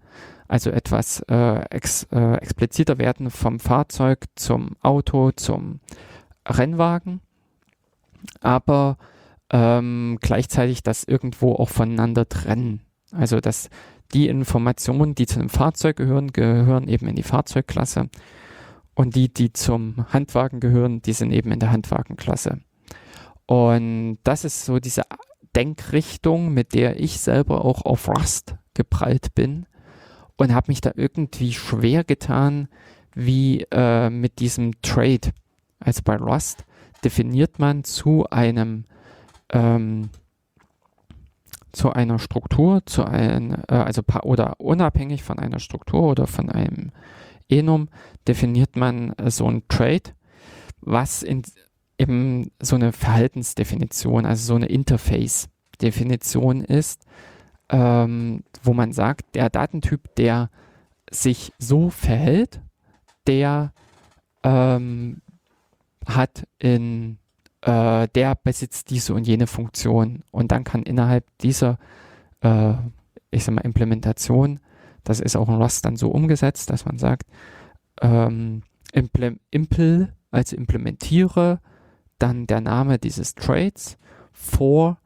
also etwas äh, ex, äh, expliziter werden vom Fahrzeug zum Auto, zum Rennwagen, aber ähm, gleichzeitig das irgendwo auch voneinander trennen. Also dass die Informationen, die zu einem Fahrzeug gehören, gehören eben in die Fahrzeugklasse und die, die zum Handwagen gehören, die sind eben in der Handwagenklasse. Und das ist so diese Denkrichtung, mit der ich selber auch auf Rust geprallt bin und habe mich da irgendwie schwer getan, wie äh, mit diesem Trade. Also bei Rust definiert man zu einem ähm, zu einer Struktur, zu ein, äh, also oder unabhängig von einer Struktur oder von einem Enum definiert man äh, so ein Trade, was in, eben so eine Verhaltensdefinition, also so eine Interface-Definition ist, ähm, wo man sagt, der Datentyp, der sich so verhält, der ähm, hat in äh, der besitzt diese und jene Funktion und dann kann innerhalb dieser, äh, ich sag mal, Implementation, das ist auch in Rust dann so umgesetzt, dass man sagt, ähm, Imple impl als implementiere, dann der Name dieses Trades vor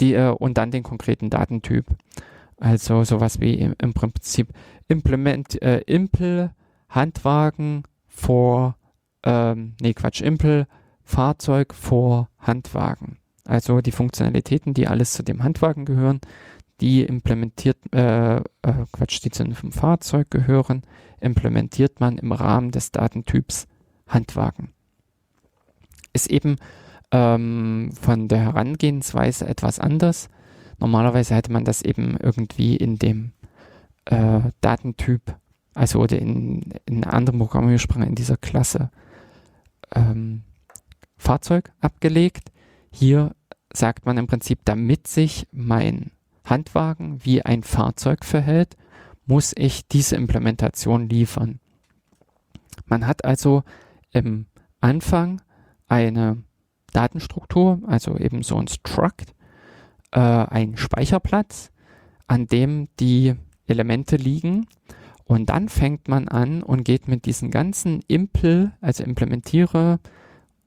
die, äh, und dann den konkreten Datentyp. Also sowas wie im, im Prinzip Implement, äh, Impl, Handwagen vor, ähm, nee Quatsch, Impl, Fahrzeug vor Handwagen. Also die Funktionalitäten, die alles zu dem Handwagen gehören, die implementiert, äh, äh, Quatsch, die zu einem Fahrzeug gehören, implementiert man im Rahmen des Datentyps Handwagen. Ist eben ähm, von der Herangehensweise etwas anders. Normalerweise hätte man das eben irgendwie in dem äh, Datentyp, also oder in, in anderen Programmiersprachen in dieser Klasse ähm, Fahrzeug abgelegt. Hier sagt man im Prinzip, damit sich mein Handwagen wie ein Fahrzeug verhält, muss ich diese Implementation liefern. Man hat also im Anfang eine Datenstruktur, also eben so ein Struct, äh, ein Speicherplatz, an dem die Elemente liegen. Und dann fängt man an und geht mit diesen ganzen Impl, also implementiere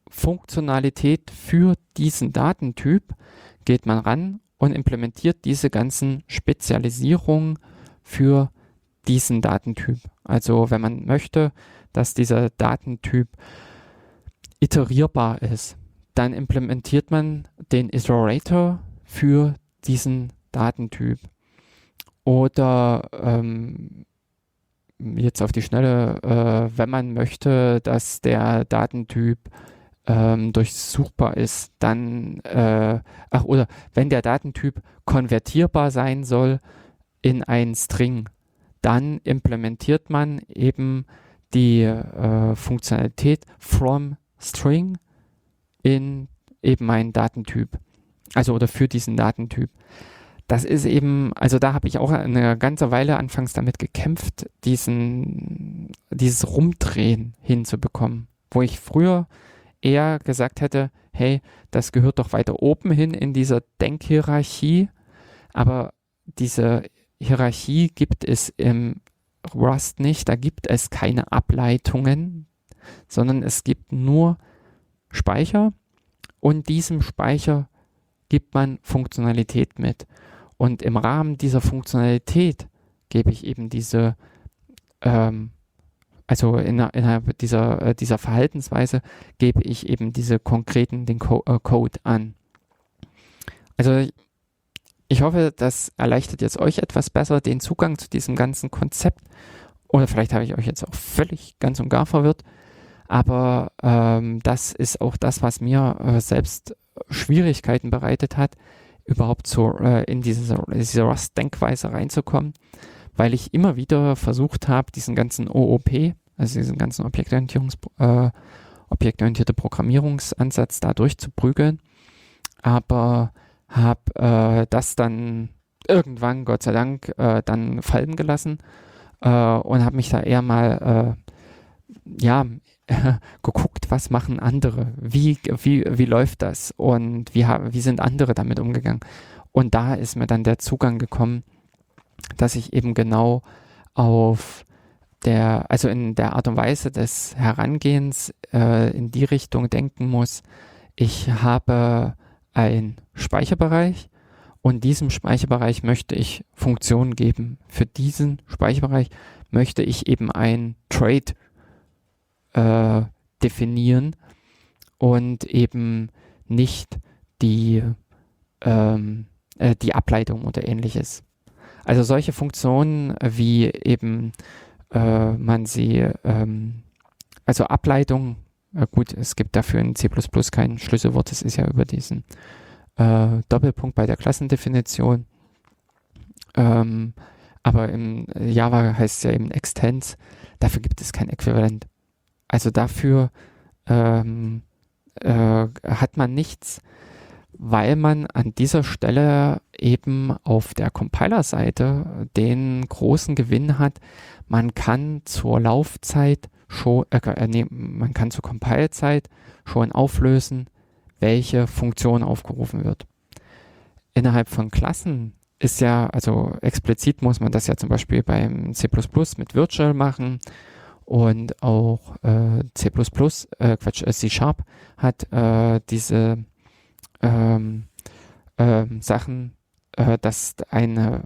Funktionalität für diesen Datentyp, geht man ran und implementiert diese ganzen Spezialisierungen für diesen Datentyp. Also wenn man möchte, dass dieser Datentyp iterierbar ist, dann implementiert man den Iterator für diesen Datentyp. Oder ähm, jetzt auf die Schnelle, äh, wenn man möchte, dass der Datentyp ähm, durchsuchbar ist, dann, äh, ach, oder wenn der Datentyp konvertierbar sein soll in einen String, dann implementiert man eben die äh, Funktionalität from String in eben einen Datentyp. Also oder für diesen Datentyp. Das ist eben, also da habe ich auch eine ganze Weile anfangs damit gekämpft, diesen, dieses Rumdrehen hinzubekommen. Wo ich früher eher gesagt hätte, hey, das gehört doch weiter oben hin in dieser Denkhierarchie, aber diese Hierarchie gibt es im Rust nicht, da gibt es keine Ableitungen, sondern es gibt nur Speicher und diesem Speicher gibt man Funktionalität mit. Und im Rahmen dieser Funktionalität gebe ich eben diese ähm, also in, innerhalb dieser, äh, dieser Verhaltensweise gebe ich eben diese konkreten, den Co äh, Code an. Also ich hoffe, das erleichtert jetzt euch etwas besser den Zugang zu diesem ganzen Konzept. Oder vielleicht habe ich euch jetzt auch völlig ganz und gar verwirrt. Aber ähm, das ist auch das, was mir äh, selbst Schwierigkeiten bereitet hat, überhaupt so äh, in diese, diese Rust-Denkweise reinzukommen, weil ich immer wieder versucht habe, diesen ganzen OOP, also diesen ganzen Objektorientierungs, äh, objektorientierte Programmierungsansatz da durchzuprügeln, aber habe äh, das dann irgendwann, Gott sei Dank, äh, dann fallen gelassen äh, und habe mich da eher mal geguckt, was machen andere, wie, wie, wie läuft das und wie, wie sind andere damit umgegangen. Und da ist mir dann der Zugang gekommen, dass ich eben genau auf der, also in der Art und Weise des Herangehens äh, in die Richtung denken muss, ich habe einen Speicherbereich und diesem Speicherbereich möchte ich Funktionen geben. Für diesen Speicherbereich möchte ich eben ein Trade äh, definieren und eben nicht die, ähm, äh, die Ableitung oder ähnliches. Also solche Funktionen wie eben äh, man sie, ähm, also Ableitung, äh, gut, es gibt dafür in C++ kein Schlüsselwort, das ist ja über diesen äh, Doppelpunkt bei der Klassendefinition. Ähm, aber im Java heißt es ja eben Extends, dafür gibt es kein Äquivalent. Also dafür ähm, äh, hat man nichts, weil man an dieser Stelle eben auf der Compiler-Seite den großen Gewinn hat. Man kann zur Laufzeit schon, äh, äh, nee, man kann zur Compile-Zeit schon auflösen, welche Funktion aufgerufen wird. Innerhalb von Klassen ist ja, also explizit muss man das ja zum Beispiel beim C++ mit Virtual machen und auch äh, C++, äh, Quatsch, äh, C Sharp hat äh, diese ähm, äh, Sachen, äh, dass eine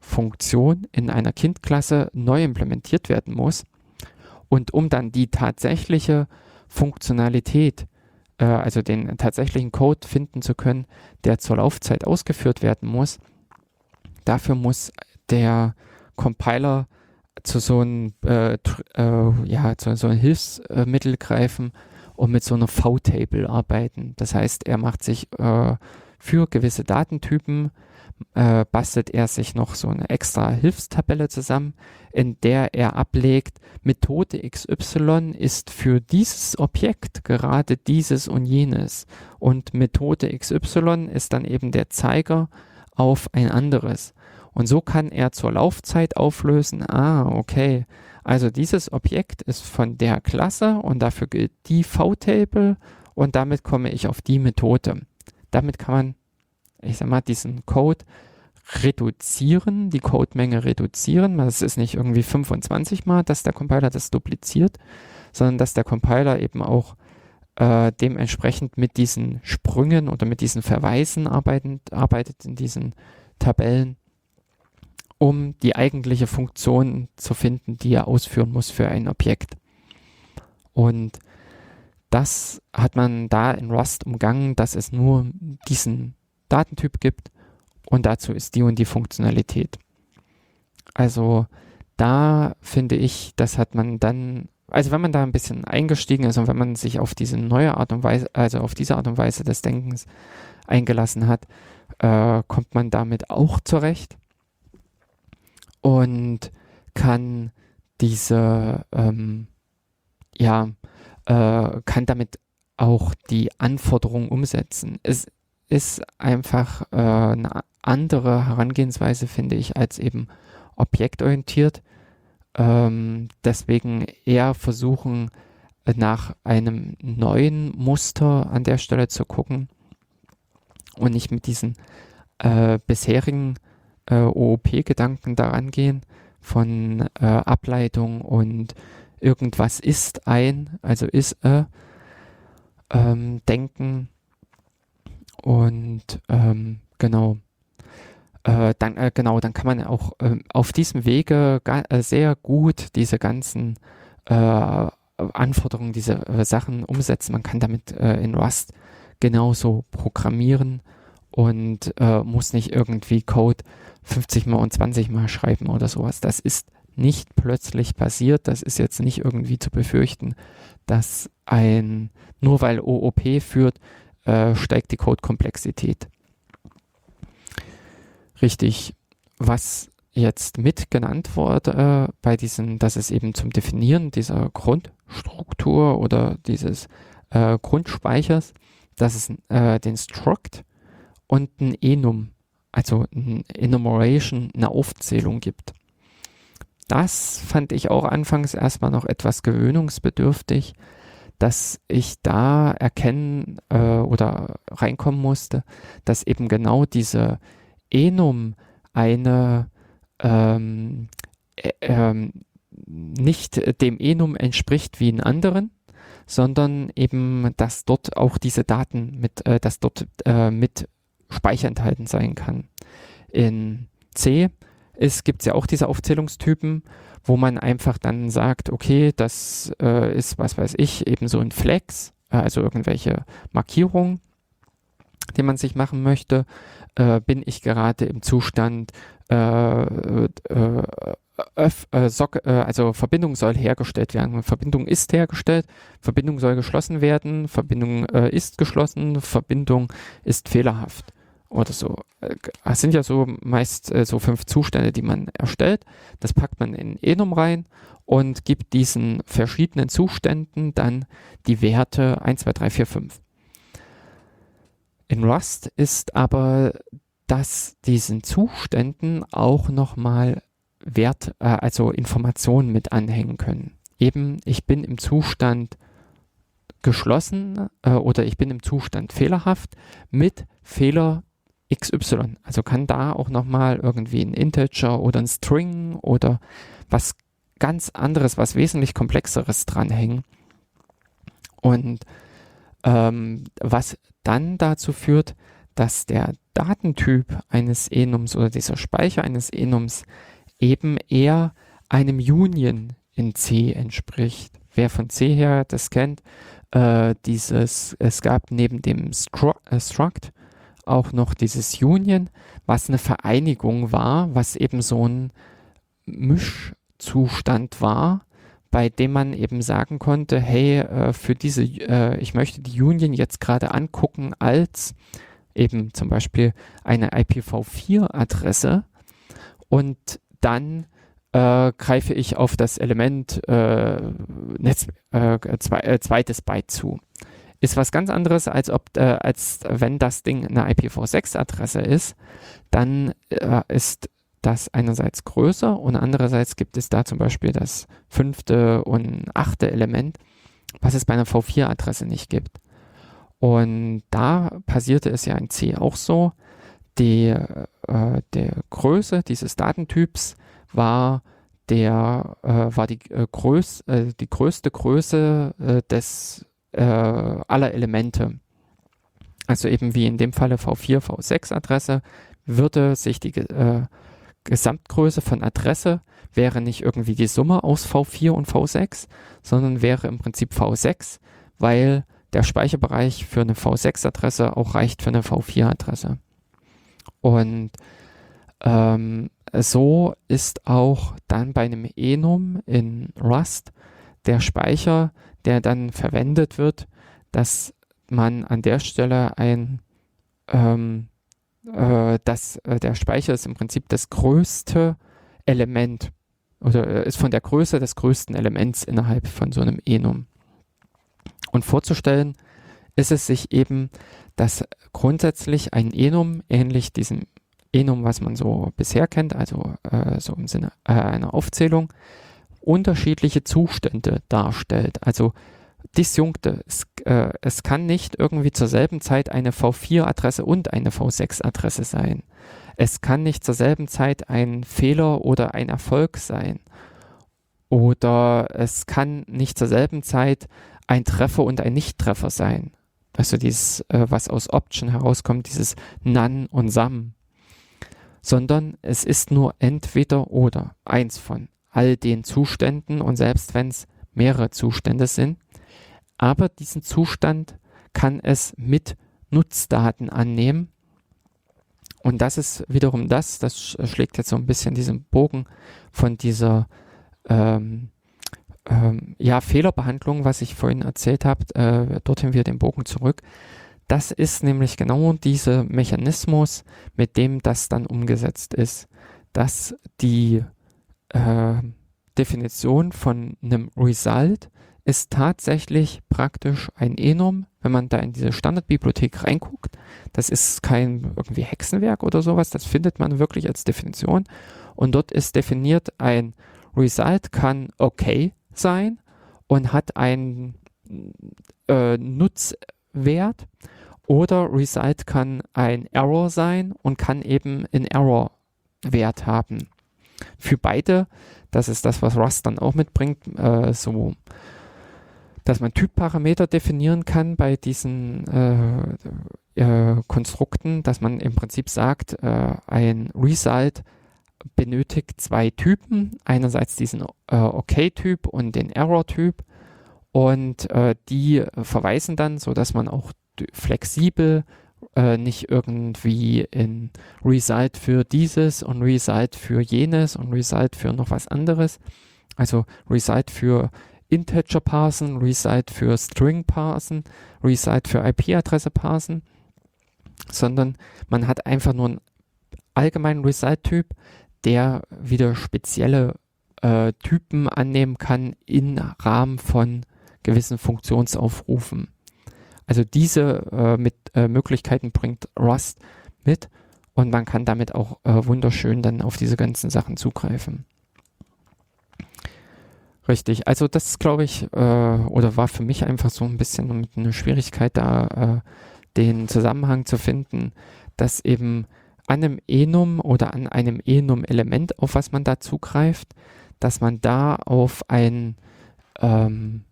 Funktion in einer Kindklasse neu implementiert werden muss. Und um dann die tatsächliche Funktionalität, äh, also den tatsächlichen Code finden zu können, der zur Laufzeit ausgeführt werden muss, dafür muss der Compiler zu so einem, äh, äh, ja, zu so einem Hilfsmittel greifen und mit so einer V-Table arbeiten. Das heißt, er macht sich äh, für gewisse Datentypen, äh, bastelt er sich noch so eine extra Hilfstabelle zusammen, in der er ablegt, Methode XY ist für dieses Objekt gerade dieses und jenes. Und Methode XY ist dann eben der Zeiger auf ein anderes. Und so kann er zur Laufzeit auflösen, ah, okay, also dieses Objekt ist von der Klasse und dafür gilt die V-Table und damit komme ich auf die Methode. Damit kann man, ich sag mal, diesen Code reduzieren, die Codemenge reduzieren. Das ist nicht irgendwie 25 mal, dass der Compiler das dupliziert, sondern dass der Compiler eben auch äh, dementsprechend mit diesen Sprüngen oder mit diesen Verweisen arbeiten, arbeitet in diesen Tabellen um die eigentliche Funktion zu finden, die er ausführen muss für ein Objekt. Und das hat man da in Rust umgangen, dass es nur diesen Datentyp gibt und dazu ist die und die Funktionalität. Also da finde ich, das hat man dann, also wenn man da ein bisschen eingestiegen ist und wenn man sich auf diese neue Art und Weise, also auf diese Art und Weise des Denkens eingelassen hat, äh, kommt man damit auch zurecht und kann diese, ähm, ja, äh, kann damit auch die Anforderungen umsetzen. Es ist einfach äh, eine andere Herangehensweise, finde ich, als eben objektorientiert. Ähm, deswegen eher versuchen, nach einem neuen Muster an der Stelle zu gucken und nicht mit diesen äh, bisherigen äh, OOP-Gedanken daran gehen, von äh, Ableitung und irgendwas ist ein, also ist äh, ähm, denken und ähm, genau. Äh, dann, äh, genau, dann kann man auch äh, auf diesem Wege äh, sehr gut diese ganzen äh, Anforderungen, diese Sachen umsetzen. Man kann damit in Rust genauso programmieren und muss nicht irgendwie Code 50 mal und 20 mal schreiben oder sowas. Das ist nicht plötzlich passiert. Das ist jetzt nicht irgendwie zu befürchten, dass ein, nur weil OOP führt, äh, steigt die Codekomplexität. Richtig, was jetzt mit genannt wurde äh, bei diesen, dass es eben zum Definieren dieser Grundstruktur oder dieses äh, Grundspeichers, dass es äh, den Struct und ein Enum, also ein Enumeration, eine Aufzählung gibt. Das fand ich auch anfangs erstmal noch etwas gewöhnungsbedürftig, dass ich da erkennen äh, oder reinkommen musste, dass eben genau diese Enum eine ähm, äh, ähm, nicht dem Enum entspricht wie in anderen, sondern eben, dass dort auch diese Daten mit, äh, dass dort äh, mit Speicher enthalten sein kann. In C gibt es ja auch diese Aufzählungstypen, wo man einfach dann sagt, okay, das äh, ist, was weiß ich, eben so ein Flex, äh, also irgendwelche Markierungen, die man sich machen möchte. Äh, bin ich gerade im Zustand, äh, äh, Öff, äh, Sock, also Verbindung soll hergestellt werden. Verbindung ist hergestellt, Verbindung soll geschlossen werden, Verbindung ist geschlossen, Verbindung ist fehlerhaft oder so. Äh, es sind ja so meist äh, so fünf Zustände, die man erstellt. Das packt man in Enum rein und gibt diesen verschiedenen Zuständen dann die Werte 1, 2, 3, 4, 5. In Rust ist aber, dass diesen Zuständen auch nochmal Wert, äh, also Informationen mit anhängen können. Eben, ich bin im Zustand geschlossen äh, oder ich bin im Zustand fehlerhaft mit Fehler XY. Also kann da auch nochmal irgendwie ein Integer oder ein String oder was ganz anderes, was wesentlich komplexeres dranhängen. Und ähm, was dann dazu führt, dass der Datentyp eines Enums oder dieser Speicher eines Enums eben eher einem Union in C entspricht. Wer von C her das kennt, äh, dieses, es gab neben dem Stru äh, Struct auch noch dieses Union, was eine Vereinigung war, was eben so ein Mischzustand war, bei dem man eben sagen konnte, hey, äh, für diese, äh, ich möchte die Union jetzt gerade angucken als eben zum Beispiel eine IPv4-Adresse und dann äh, greife ich auf das Element äh, Netz, zwei, zweites Byte zu. Ist was ganz anderes, als, ob, äh, als wenn das Ding eine IPv6-Adresse ist. Dann äh, ist das einerseits größer und andererseits gibt es da zum Beispiel das fünfte und achte Element, was es bei einer V4-Adresse nicht gibt. Und da passierte es ja in C auch so, die, äh, der Größe dieses Datentyps war der äh, war die, äh, größ, äh, die größte Größe äh, des äh, aller Elemente. Also eben wie in dem Falle V4, V6 Adresse würde sich die äh, Gesamtgröße von Adresse wäre nicht irgendwie die Summe aus V4 und V6, sondern wäre im Prinzip V6, weil der Speicherbereich für eine V6-Adresse auch reicht für eine V4-Adresse. Und ähm, so ist auch dann bei einem Enum in Rust der Speicher, der dann verwendet wird, dass man an der Stelle ein, ähm, äh, dass äh, der Speicher ist im Prinzip das größte Element oder äh, ist von der Größe des größten Elements innerhalb von so einem Enum. Und vorzustellen ist es sich eben, dass grundsätzlich ein Enum ähnlich diesem Enum, was man so bisher kennt, also äh, so im Sinne äh, einer Aufzählung, unterschiedliche Zustände darstellt. Also Disjunkte. Es, äh, es kann nicht irgendwie zur selben Zeit eine V4-Adresse und eine V6-Adresse sein. Es kann nicht zur selben Zeit ein Fehler oder ein Erfolg sein. Oder es kann nicht zur selben Zeit ein Treffer und ein Nichttreffer sein. Also dieses, äh, was aus Option herauskommt, dieses None und Sum. Sondern es ist nur entweder oder, eins von all den Zuständen und selbst wenn es mehrere Zustände sind. Aber diesen Zustand kann es mit Nutzdaten annehmen. Und das ist wiederum das, das schlägt jetzt so ein bisschen diesen Bogen von dieser ähm, ähm, ja, Fehlerbehandlung, was ich vorhin erzählt habe, äh, dorthin wieder den Bogen zurück. Das ist nämlich genau dieser Mechanismus, mit dem das dann umgesetzt ist, dass die äh, Definition von einem Result ist tatsächlich praktisch ein Enum, wenn man da in diese Standardbibliothek reinguckt. Das ist kein irgendwie Hexenwerk oder sowas, das findet man wirklich als Definition. Und dort ist definiert, ein Result kann okay sein und hat einen äh, Nutzwert oder Result kann ein Error sein und kann eben einen Error-Wert haben. Für beide, das ist das, was Rust dann auch mitbringt, äh, so dass man Typparameter definieren kann bei diesen äh, äh, Konstrukten, dass man im Prinzip sagt, äh, ein Result benötigt zwei Typen. Einerseits diesen äh, OK-Typ und den Error-Typ. Und äh, die verweisen dann, sodass man auch flexibel äh, nicht irgendwie in Result für dieses und Result für jenes und Result für noch was anderes. Also Result für Integer parsen, Resite für String parsen, Resite für IP-Adresse parsen, sondern man hat einfach nur einen allgemeinen Resite-Typ, der wieder spezielle äh, Typen annehmen kann im Rahmen von gewissen Funktionsaufrufen. Also diese äh, mit, äh, Möglichkeiten bringt Rust mit und man kann damit auch äh, wunderschön dann auf diese ganzen Sachen zugreifen. Richtig, also das glaube ich, äh, oder war für mich einfach so ein bisschen eine Schwierigkeit da, äh, den Zusammenhang zu finden, dass eben an einem Enum oder an einem Enum-Element, auf was man da zugreift, dass man da auf ein, ähm,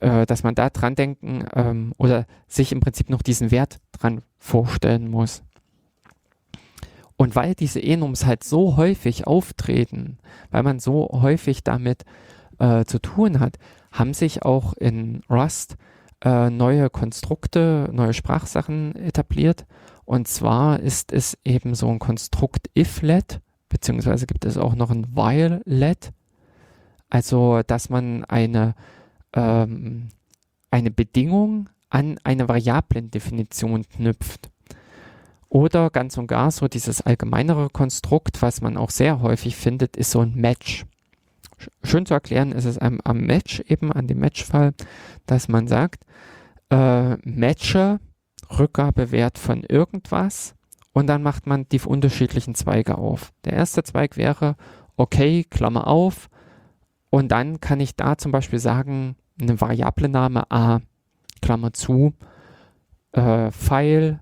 äh, dass man da dran denken ähm, oder sich im Prinzip noch diesen Wert dran vorstellen muss. Und weil diese Enums halt so häufig auftreten, weil man so häufig damit äh, zu tun hat, haben sich auch in Rust äh, neue Konstrukte, neue Sprachsachen etabliert. Und zwar ist es eben so ein Konstrukt if-let, beziehungsweise gibt es auch noch ein while-let. Also, dass man eine, ähm, eine Bedingung an eine Variablendefinition knüpft. Oder ganz und gar so dieses allgemeinere Konstrukt, was man auch sehr häufig findet, ist so ein Match schön zu erklären ist es am, am Match, eben an dem Matchfall, dass man sagt, äh, Matcher, Rückgabewert von irgendwas und dann macht man die unterschiedlichen Zweige auf. Der erste Zweig wäre, okay, Klammer auf und dann kann ich da zum Beispiel sagen, eine Variable Name a, Klammer zu, äh, File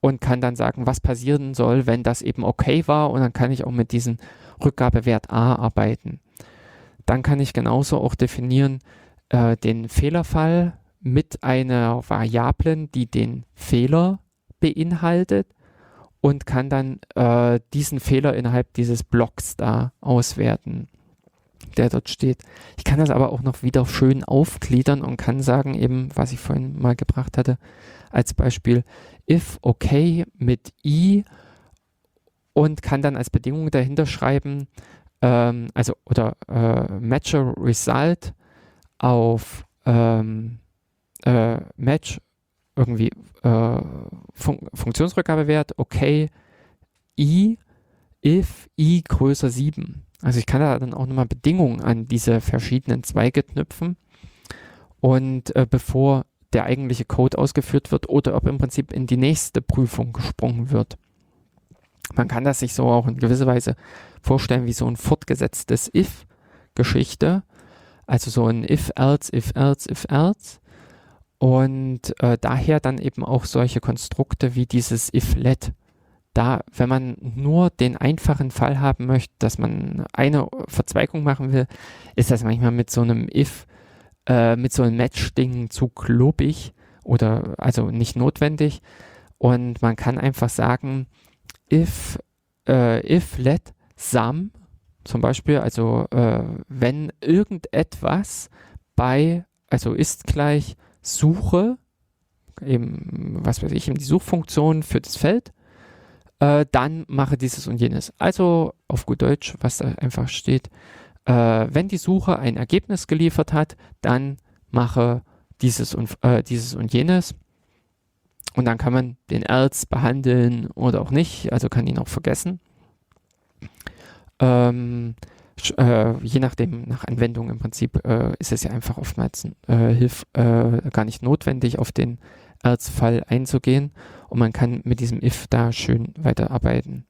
und kann dann sagen, was passieren soll, wenn das eben okay war und dann kann ich auch mit diesem Rückgabewert a arbeiten. Dann kann ich genauso auch definieren äh, den Fehlerfall mit einer Variablen, die den Fehler beinhaltet und kann dann äh, diesen Fehler innerhalb dieses Blocks da auswerten, der dort steht. Ich kann das aber auch noch wieder schön aufgliedern und kann sagen, eben, was ich vorhin mal gebracht hatte, als Beispiel if okay mit i und kann dann als Bedingung dahinter schreiben, ähm, also oder äh, Match Result auf ähm, äh, Match irgendwie äh, Fun Funktionsrückgabewert, okay, i, if i größer 7. Also ich kann da dann auch nochmal Bedingungen an diese verschiedenen Zweige knüpfen und äh, bevor der eigentliche Code ausgeführt wird oder ob im Prinzip in die nächste Prüfung gesprungen wird. Man kann das sich so auch in gewisser Weise vorstellen wie so ein fortgesetztes If-Geschichte. Also so ein If-Else, If-Else, If-Else. Und äh, daher dann eben auch solche Konstrukte wie dieses If-Let. Da, wenn man nur den einfachen Fall haben möchte, dass man eine Verzweigung machen will, ist das manchmal mit so einem If, äh, mit so einem Match-Ding zu klobig oder also nicht notwendig. Und man kann einfach sagen, if, äh, if let sum, zum Beispiel, also äh, wenn irgendetwas bei, also ist gleich Suche, eben, was weiß ich, eben die Suchfunktion für das Feld, äh, dann mache dieses und jenes. Also auf gut Deutsch, was da einfach steht, äh, wenn die Suche ein Ergebnis geliefert hat, dann mache dieses und, äh, dieses und jenes. Und dann kann man den else behandeln oder auch nicht, also kann ihn auch vergessen. Ähm, äh, je nachdem, nach Anwendung im Prinzip, äh, ist es ja einfach oftmals äh, hilf, äh, gar nicht notwendig, auf den else-Fall einzugehen und man kann mit diesem if da schön weiterarbeiten.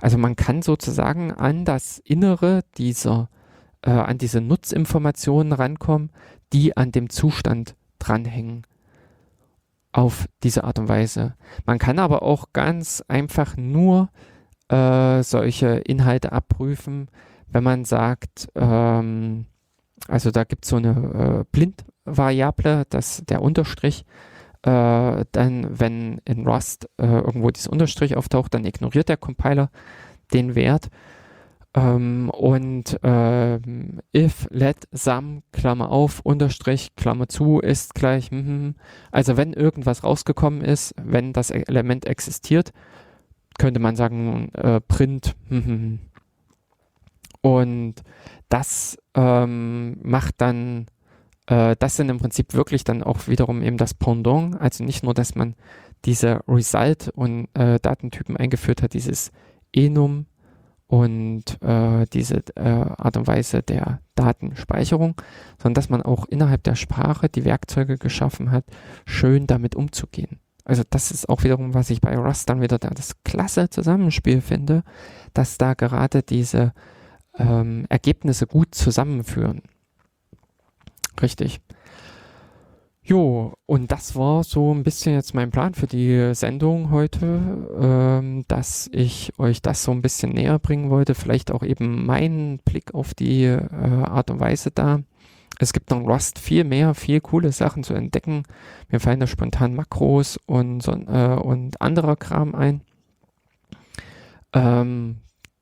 Also man kann sozusagen an das Innere dieser, äh, an diese Nutzinformationen rankommen, die an dem Zustand dranhängen auf diese Art und Weise. Man kann aber auch ganz einfach nur äh, solche Inhalte abprüfen, wenn man sagt, ähm, also da gibt es so eine äh, Blind-Variable, dass der Unterstrich, äh, dann, wenn in Rust äh, irgendwo dieses Unterstrich auftaucht, dann ignoriert der Compiler den Wert. Ähm, und ähm, if let sum, Klammer auf, Unterstrich, Klammer zu, ist gleich, mm, also wenn irgendwas rausgekommen ist, wenn das Element existiert, könnte man sagen, äh, print, mm, und das ähm, macht dann, äh, das sind im Prinzip wirklich dann auch wiederum eben das Pendant. Also nicht nur, dass man diese Result und äh, Datentypen eingeführt hat, dieses Enum und äh, diese äh, Art und Weise der Datenspeicherung, sondern dass man auch innerhalb der Sprache die Werkzeuge geschaffen hat, schön damit umzugehen. Also das ist auch wiederum, was ich bei Rust dann wieder das klasse Zusammenspiel finde, dass da gerade diese ähm, Ergebnisse gut zusammenführen. Richtig. Jo, und das war so ein bisschen jetzt mein Plan für die Sendung heute, ähm, dass ich euch das so ein bisschen näher bringen wollte, vielleicht auch eben meinen Blick auf die äh, Art und Weise da. Es gibt noch Rust viel mehr, viel coole Sachen zu entdecken. Mir fallen da spontan Makros und, äh, und anderer Kram ein. Ähm,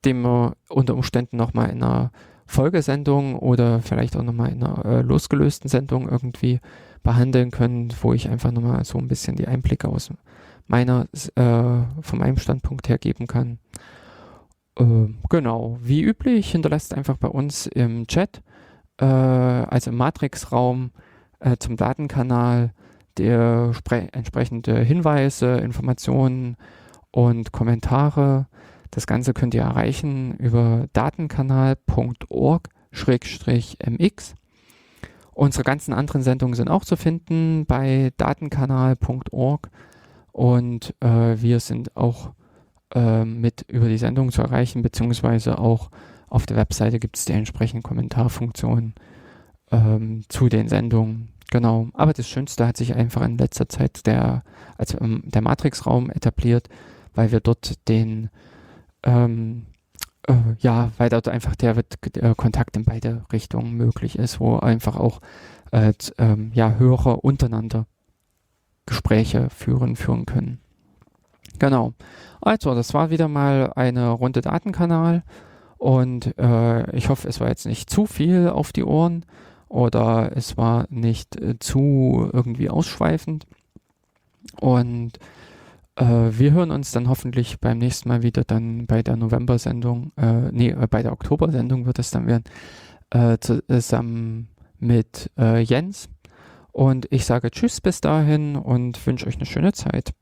den wir unter Umständen nochmal in einer Folgesendung oder vielleicht auch nochmal in einer äh, losgelösten Sendung irgendwie behandeln können, wo ich einfach nochmal so ein bisschen die Einblicke aus meiner, äh, von meinem Standpunkt her geben kann. Äh, genau, wie üblich, hinterlasst einfach bei uns im Chat, äh, also im Matrix-Raum äh, zum Datenkanal, der entsprechende Hinweise, Informationen und Kommentare das Ganze könnt ihr erreichen über datenkanal.org-mx. Unsere ganzen anderen Sendungen sind auch zu finden bei datenkanal.org und äh, wir sind auch äh, mit über die Sendung zu erreichen, beziehungsweise auch auf der Webseite gibt es die entsprechenden Kommentarfunktionen ähm, zu den Sendungen. Genau, aber das Schönste hat sich einfach in letzter Zeit der, also ähm, der Matrix-Raum etabliert, weil wir dort den ähm, äh, ja, weil dort einfach der, der, Kontakt in beide Richtungen möglich ist, wo einfach auch äh, ähm, ja, Hörer untereinander Gespräche führen, führen können. Genau. Also, das war wieder mal eine Runde Datenkanal und äh, ich hoffe, es war jetzt nicht zu viel auf die Ohren oder es war nicht äh, zu irgendwie ausschweifend. Und äh, wir hören uns dann hoffentlich beim nächsten Mal wieder dann bei der November-Sendung, äh, nee, äh, bei der Oktober-Sendung wird es dann werden, äh, zusammen mit äh, Jens. Und ich sage Tschüss bis dahin und wünsche euch eine schöne Zeit.